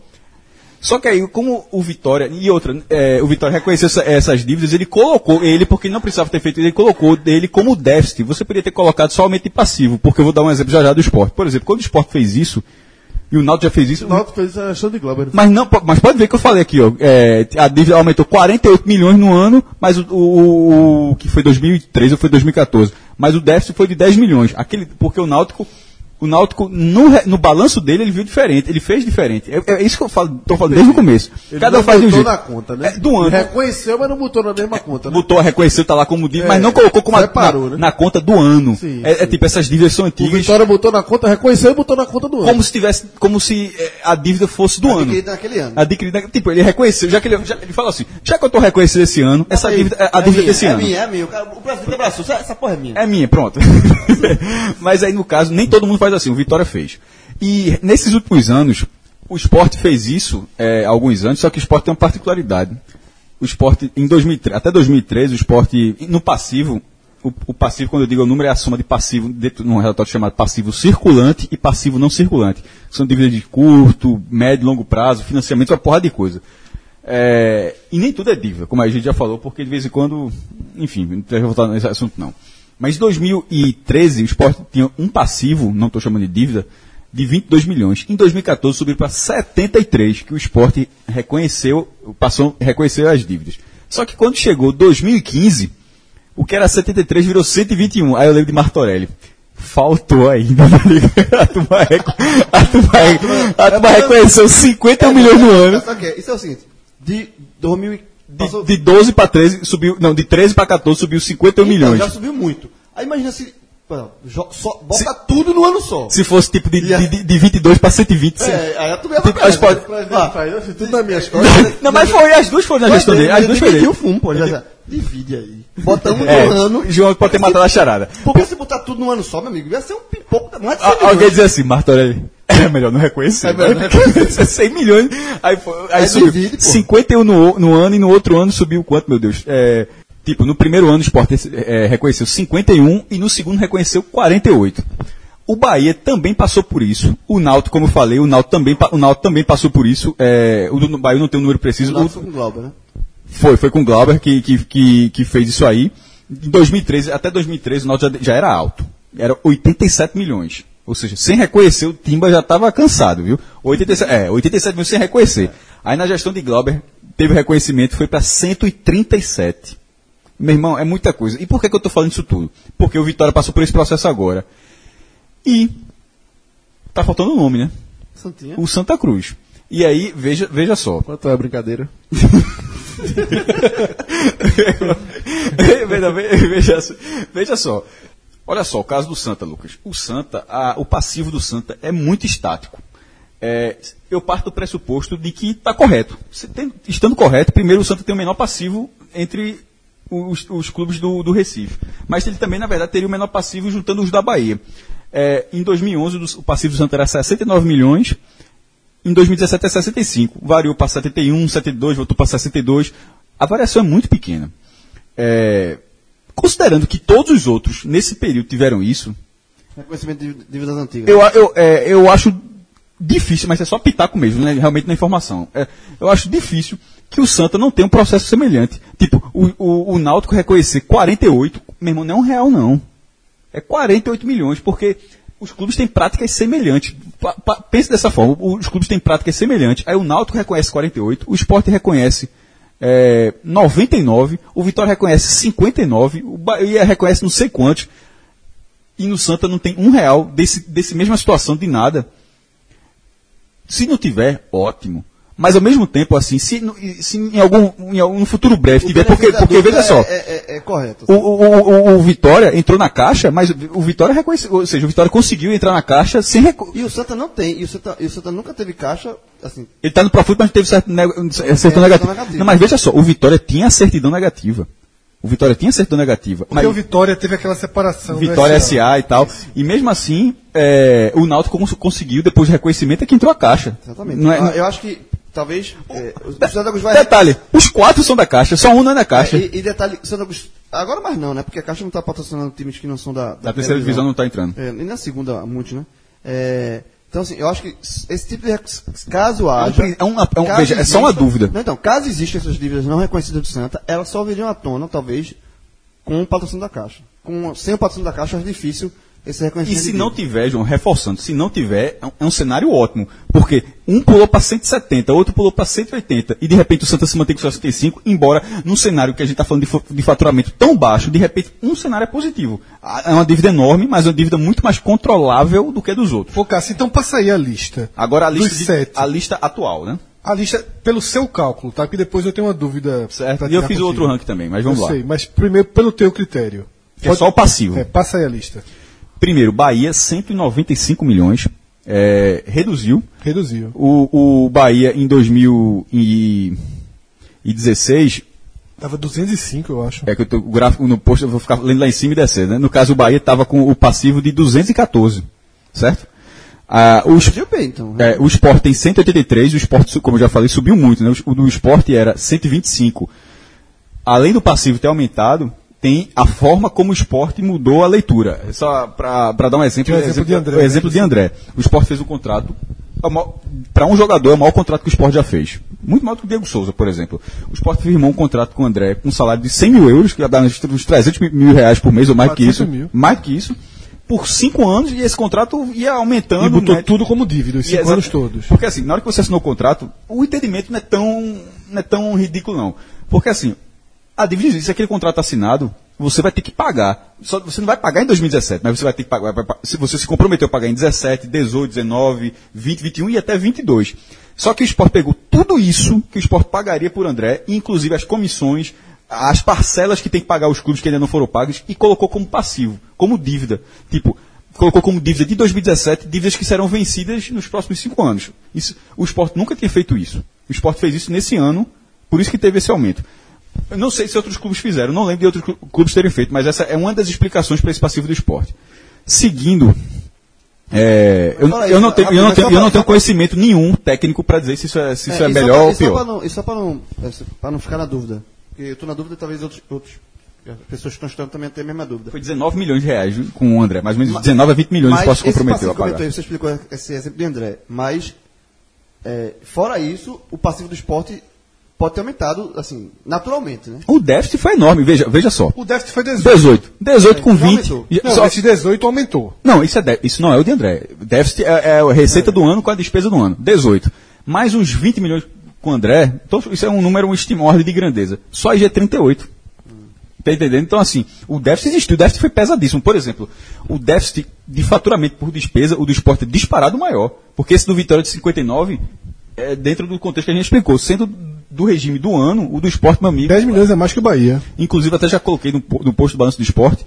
Só que aí, como o Vitória, e outra, é, o Vitória reconheceu essa- essas dívidas, ele colocou ele, porque não precisava ter feito, ele colocou ele como déficit. Você poderia ter colocado somente passivo, porque eu vou dar um exemplo já já do esporte. Por exemplo, quando o esporte fez isso, e o Náutico já fez isso, O Náutico fez a show de Globo. mas não, mas pode ver que eu falei aqui, ó. é, a dívida aumentou 48 milhões no ano, mas o, o- o- que foi 2013 ou foi 2014, mas o déficit foi de 10 milhões. Aquele, porque o Náutico, o Náutico no, no balanço dele ele viu diferente, ele fez diferente. É, é isso que eu falo, tô falando desde o começo. Ele Cada um não faz de um botou jeito. na conta, né? É, do ano. Reconheceu, mas não botou na mesma conta, né? Botou, reconheceu, tá lá como dívida, É, mas não colocou como a- separou, na, né? na conta do ano. Sim, é, é tipo, essas dívidas são O antigas, Vitória botou na conta, reconheceu e botou na conta do ano. como se tivesse, como se é, a dívida fosse do ano. Adquirido naquele ano. Adquirida, tipo, ele reconheceu, já que ele, já, ele falou assim, já que eu tô reconhecendo esse ano, essa Aí, dívida, a é dívida minha, desse é ano. minha, é minha. O, cara, o presidente abraçou. Essa, essa porra é minha. É minha, pronto. Mas aí, no caso, nem todo mundo faz assim, o Vitória fez. E nesses últimos anos, o esporte fez isso é, alguns anos, só que o esporte tem uma particularidade. O esporte, em 2013, até 2013, o esporte, no passivo, o, o passivo, quando eu digo o número, é a soma de passivo, dentro de um relatório chamado passivo circulante e passivo não circulante. São dívidas de curto, médio longo prazo, financiamento, uma porrada de coisa. É, e nem tudo é dívida, como a gente já falou, porque de vez em quando, enfim, não quero voltar nesse assunto não. Mas em 2013 o esporte tinha um passivo, não estou chamando de dívida, de 22 milhões. Em 2014 subiu para 73, que o esporte reconheceu, passou, reconheceu as dívidas. Só que quando chegou 2015, o que era 73 virou 121. Aí eu lembro de Martorelli. Faltou ainda, tá ligado? A turma, reco- a turma, a turma reconheceu 51 milhões no ano. Sabe o que é? Isso é o seguinte. De 2000 e- passou- De, de 12 para 13 subiu, não, de 13 para 14 subiu 51 Então, milhões. já subiu muito. Aí imagina se... pô, só- bota tudo no ano só. Se fosse tipo de, de, de, de 22 para 120. sim. É, aí tu ia Tipo, pode- Ah, assim, tudo nas minhas costas. Não, mas foi, as duas foram na gestão dele. As duas foi dele. o fumo, pô. Já, já. Divide aí. Bota um É, no ano. João pode ter matado a charada. Porque se botar tudo no ano só, meu amigo, ia ser um pipoco. Não é de A- 100 milhões. Alguém dizer assim, Martorelli, é melhor não reconhecer. É melhor não reconhecer. 100 milhões. Aí, aí Aí subiu divide, pô. 51 no, no ano e no outro ano subiu quanto, meu Deus? É, tipo, no primeiro ano o Sport é, reconheceu 51 e no segundo reconheceu 48. O Bahia também passou por isso. O Náutico, como eu falei, o Náutico também, o Náutico também passou por isso. É, o do Bahia não tem um número preciso. O- foi com o Glauber, né? foi, foi com o Glauber que, que, que, que fez isso aí. Em 2013, até 2013 o Náutico já, já era alto. Era 87 milhões. Ou seja, sem reconhecer, o Timba já estava cansado, viu? 87, é, 87 mil sem reconhecer. Aí na gestão de Glauber, teve o reconhecimento, foi para 137. Meu irmão, é muita coisa. E por que, que eu estou falando isso tudo? Porque o Vitória passou por esse processo agora. E tá faltando o nome, né? Santinha. O Santa Cruz. E aí, veja, veja só. Quanto é a brincadeira? veja, veja, só- veja só. Olha só, o caso do Santa, Lucas. O Santa, a- o passivo do Santa é muito estático. É, eu parto do pressuposto de que está correto. Tem- estando correto, primeiro o Santa tem o menor passivo entre os, os clubes do, do Recife. Mas ele também, na verdade, teria o menor passivo juntando os da Bahia. É, em 2011, o passivo do Santa era 69 milhões. Em 2017 é 65. Variou para 71, 72, voltou para 62. A variação é muito pequena. É, considerando que todos os outros, nesse período, tiveram isso, Reconhecimento de dívidas antigas. eu, eu, é, eu acho difícil, mas é só pitaco mesmo, né, realmente na informação. É, eu acho difícil que o Santa não tenha um processo semelhante. Tipo, o, o, o Náutico reconhecer 48, meu irmão, não é um real, não. É 48 milhões, porque os clubes têm práticas semelhantes. Pa, pa, pense dessa forma, os clubes têm práticas semelhantes. Aí o Náutico reconhece 48, o Sport reconhece é, 99, o Vitória reconhece 59, o Bahia reconhece não sei quantos. E no Santa não tem um real desse, desse mesma situação de nada. Se não tiver, ótimo. Mas ao mesmo tempo, assim, se, se em algum em algum futuro breve tiver, porque, porque veja só, É, é- é- é correto. o, o, o, o Vitória entrou na caixa, mas o Vitória reconheceu, ou seja, o Vitória conseguiu entrar na caixa sem reco- E o Santa não tem. E o Santa, e o Santa nunca teve caixa, assim, Ele está no Profut, mas teve certo certidão negativa. negativa. Não, mas veja só, o Vitória tinha a certidão negativa. O Vitória tinha a certidão negativa. Porque Mas o Vitória teve aquela separação. do Vitória SA. e tal. E mesmo assim, é, o Náutico cons- conseguiu, depois do reconhecimento, é que entrou a caixa. exatamente. Não é- Ah, Eu acho que, talvez, é, o, Santa Cruz vai... Detalhe, os quatro são da caixa, só um não é da caixa. É, e, e detalhe, Santa Cruz... Agora mais não, né? Porque a Caixa não está patrocinando times que não são da... Da terceira divisão não está entrando. É, e na segunda, muitos, né? É, então, assim, eu acho que esse tipo de... Caso haja... é um- é um- caso veja, é só uma dúvida. Não, então, caso existam essas dívidas não reconhecidas do Santa, elas só viriam à tona, talvez, com o patrocínio da Caixa. Com, sem o patrocínio da Caixa, é difícil esse E reconhecimento. se não tiver, João, reforçando, se não tiver, é um, é cenário ótimo. Porque um pulou para 170, outro pulou para 180, e de repente o Santa se mantém com 65, embora num cenário que a gente está falando de, de faturamento tão baixo, de repente um cenário é positivo. É uma dívida enorme, mas é uma dívida muito mais controlável do que a dos outros. Pô, Cássio, então passa aí a lista. Agora a lista, de- sete. a lista atual, né? A lista pelo seu cálculo, tá? Que depois eu tenho uma dúvida. Certo. E eu fiz o outro contigo. ranking também, mas vamos eu lá. sei, mas primeiro pelo teu critério. Que é só o passivo. É, passa aí a lista. Primeiro, Bahia, 195 milhões. é, reduziu. Reduziu. O, o Bahia em 2016 Tava 205, eu acho. É que eu tô, o gráfico no post eu vou ficar lendo lá em cima e descer, né? No caso, o Bahia estava com o passivo de 214, certo? Ah, bem, então. é, o Sport tem 183, o Sport, su- como eu já falei, subiu muito, né? O do Sport era 125. Além do passivo ter aumentado, tem a forma como o Sport mudou a leitura. Só para dar um exemplo, é o exemplo de André, o né? exemplo de André. O Sport fez um contrato, para um jogador é o maior contrato que o Sport já fez. Muito maior do que o Diego Souza, por exemplo. O Sport firmou um contrato com o André com um salário de 100 mil euros, que dá uns uns 300 mil- reais por mês, ou mais que 400 isso. mil. Mais que isso. Por cinco anos, e esse contrato ia aumentando. E botou né? tudo como dívida, os cinco anos todos. Porque assim, na hora que você assinou o contrato, o entendimento não é tão, não é tão ridículo, não. Porque assim, a dívida existe, se aquele contrato assinado, você vai ter que pagar. Só, você não vai pagar em 2017, mas você vai ter que pagar. se você se comprometeu a pagar em 17, 18, 19, 20, 21 e até 22. Só que o esporte pegou tudo isso que o esporte pagaria por André, inclusive as comissões, as parcelas que tem que pagar os clubes que ainda não foram pagos, e colocou como passivo, como dívida. Tipo, colocou como dívida de 2017 dívidas que serão vencidas nos próximos cinco anos. Isso, o esporte nunca tinha feito isso. O esporte fez isso nesse ano, por isso que teve esse aumento. Eu não sei se outros clubes fizeram, não lembro de outros clu- clubes terem feito, mas essa é uma das explicações para esse passivo do esporte. Seguindo, é, eu, fala eu não tenho, eu não tenho, eu não tenho conhecimento nenhum técnico para dizer se isso é, se isso é, só melhor pra- ou e só pior. não- E só para não, é, pra não ficar na dúvida. Porque eu estou na dúvida talvez outros, outros as pessoas que estão estudando também tenham a mesma dúvida. Foi 19 milhões de reais com o André, mais ou menos 19 a 20 milhões Mas posso comprometer a comentou pagar. aí, Você explicou esse exemplo de André. Mas, é, fora isso, o passivo do esporte pode ter aumentado, assim, naturalmente, né? O déficit foi enorme, veja, veja só. O déficit foi 18. 18. 18 com não 20. aumentou. Já- Não, só- esse 18 aumentou. Não, isso, é dé- isso não é o de André. Déficit é, é a receita do ano com a despesa do ano. 18. Mais uns 20 milhões com o André. Então, isso é um número, um ordem de grandeza. Só aí já é 38. Tá entendendo? Então, assim, o déficit existiu. O déficit foi pesadíssimo. Por exemplo, o déficit de faturamento por despesa, o do esporte é disparado maior. Porque esse do Vitória de 59 é dentro do contexto que a gente explicou. Sendo do regime do ano, o do esporte, meu amigo. 10 milhões é mais que o Bahia. Inclusive, até já coloquei no, no post do balanço do esporte.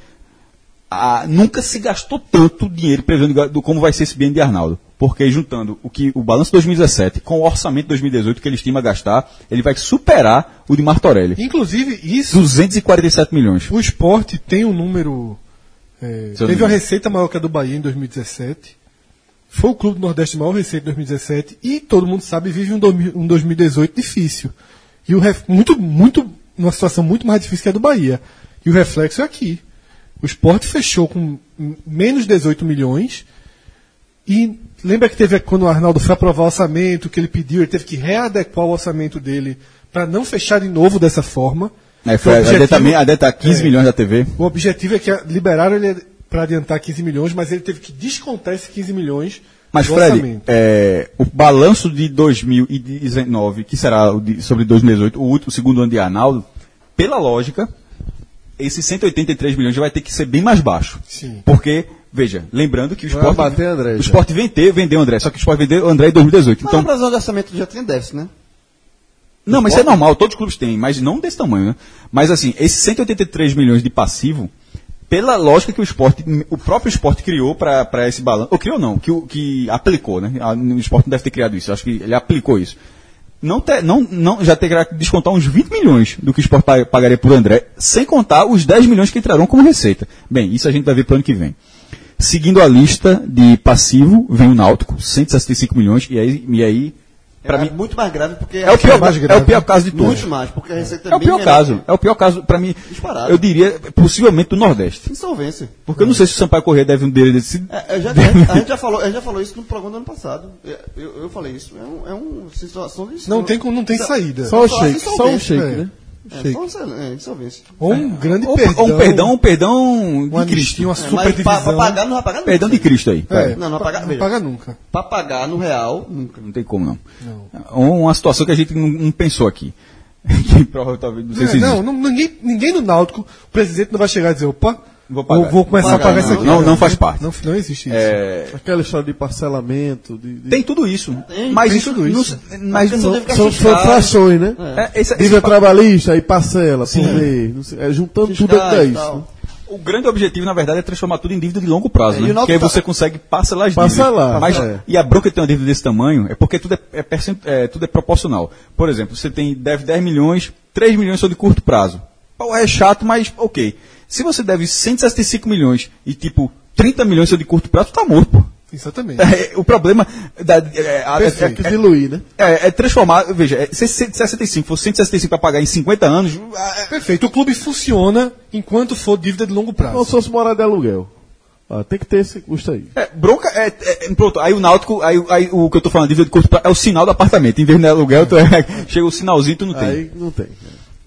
ah, nunca se gastou tanto dinheiro prevendo do como vai ser esse bem de Arnaldo. Porque juntando o que o balanço 2017 com o orçamento 2018 que ele estima gastar, ele vai superar o de Martorelli. Inclusive, isso, 247 milhões. o esporte tem um número. é, teve uma receita maior que a do Bahia em 2017. Foi o clube do Nordeste de maior receita em 2017. E todo mundo sabe, vive um, 2000 um 2018 difícil. E o muito, muito, numa situação muito mais difícil que a do Bahia. E o reflexo é aqui. O esporte fechou com menos 18 milhões. E lembra que teve quando o Arnaldo foi aprovar o orçamento, que ele pediu, ele teve que readequar o orçamento dele para não fechar de novo dessa forma. É, foi a, a, objetivo- deta, a deta 15 é. milhões da TV. O objetivo é que a- liberaram ele para adiantar 15 milhões, mas ele teve que descontar esses 15 milhões Mas, do Fred, é, o balanço de 2019, que será o de- sobre 2018, o, último, o segundo ano de Arnaldo, pela lógica, esses 183 milhões já vai ter que ser bem mais baixo. Sim. Porque, veja, lembrando que o Vai esporte. bater André o esporte vendeu, vendeu André, só que o esporte vendeu André em 2018. Mas Então, a previsão de orçamento já tinha déficit, né? não, mas isso é normal, todos os clubes têm, mas não desse tamanho, né? Mas assim, esses 183 milhões de passivo, pela lógica que o esporte, o próprio esporte criou para esse balanço, ou criou não, que, que aplicou, né? O esporte não deve ter criado isso, acho que ele aplicou isso. Não, te- não, não já terá que descontar uns 20 milhões do que o esporte pa- pagaria por André, sem contar os 10 milhões que entrarão como receita. Bem, isso a gente vai ver para o ano que vem. Seguindo a lista de passivo, vem o Náutico, 165 milhões, e aí, e aí para é mim, muito mais grave porque é o pior, mais é grave. o pior caso de todos. muito mais, porque a receita É o bem pior caso. É o pior caso, pra mim, Disparado. eu diria, possivelmente do Nordeste. Insolvência. Porque eu não sei se o Sampaio Corrêa deve um dele desse. É, eu já- a, gente já falou, a gente já falou isso no programa do ano passado. É, Eu, eu falei isso. É, um, é uma situação de. Não tem, como- não tem saída. Só o Só shake, só o shake, é. né? É, só insol- é, insolvência. Ou um grande Ou, perdão. ou um perdão, um perdão uma de anistia, Cristo. uma É, mas superdivisão. pra, pra pagar não vai pagar nunca. Perdão de Cristo aí. É, Não, não pa- paga- não paga nunca. Pra pagar no real, nunca. Não tem como não. Uma situação que a gente não, não pensou aqui. que talvez não sei se É, não, existe. não, ninguém, ninguém no Náutico, o presidente não vai chegar e dizer, opa, Vou pagar. vou começar Vou a pagar pagar, isso não, aqui. não- não faz parte. Não, não existe isso. É, Aquela história de parcelamento. De, de- tem tudo isso. Tem, mas tem isso, tudo não- isso. mas não- você fica São, são frações, né? é, esse- esse Dívida pa- trabalhista, aí parcela, por mês. não sei, é, juntando tudo até e isso. né? O grande objetivo, na verdade, é transformar tudo em dívida de longo prazo, É, né? e Porque aí tá- você consegue parcelar as Parcelar, dívidas. Mas, é. E a bronca de ter uma dívida desse tamanho é porque tudo é, é percent- é, tudo é proporcional. Por exemplo, você tem, deve 10 milhões, 3 milhões são de curto prazo. Pô, é chato, mas ok. Se você deve 165 milhões e, tipo, 30 milhões são de curto prazo, tá morto, pô. Exatamente. É, o problema da, é, a- Tem é- que diluir, né? é- é transformar, veja, é, se 65 for 165 para pagar em 50 anos, é, Perfeito. O clube funciona enquanto for dívida de longo prazo. Como se fosse morar de aluguel. Ah, tem que ter esse custo aí. É, bronca é, é- é- Pronto, aí o Náutico, aí, aí o que eu tô falando, dívida de curto prazo, é o sinal do apartamento. Em vez de aluguel, tu é- chega o sinalzinho, tu não tem. Aí não tem.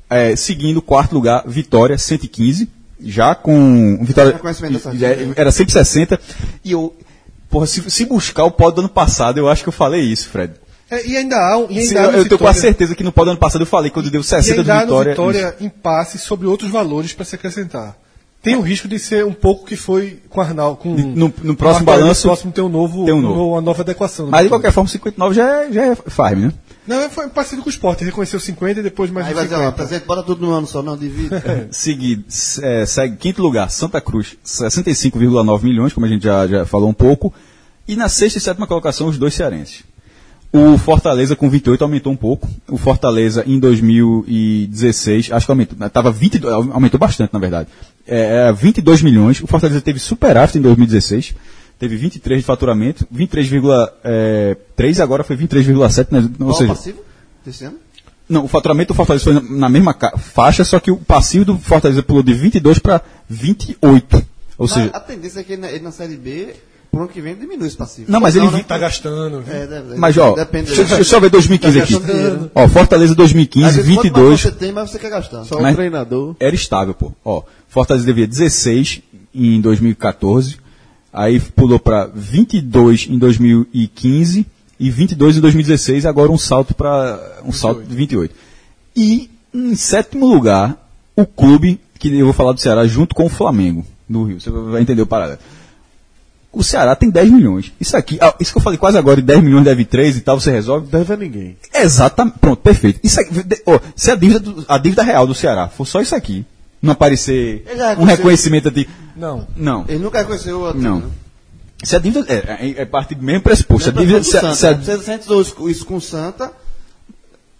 É, seguindo, quarto lugar, Vitória, 115. Já com. Vitória. Era 160. E eu. Porra, se, se buscar o pódio do ano passado, eu acho que eu falei isso, Fred. É, e ainda há um. E ainda Se- há eu, a Vitória- certeza que no pódio do ano passado eu falei, quando deu E 60 do ainda há no Vitória. Vitória impasse sobre outros valores para se acrescentar. Tem o risco de ser um pouco que foi com o Arnaldo. Com, No- no próximo balanço, próximo tem um novo, tem um novo. uma nova adequação. no Mas de qualquer forma, 59 já é, já é farm, né? Não, foi parecido com o Sport. Reconheceu 50 e depois mais Aí vai dizer, ó, 50. bota tudo no ano só, não, divide. Seguido, é, segue quinto lugar, Santa Cruz, 65,9 milhões, como a gente já, já falou um pouco. E na sexta e sétima colocação, os dois cearenses. O Fortaleza com 28 aumentou um pouco. O Fortaleza em 2016, acho que aumentou, tava 20, aumentou bastante na verdade. É, era 22 milhões. O Fortaleza teve superávit em 2016. Teve 23 de faturamento, 23,3 agora foi 23,7, né? ou Qual o passivo desse ano? não, o faturamento do Fortaleza foi na, mesma faixa, só que o passivo do Fortaleza pulou de 22 para 28. Ou Mas seja, a tendência é que ele na, ele na Série B pro ano que vem diminui esse passivo. Não, mas ele vi- Tá gastando. viu? É, deve- Mas, ó, depende deixa, deixa eu só ver 2015 Tá aqui. dinheiro. Ó, Fortaleza Às 2015, vezes, quanto mais 22. você tem, mas você quer gastar. Só Mas- o treinador. Era estável, pô. Ó, Fortaleza devia 16 em 2014, aí pulou para 22 em 2015 e 22 em 2016, agora um salto para um salto de 28. E em sétimo lugar, o clube que eu vou falar do Ceará junto com o Flamengo do Rio. Você vai entender o parada. O Ceará tem 10 milhões. Isso aqui, ah, isso que eu falei quase agora, de 10 milhões deve 3 e tal, você resolve. Deve a ninguém. Exatamente. Pronto, perfeito. Isso aqui, ó, se a dívida, do- a dívida real do Ceará for só isso aqui, não aparecer um reconhecimento de. Não. Não. Ele nunca reconheceu a Não. né? Se a dívida. É, é, é parte do mesmo pressuposto. Se a dívida. Se a, se a- você usou isso- com o Santa,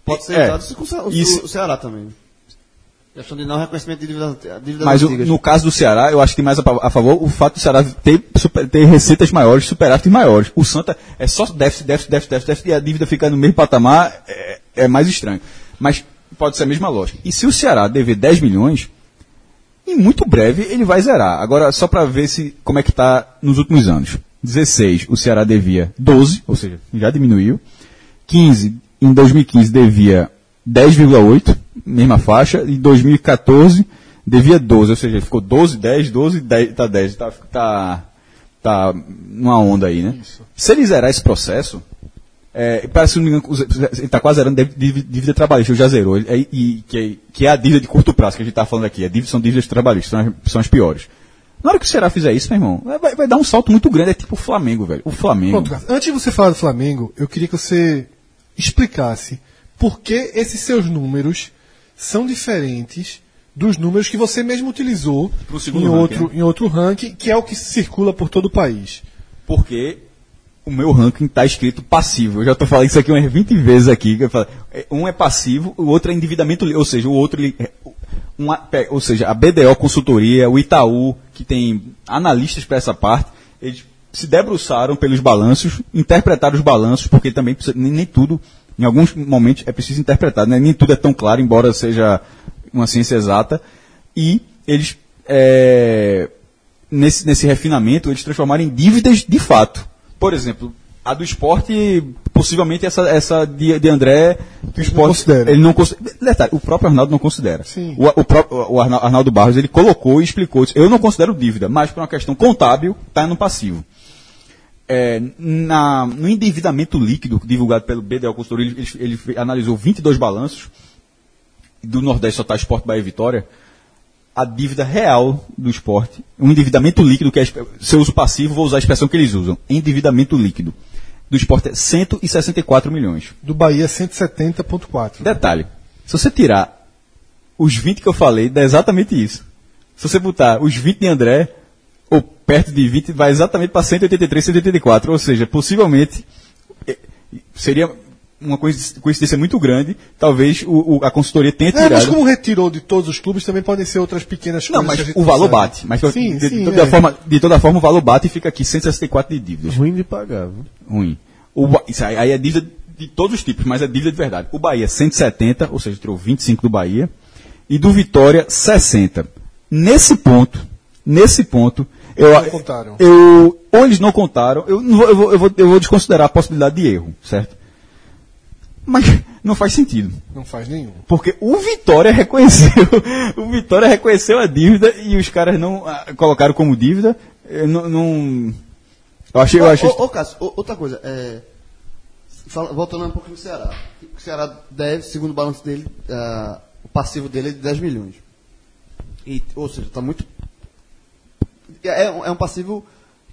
pode ser É. usado isso com o o, o Ceará também. Questão de não reconhecimento de dívidas, dívidas mas antigas. no caso do Ceará, eu acho que tem mais a, favor o fato do Ceará ter, super- ter receitas maiores, superávites maiores. O Santa é só déficit, déficit, déficit, déficit, déficit, e a dívida fica no mesmo patamar, é, é mais estranho. Mas pode ser a mesma lógica. E se o Ceará dever 10 milhões, em muito breve ele vai zerar. Agora, só para ver se como é que está nos últimos anos. 16, o Ceará devia 12, ou seja, já diminuiu. 15, em 2015 devia 10,8, mesma faixa. Em 2014 devia 12, ou seja, ficou 12, 10, 12, 10, tá 10, tá, tá, tá numa onda aí, né? Se ele zerar esse processo, é, parece que não me engano, ele está quase zerando dívida, dívida- trabalhista, ele já zerou, ele- é- e, que, é- que é a dívida de curto prazo que a gente está falando aqui, a dívida, são dívidas trabalhistas, são as, são as piores. Na hora que o Ceará fizer isso, meu irmão, vai, vai dar um salto muito grande, é tipo o Flamengo, velho. O Flamengo. Antes de você falar do Flamengo, eu queria que você explicasse por que esses seus números são diferentes dos números que você mesmo utilizou em ranking, outro, né? em outro ranking, que é o que circula por todo o país. Porque o meu ranking está escrito passivo. Eu já estou falando isso aqui umas 20 vezes aqui. é, Um é passivo, o outro é endividamento, ou seja, o outro. é, uma- ou seja, a BDO Consultoria, o Itaú, que tem analistas para essa parte, eles se debruçaram pelos balanços, interpretaram os balanços, porque também nem tudo, em alguns momentos, é preciso interpretar, né? nem tudo é tão claro, embora seja uma ciência exata, e eles, é, nesse, nesse refinamento, eles transformaram em dívidas de fato. Por exemplo, a do esporte, possivelmente essa, essa de, de André, que o esporte, considera. ele não considera. Detalhe, o próprio Arnaldo não considera. Sim. O, o próprio o Arna- Arnaldo Barros, ele colocou e explicou, disse, eu não considero dívida, mas por uma questão contábil, está no passivo. É, na, no endividamento líquido divulgado pelo BDO Consultoria, ele, ele, ele analisou 22 balanços, do Nordeste só está Esporte Bahia e Vitória, a dívida real do esporte, um endividamento líquido, que é, se eu uso passivo, vou usar a expressão que eles usam, endividamento líquido do esporte é 164 milhões. Do Bahia 170.4. Detalhe, se você tirar os 20 que eu falei, dá exatamente isso. Se você botar os 20 de André, ou perto de 20, vai exatamente para 183, 184. Ou seja, possivelmente eh, seria uma coinci- coincidência muito grande. Talvez o, o- a consultoria tenha É, mas tirado. como retirou de todos os clubes, também podem ser outras pequenas Não, coisas. mas que a gente o não valor sabe. bate. Mas sim, de, sim, de toda é. forma, de toda forma, o valor bate e fica aqui 164 de dívidas. Ruim de pagar. viu? ruim. O, isso aí, aí é dívida de todos os tipos, mas é dívida de verdade. O Bahia 170, ou seja, tirou 25 do Bahia, e do Vitória 60. Nesse ponto, nesse ponto, eu, Não contaram. eu ou eles não contaram, eu, não vou, eu, vou, eu, vou, eu vou desconsiderar a possibilidade de erro, certo? Mas não faz sentido. Não faz nenhum. Porque o Vitória reconheceu, o Vitória reconheceu a dívida e os caras não ah, colocaram como dívida. Eu não, não- eu achei, eu achei. Ô, ô, ô, Cássio, ô, outra coisa, é, fala- voltando um pouco no Ceará. O Ceará deve, segundo o balanço dele, ah, o passivo dele é de 10 milhões. E, ou seja, está muito. É, um- é um passivo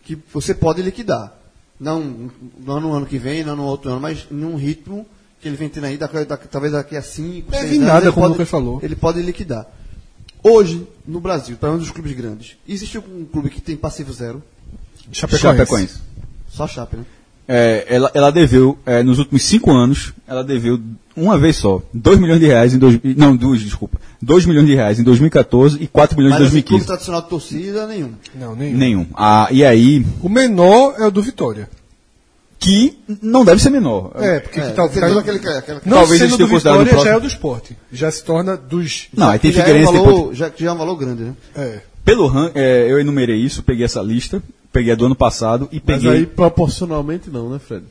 que você pode liquidar. Não, não no ano que vem, não no outro ano, mas num ritmo que ele vem tendo aí, daqui, daqui- talvez daqui a 5, Deve 6 anos. nada, ele como o pode- falou. Ele pode liquidar. Hoje, no Brasil, para um dos clubes grandes, existe um clube que tem passivo zero? Chapecoense. Chapecoense. Só Chape, né? É, ela, ela deveu, é, nos últimos cinco anos, ela deveu uma vez só, 2 milhões de reais em dois, não, duas, desculpa, 2 milhões de reais em 2014 e 4 milhões Mas em assim, clube 2015. tradicional de torcida, nenhum. Não, nenhum. Nenhum. Ah, e aí, O menor é o do Vitória. que não deve ser menor. É, porque É, que tal, aquele- caiu- aquele- aquele- não talvez sendo do Vitória no já é próximo. o do esporte. Já se torna dos. Não, aí tem já, é um Figueirense, tem valor, Ponte- já, já é um valor grande, né? É. Pelo ran- é, eu enumerei isso, peguei essa lista, peguei a do ano passado e Mas peguei. aí proporcionalmente não, né, Fred?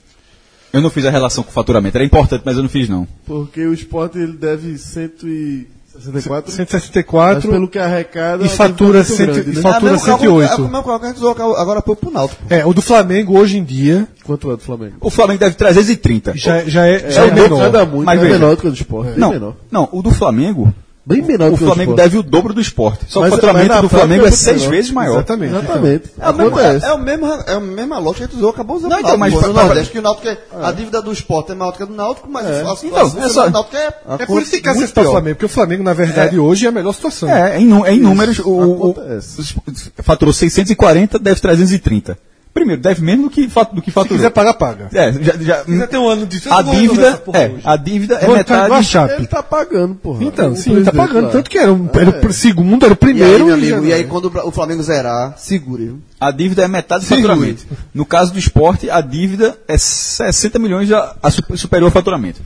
Eu não fiz a relação com o faturamento. Era importante, mas eu não fiz não. Porque o esporte ele deve 164. 164 Mas pelo que arrecada. e fatura, é cento, grande, e né? fatura É o mesmo cálculo- 108. É o mesmo cálculo agora pouco pro Náutico. É, o do Flamengo hoje em dia Quanto é do Flamengo? O Flamengo deve 330. já, já é, já é é, o dobro, menor. Nada muito, Mas é menor do que o do esporte. Não, menor. não, o do Flamengo, Bem menor do o que Flamengo do esporte. deve o dobro do esporte. Só Mas- o faturamento mas do Flamengo é é seis menor. vezes maior. Exatamente. Exatamente. É, o mesmo, é, é, o mesmo, é a mesma lógica que a gente usou, acabou usando Não, o então, Náutico, mas no pra- Nordeste, que o Náutico é, a dívida do esporte é maior do que a do Náutico, mas a, a, Então, situação é só- do Náutico é... É por isso que quer Muito acertar o pior. Flamengo, porque o Flamengo, na verdade, hoje é a melhor situação. É, em, números, o, o, acontece. o- faturou 640, deve 330. Primeiro, deve menos do que, do que Se faturou. quiser pagar, paga. É, já, já, Se quiser ter um ano de a dívida, é, a dívida é Vou metade. Ele tá pagando, porra. Então, O sim, ele tá pagando. lá. Tanto que era, um, era o segundo, era o E aí, primeiro. meu e amigo, já- e aí quando o Flamengo zerar, segure. A dívida é metade do Sim, faturamento. No caso do esporte, a dívida é 60 milhões já superior ao faturamento.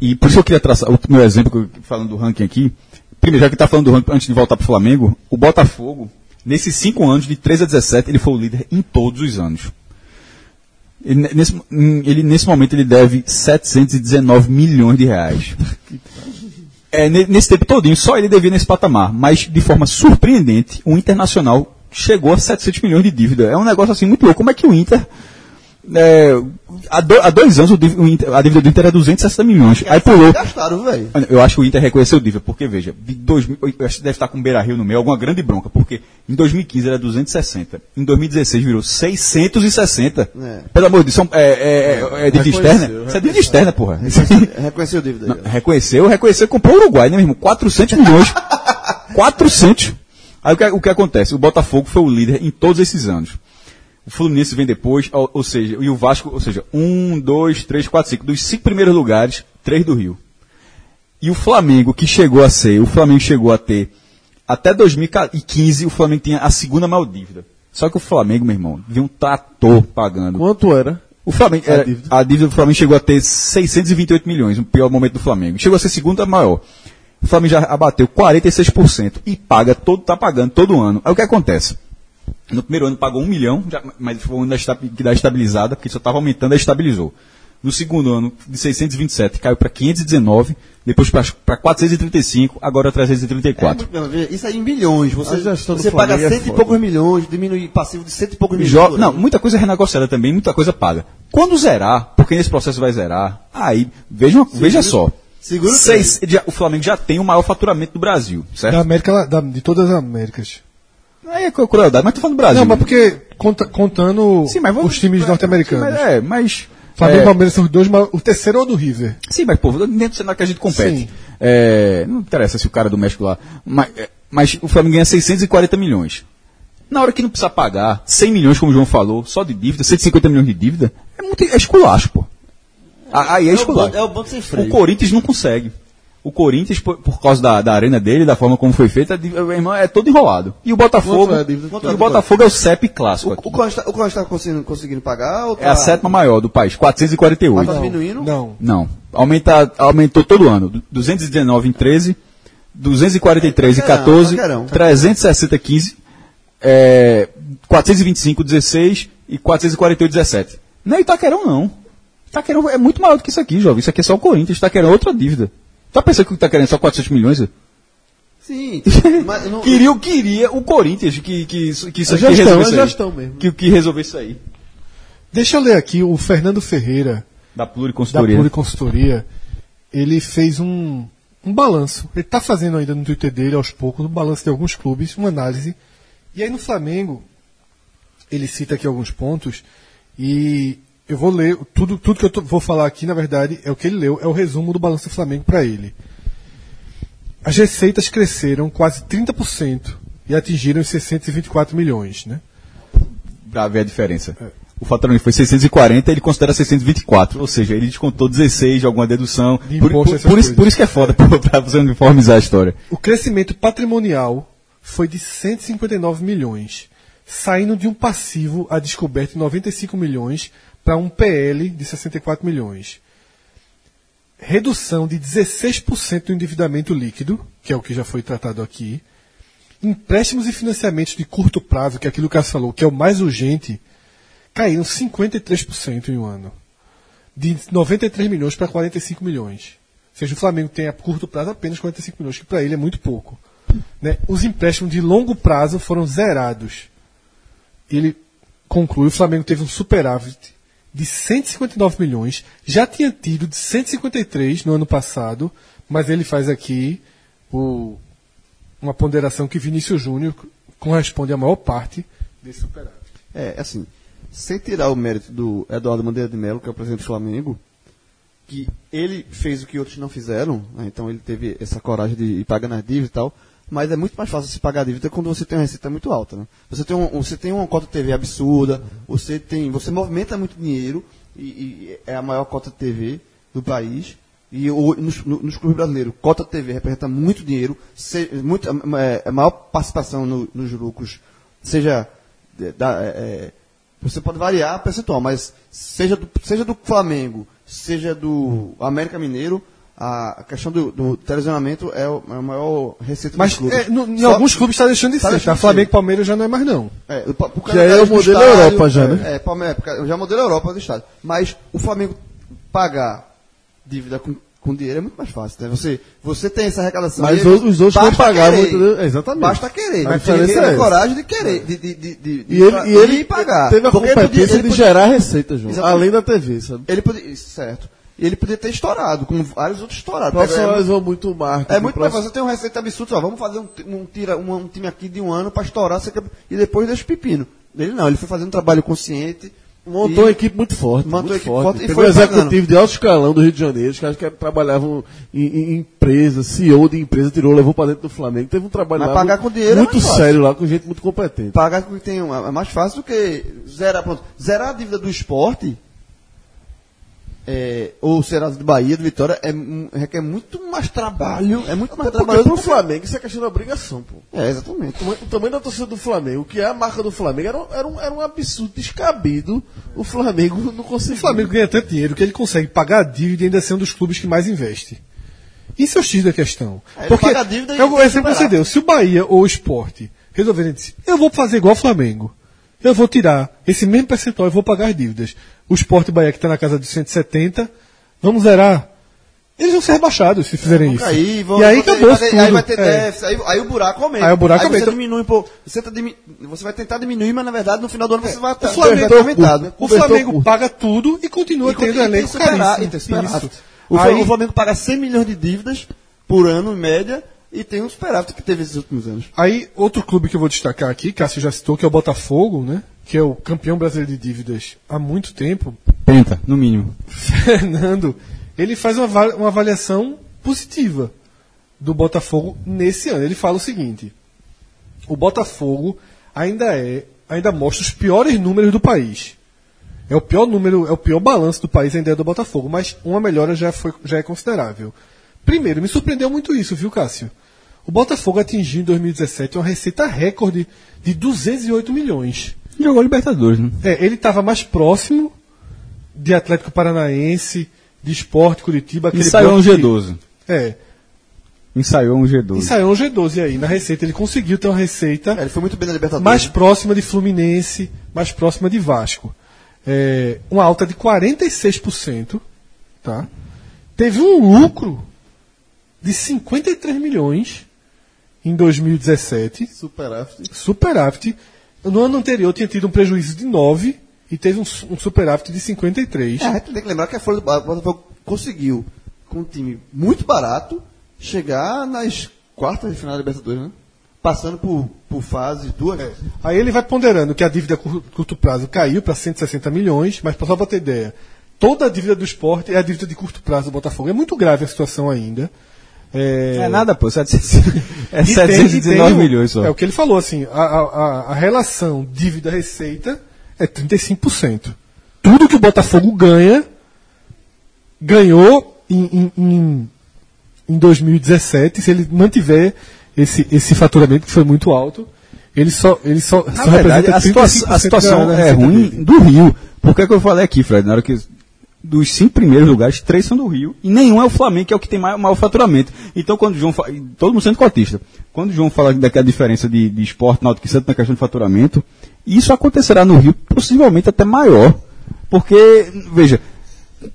E por isso que eu queria traçar o meu exemplo, falando do ranking aqui. Primeiro, já que está falando do ranking, antes de voltar para o Flamengo, o Botafogo, nesses cinco anos, de 13 a 17, ele foi o líder em todos os anos. Ele, ne- nesse, hum, ele, nesse momento ele deve 719 milhões de reais. É, ne- nesse tempo todinho, só ele devia nesse patamar. Mas, de forma surpreendente, o Internacional chegou a 700 milhões de dívida. É um negócio assim muito louco. Como é que o Inter... é, há, do- há dois anos o div- o Inter- a dívida do Inter era 260 milhões. Aí pulou. Gastaram, velho. Eu acho que o Inter reconheceu dívida, porque, veja, de 2000, eu acho que deve estar com o Beira Rio no meio, alguma grande bronca, porque em 2015 era 260, em 2016 virou 660. É. Pelo amor de Deus, são- é, é, é, é dívida externa? Isso é dívida externa, porra. Reconheceu dívida. Não, reconheceu, reconheceu, comprou o Uruguai, né, meu irmão? 400 milhões. 400. Aí o que, o que acontece? O Botafogo foi o líder em todos esses anos. O Fluminense vem depois, ou, ou seja, e o Vasco, ou seja, um, dois, três, quatro, cinco. Dos cinco primeiros lugares, três do Rio. E o Flamengo, que chegou a ser, o Flamengo chegou a ter, até 2015, o Flamengo tinha a segunda maior dívida. Só que o Flamengo, meu irmão, viu um trator pagando. Quanto era? O Flamengo, A era- dívida. a dívida do Flamengo chegou a ter 628 milhões, o pior momento do Flamengo. Chegou a ser segunda maior. O Flamengo já abateu 46% e paga todo, tá pagando todo ano. Aí o que acontece? No primeiro ano pagou um milhão, já- mas foi um ano da que dá estabilizada, porque só estava aumentando, aí estabilizou. No segundo ano, de 627, caiu para 519, depois para 435, agora 334. É, muito Isso aí em milhões. Você, você paga Flamengo é cento e poucos milhões, diminui passivo de cento e poucos milhões. Não, muita coisa é renegociada também, muita coisa paga. Quando zerar, porque nesse processo vai zerar, aí, veja, uma- veja só. segura o Seis- já- o Flamengo já tem o maior faturamento do Brasil, Da certo? América, da- de todas as Américas. Aí é crueldade, mas tô falando do Brasil. Não, mas porque conta- contando Sim, mas vamos- os times é, norte-americanos. mas É, mas. Flamengo e é, Palmeiras são os dois, mas o terceiro é o do River. Sim, mas, pô, dentro do cenário que a gente compete. É, não interessa se o cara é do México lá. Mas, é, mas o Flamengo ganha 640 milhões. Na hora que não precisa pagar 100 milhões, como o João falou, só de dívida, 150 milhões de dívida, é muito é esculacho, pô. Aí é É o esculacho. bonde- é o bonde sem freio. O Corinthians não consegue. O Corinthians, por, por causa da, da arena dele, da forma como foi feita, irmão, é todo enrolado. E o Botafogo. É e é o Botafogo é o CEP clássico. O, aqui. o Corinthians tá- o Corinthians tá conseguindo, conseguindo pagar? Ou tá, É a sétima maior do país, 448. Mas tá diminuindo? Não. Não. Aumenta, aumentou todo ano. Du- 219 em 13, 243 em É, paquerão, 14, paquerão. 360 em 15, é, 425 16 e 448 17. Não é Itaquerão, não. Itaquerão é muito maior do que isso aqui, jovem. Isso aqui é só o Corinthians. Itaquerão é outra dívida. Tá pensando que o Itaquerão é só 400 milhões? Sim. mas não- Queria, queria o Corinthians que, que, isso- que isso isso aí. gestão mesmo. Que, que resolvesse isso aí. Deixa eu ler aqui o Fernando Ferreira, Da da pluriconsultoria. Pluriconsultoria. Ele fez um, um balanço. Ele está fazendo ainda no Twitter dele, aos poucos, um balanço de alguns clubes, uma análise. E aí no Flamengo, ele cita aqui alguns pontos. E eu vou ler, tudo, tudo que eu tô- vou falar aqui, na verdade, é o que ele leu, é o resumo do balanço do Flamengo para ele. As receitas cresceram quase 30% e atingiram os 624 milhões, né? Pra ver a diferença. O faturamento foi 640, ele considera 624. Ou seja, ele descontou 16 de alguma dedução. De Por, por- por isso, por isso que é foda, pô, pra você uniformizar a história. O crescimento patrimonial foi de 159 milhões, saindo de um passivo a descoberto de 95 milhões para um PL de 64 milhões. Redução de 16% do endividamento líquido, que é o que já foi tratado aqui, Empréstimos e financiamentos de curto prazo, que é aquilo que o Cássio falou, que é o mais urgente, caíram 53% em um ano. De 93 milhões para 45 milhões. Ou seja, o Flamengo tem a curto prazo apenas 45 milhões, que para ele é muito pouco. Né? Os empréstimos de longo prazo foram zerados. Ele conclui, o Flamengo teve um superávit de 159 milhões, já tinha tido de 153 no ano passado, mas ele faz aqui o, uma ponderação que Vinícius Júnior corresponde à maior parte desse superávit. É, assim, sem tirar o mérito do Eduardo Bandeira de Mello, que é o presidente do Flamengo, que ele fez o que outros não fizeram, né, então ele teve essa coragem de ir pagando as dívidas e tal, mas é muito mais fácil se pagar a dívida quando você tem uma receita muito alta. Né? Você, tem um, você tem uma cota TV absurda, você, tem, você movimenta muito dinheiro, e, e é a maior cota de TV do país, e o, nos, no- nos clubes brasileiros, cota TV representa muito dinheiro, se, muito, é, a maior participação no- nos lucros, seja é, é, é, você pode variar percentual, mas seja do, seja do Flamengo, seja do América Mineiro, a, questão do, do televisionamento é, o, é a maior receita Mas dos clubes. é, no- em Só- alguns clubes está deixando de Tá ser. Tá? Flamengo e Palmeiras já não é mais não. É, o, Que aí é o modelo Europa já, né? É, Palmeiras, porque já é o modelo Europa do estádio. Mas o Flamengo pagar dívida com, com dinheiro é muito mais fácil, né? Você, você tem essa arrecadação. Mas os- os outros não pagavam, querer. entendeu? Exatamente. Basta querer. Mas tem que é ter coragem de querer, de, de, de, de, E ele, e ele pagar. teve a Porque ele podia- competência de podia- gerar receita, João. Exatamente. Além da TV, sabe? Ele podia, certo. E ele podia ter estourado, como vários outros estouraram. Profissionalizou muito o marketing. É muito mais fácil. Você tem uma receita absurda, ó, vamos fazer um, um, tira, um, um time aqui de um ano para estourar quer- e depois deixa o pepino. Ele não, ele foi fazendo um trabalho consciente. Montou uma equipe muito forte. Montou muito equipe forte. forte e foi um executivo pagando. de alto escalão do Rio de Janeiro, os caras que trabalhavam em, em empresa, CEO de empresa, tirou, levou para dentro do Flamengo. Teve um trabalho Mas lá pagar muito, com dinheiro é muito fácil. sério lá, com gente muito competente. Pagar com que tem um, é mais fácil do que zerar. Pronto. Zerar a dívida do esporte, é, ou Serasa de Bahia, do Vitória, é, requer muito mais trabalho. É muito mais Porque trabalho. pro Flamengo isso é questão de obrigação, pô. É, exatamente. O tamanho- O tamanho da torcida do Flamengo, que é a marca do Flamengo, era, um- era, um, era um absurdo descabido. O Flamengo não conseguiu. O Flamengo ganha tanto dinheiro que ele consegue pagar a dívida e ainda ser um dos clubes que mais investe. Isso é o X da questão. É, ele Porque paga a dívida e é o exemplo que você deu. Se o Bahia ou o Esporte resolverem dizer, eu vou fazer igual o Flamengo. Eu vou tirar esse mesmo percentual e vou pagar as dívidas. O Esporte o Bahia que está na casa de 170, vamos zerar. Eles vão ser rebaixados se fizerem isso. Aí, vão- e aí vão ter- acabou vai ter- tudo. Aí vai ter É. déficit, aí, aí o buraco aumenta. Aí o buraco aumenta. Você diminui pouco. Você, tá dimi- você vai tentar diminuir, mas na verdade no final do ano você vai estar É, Flamengo- vai estar aumentado. O Flamengo paga tudo e continua E tendo elenco superar- e. O, Aí- o Flamengo paga 100 milhões de dívidas por ano, em média, e tem um superávit que teve esses últimos anos. Aí, outro clube que eu vou destacar aqui, Cássio já citou, que é o Botafogo, né? Que é o campeão brasileiro de dívidas há muito tempo. Penta, no mínimo. Fernando, ele faz uma, uma avaliação positiva do Botafogo nesse ano. Ele fala o seguinte: o Botafogo ainda é, ainda mostra os piores números do país. É o pior número, é o pior balanço do país ainda é do Botafogo, mas uma melhora já, foi, já é considerável. Primeiro, me surpreendeu muito isso, viu, Cássio? O Botafogo atingiu em 2017 uma receita recorde de 208 milhões. Jogou Libertadores, né? É, ele estava mais próximo de Atlético Paranaense, de Esporte, Curitiba. aquele Ensaiou um bloco que- G12. É, Ensaiou um G12. ensaiou um G12 aí. Na receita, ele conseguiu ter uma receita É, ele foi muito bem na Libertadores. mais próxima de Fluminense, mais próxima de Vasco. É, uma alta de 46%. Tá? Teve um lucro de 53 milhões em 2017. Superávit. superávit. No ano anterior tinha tido um prejuízo de 9 e teve um, um superávit de 53. É, a gente tem que lembrar que a Folha do Botafogo conseguiu, com um time muito barato, chegar nas quartas de final da Libertadores, né? Passando por, por fases, duas. Aí ele vai ponderando que a dívida a cur- curto prazo caiu para 160 milhões, mas só para ter ideia, toda a dívida do esporte é a dívida de curto prazo do Botafogo. É muito grave a situação ainda. É, É nada, pô. 700, é E tem- 719 e tem o- milhões só. É o que ele falou, assim, a, a, a- relação dívida-receita é 35%. Tudo que o Botafogo ganha, ganhou em, em, em, em 2017, se ele mantiver esse, esse faturamento que foi muito alto, ele só, ele só, só verdade, representa a situação, a 35% situação é ruim dele. do Rio. Por que, que eu falei aqui, Fred? Na hora que dos cinco primeiros lugares, três são do Rio, e nenhum é o Flamengo, que é o que tem maior, maior faturamento. Então, quando o João fala, todo mundo sendo cotista, quando o João fala daquela diferença de, de esporte, náutico e Santo na questão de faturamento, isso acontecerá no Rio, possivelmente até maior. Porque, veja,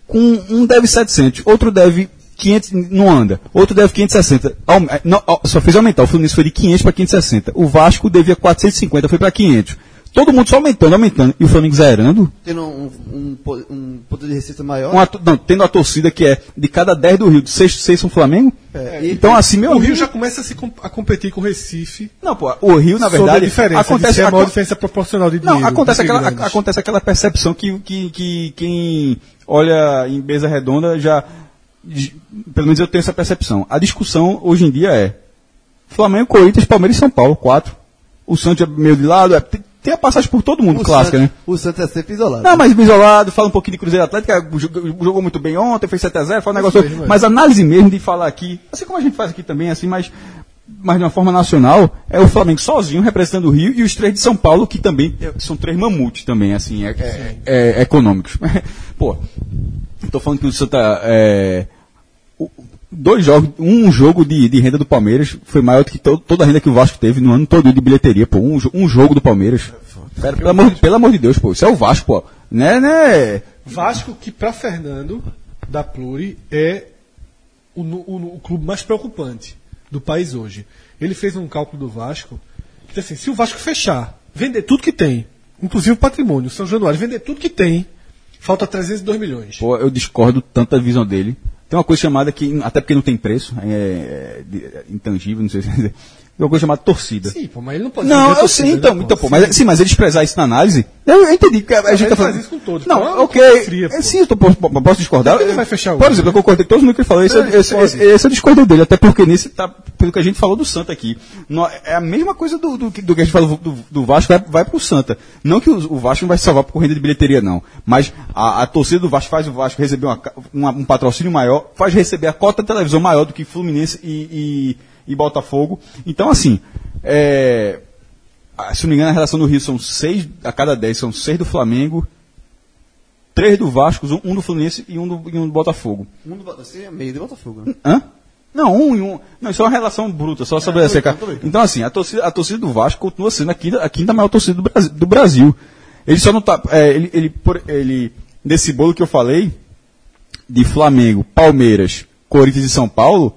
um deve 700, outro deve 500, não anda, outro deve 560. Aum- eh, não, só fez aumentar, o Fluminense foi de 500 para 560. O Vasco devia 450, foi para 500. Todo mundo só aumentando, aumentando. E o Flamengo zerando, Tendo um, um, um poder de receita maior. uma não, tendo a torcida que é de cada 10 do Rio, de 6, 6 são Flamengo. É, e- então, assim, meu O. Rio já começa a, se a competir com o Recife Não, pô, o Rio, na sobre verdade. a diferença. acontece, de ser a maior diferença proporcional de dinheiro. Não, acontece aquela, grandes. acontece aquela percepção que, que, que quem olha em mesa redonda já. Pelo menos eu tenho essa percepção. A discussão hoje em dia é Flamengo, Corinthians, Palmeiras e São Paulo, quatro. O Santos é meio de lado, é- tem, tem a passagem por todo mundo, o clássica, Santos, né? O Santos é sempre isolado. Não, mas isolado, fala um pouquinho de Cruzeiro Atlético, jogou, muito bem ontem, fez 7x0, fala um negócio. mesmo, é. mas análise mesmo de falar aqui, assim como a gente faz aqui também, assim, mas, mas de uma forma nacional, é o Flamengo sozinho representando o Rio e os três de São Paulo, que também é- são três mamutes também, assim, é, é- é- econômicos. Pô, tô falando que o Santa. É, o- dois jogos, um jogo de, de renda do Palmeiras foi maior do que to- toda a renda que o Vasco teve no ano todo de bilheteria, pô. Um, um jogo do Palmeiras. Pera, pelo, amor, pelo amor de Deus, pô. Isso é o Vasco, pô. Né, né? Vasco, que para Fernando da Pluri é o, o o clube mais preocupante do país hoje. Ele fez um cálculo do Vasco que assim, se o Vasco fechar, vender tudo que tem, inclusive o patrimônio, São Januário, vender tudo que tem, falta 302 milhões. Pô, eu discordo tanto da visão dele. Tem uma coisa chamada que, até porque não tem preço, é, é, é intangível, não sei se tem uma coisa chamada torcida. Sim, pô, mas ele não pode Não, eu torcida, sei, então, né, então pô, Sim. mas, sim, mas ele desprezar isso na análise, eu, eu entendi. que A, a gente tá falando, isso com todos, Não, pô, é ok. é, sim, eu tô, posso, discordar. Por ele vai fechar Por hoje? exemplo, eu concordei com todo mundo que ele falou. Esse, É, esse, esse, esse eu discordei dele, até porque nesse tá, pelo que a gente falou do Santa aqui. Nó- é a mesma coisa do, do, que- do que a gente falou do, do Vasco, vai, vai pro Santa. Não que o, o Vasco não vai salvar por corrida de bilheteria, não. Mas a, a torcida do Vasco faz o Vasco receber uma uma- um patrocínio maior, faz receber a cota de televisão maior do que Fluminense e, e, e Botafogo. Então, assim, é, se não me engano, a relação do Rio são seis a cada dez, são seis do Flamengo, três do Vasco, um, do Fluminense e um do, e um do Botafogo. Um do Botafogo, é meio de Botafogo, né? Hã? Não, um e um. Não, isso é uma relação bruta, só sobre essa. cara. Então, assim, a torcida, a torcida do Vasco continua sendo a quinta, a quinta maior torcida do Brasil. Do Brasil. Ele só não tá. é, ele, ele, por- ele, nesse bolo que eu falei, de Flamengo, Palmeiras, Corinthians e São Paulo,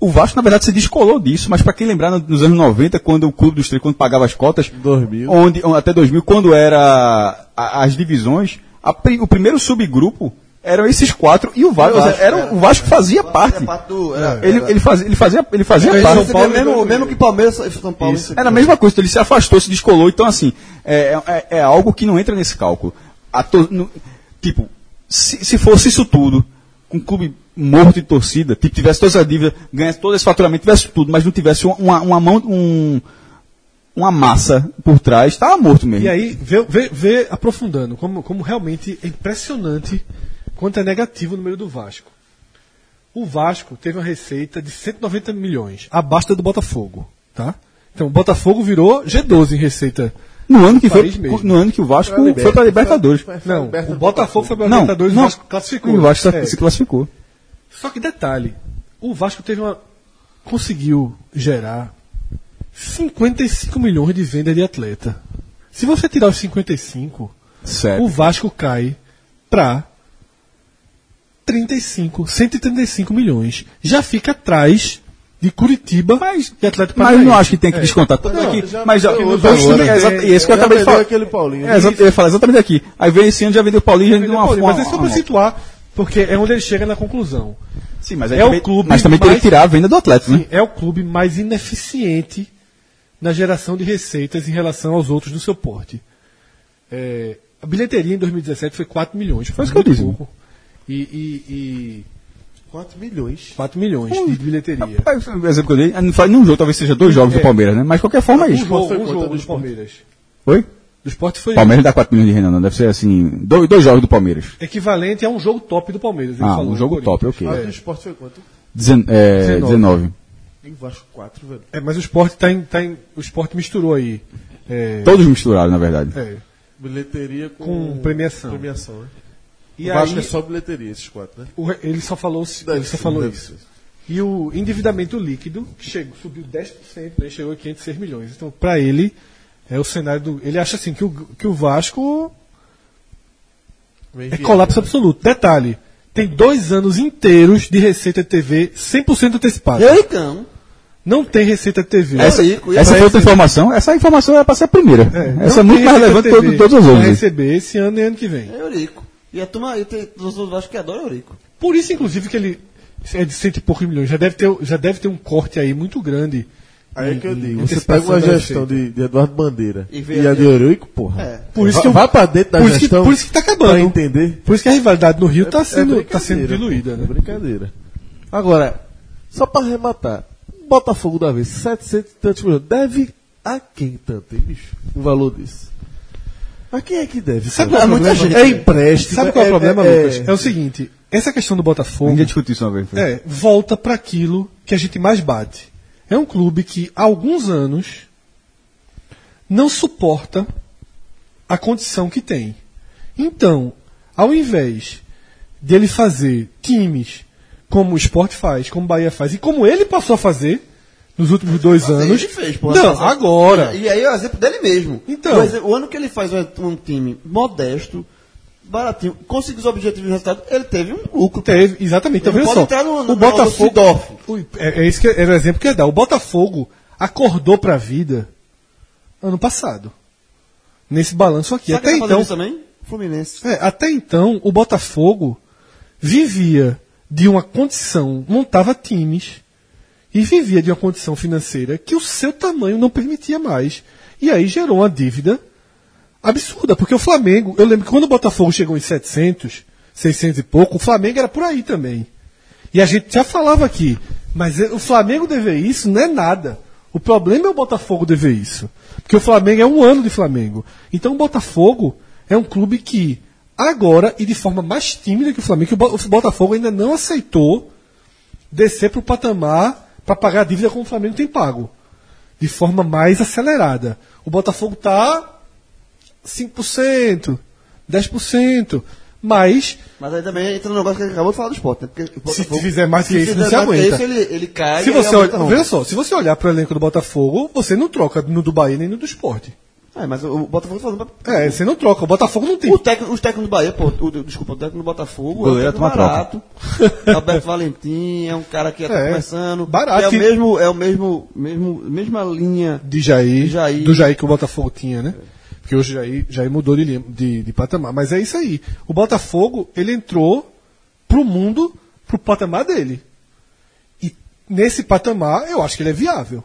o Vasco, na verdade, se descolou disso, mas para quem lembrar, no- nos anos 90, quando o Clube dos Três, quando pagava as cotas, 2000. onde, até 2000, quando era a- as divisões, a o primeiro subgrupo eram esses quatro e o Vasco, Vasco, era, era. o Vasco fazia parte. Era parte do- era- ele, fazia, ele fazia, ele fazia Ele parte. recebia Paulo mesmo, mesmo que Palmeiras e São Paulo. Isso. Era a mesma coisa, então ele se afastou, se descolou. Então, assim, é, é, é algo que não entra nesse cálculo. A to- no- tipo, se, se fosse isso tudo, com um clube morto de torcida, tipo, tivesse toda essa dívida, ganhasse todo esse faturamento, tivesse tudo, mas não tivesse uma, uma mão, um, uma massa por trás, estava morto mesmo. E aí, vê, vê- vê aprofundando, como, como realmente é impressionante quanto é negativo o número do Vasco. O Vasco teve uma receita de 190 milhões, abaixo da do Botafogo. Tá? Então, o Botafogo virou G12 em receita. no, ano que foi, mesmo. no ano que o Vasco Foi para a Libertadores. Foi- foi a Não, o Botafogo foi para a Não, Libertadores e não. o Vasco classificou. O Vasco É. se classificou. Só que detalhe, o Vasco teve uma conseguiu gerar 55 milhões de venda de atleta. Se você tirar os 55, Certo. o Vasco cai para 35, 135 milhões. Já fica atrás de Curitiba Mas- e Atlético Mas Paranaense. não acho que tem que É. descontar. Tanto Não, é que, já mas já, times- agora, é exa- né? e esse que eu acabei de falar. aquele Paulinho. É, eu ia falar exatamente aqui. Aí veio esse ano, já vendeu o Paulinho, já vendeu uma, Mas uma, é só para situar, porque é onde ele chega na conclusão. Sim, mas, É aí o também, clube mas também teria mais- que tirar a venda do Atlético, Sim, né? é o clube mais ineficiente na geração de receitas em relação aos outros do seu porte. É, a bilheteria em 2017 foi 4 milhões. Foi isso que eu disse. pouco. E, e, e 4 milhões. 4 milhões de bilheteria. Rapaz, O exemplo que eu dei, não faz nenhum jogo, talvez seja dois jogos do Palmeiras, né? Mas de qualquer forma é Um isso. jogo, foi um jogo do? Palmeiras. Oi? Do esporte foi Palmeiras não dá 4 milhões de renda, não. Deve ser assim, dois, dois jogos do Palmeiras. equivalente a um jogo top do Palmeiras. ele Ah, falou, um jogo top, ok. Ah, do esporte foi quanto? Dezen, é, 19. 19. Em Vasco 4, velho. É, mas o esporte tá em, tá em- o esporte misturou aí. É, Todos misturados, na verdade. é. Bilheteria com, Com premiação. premiação né? E o Vasco aí, é só bilheteria, esses quatro, né? o ele só falou, ele Deve só ser, falou isso. ser. E o endividamento líquido, que chegou, subiu 10%, né, chegou a 506 milhões. Então, para ele, é o cenário do. Ele acha assim que o, que o Vasco é colapso né? absoluto. Detalhe: tem dois anos inteiros de receita de TV 100% antecipada. Então, Não tem receita de TV. Essa, rico, essa ia foi outra informação. Essa informação era para ser a primeira. É, essa é muito mais relevante que todas as outras. receber esse ano e ano que vem. é Eurico. E a turma tem os outros Vasco que adoram Eurico. Por isso, inclusive, que ele é de cento e poucos milhões. Já deve ter, já deve ter um corte aí muito grande. Aí é que eu digo, você pega uma gestão de, de Eduardo Bandeira E e, a de Eurico, porra. É. Por isso Vai- que eu- vai pra dentro da por isso que- gestão por isso que tá acabando. pra entender. Por isso que a rivalidade no Rio está É sendo, tá sendo diluída, né? É brincadeira. Agora, só pra arrematar, Botafogo da vez, 700 e tantos milhões. Deve a quem tanto, hein, bicho? Um valor desse. A quem é que deve? Sabe qual é o muita problema? É empréstimo. Sabe qual é o problema, é, Lucas? É o seguinte: essa questão do Botafogo Ninguém discutiu isso uma vez. foi? é, volta para aquilo que a gente mais bate. É um clube que há alguns anos não suporta a condição que tem. Então, ao invés de ele fazer times como o Sport faz, como o Bahia faz, e como ele passou a fazer nos últimos dois Mas anos. Ele fez, pô, não, agora. E aí é o exemplo dele mesmo. Então. O, o ano que ele faz um, um time modesto, baratinho, conseguiu os objetivos de resultado, ele teve um lucro. Teve, exatamente. Então, Ele pode só, entrar no- no- o Botafogo. é, é isso que era o exemplo que eu ia dar. O Botafogo acordou para a vida ano passado. Nesse balanço aqui. Sabe até tá então, também? Fluminense. é, até então, o Botafogo vivia de uma condição, montava times e vivia de uma condição financeira que o seu tamanho não permitia mais. E aí gerou uma dívida absurda, porque o Flamengo, eu lembro que quando o Botafogo chegou em 700, 600 e pouco, o Flamengo era por aí também. E a gente já falava aqui, mas o Flamengo dever isso não é nada. O problema é o Botafogo dever isso. Porque o Flamengo é um ano de Flamengo. Então o Botafogo é um clube que, agora, e de forma mais tímida que o Flamengo, que o Botafogo ainda não aceitou descer para o patamar para pagar a dívida como o Flamengo tem pago. De forma mais acelerada. O Botafogo está 5%, 10%. Mas Mas aí também entra no negócio que acabou de falar do esporte, né? Porque o Se Botafogo- fizer mais que se isso, não fizer se mais que aguenta. isso, ele, ele cai. se e você olha, veja só, se você olhar para o elenco do Botafogo, você não troca no do Bahia nem no do Esporte. É, mas o Botafogo tá falando pra... É, você não troca. O Botafogo não tem. O técnico, os técnicos do Bahia, pô, o, desculpa, o técnico do Botafogo Goleiro é um barato. Alberto Valentim é um cara que está É, começando. barato. É o mesmo, é o mesmo, mesmo, mesma linha. de Jair, De Jair. do Jair que o Botafogo tinha, né? Porque hoje Jair, Jair mudou de, de, de patamar. Mas é isso aí. O Botafogo, ele entrou pro mundo, pro patamar dele. E nesse patamar, eu acho que ele é viável.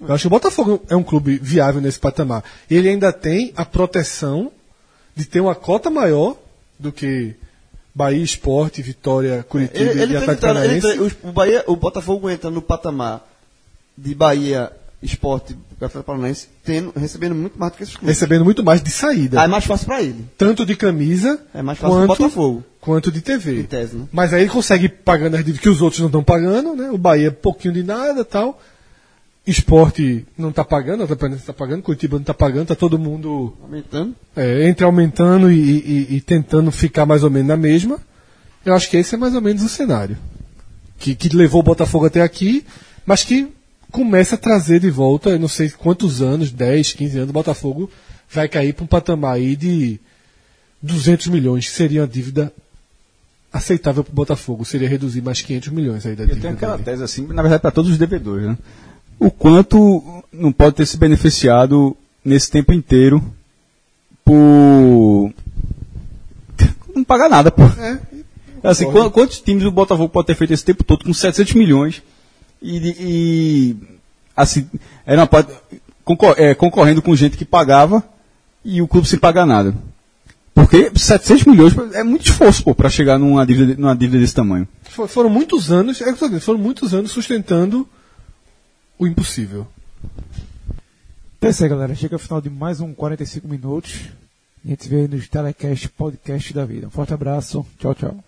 Eu acho que o Botafogo é um clube viável nesse patamar. Ele ainda tem a proteção de ter uma cota maior do que Bahia, Esporte, Vitória, Curitiba Ele, ele e que Atlético Paranaense. o, o Bahia, o Botafogo entra no patamar de Bahia, Esporte, Atlético Paranaense, tendo, recebendo muito mais do que esses clubes. Recebendo muito mais de saída. Aí é mais fácil pra ele. tanto de camisa É mais fácil quanto, Botafogo. quanto de TV. Tese, né? Mas aí ele consegue pagando as dívidas que os outros não estão pagando, né? O Bahia pouquinho de nada tal. Esporte não está pagando, o Atlético está pagando, Curitiba não está pagando, tá todo mundo Aumentando. é, entre aumentando e, e- e tentando ficar mais ou menos na mesma. Eu acho que esse é mais ou menos o cenário. Que, que levou o Botafogo até aqui, mas que começa a trazer de volta, eu não sei quantos anos, 10, 15 anos, o Botafogo vai cair para um patamar aí de 200 milhões, que seria uma dívida aceitável para o Botafogo. Seria reduzir mais 500 milhões aí da Eu dívida. tenho aquela dele. tese assim, na verdade, para todos os devedores, né? O quanto não pode ter se beneficiado nesse tempo inteiro por não pagar nada, pô. É, Assim, quantos times o Botafogo pode ter feito esse tempo todo com 700 milhões e, e, assim, era uma parte, concor- é, concorrendo com gente que pagava e o clube sem pagar nada. Porque 700 milhões é muito esforço, para chegar numa dívida, numa dívida desse tamanho. For- Foram muitos anos, é que eu tô dizendo, foram muitos anos sustentando o impossível. Então é isso aí, galera. Chega ao final de mais um 45 minutos. A gente se vê nos telecast, podcast da vida. Um forte abraço. Tchau, tchau.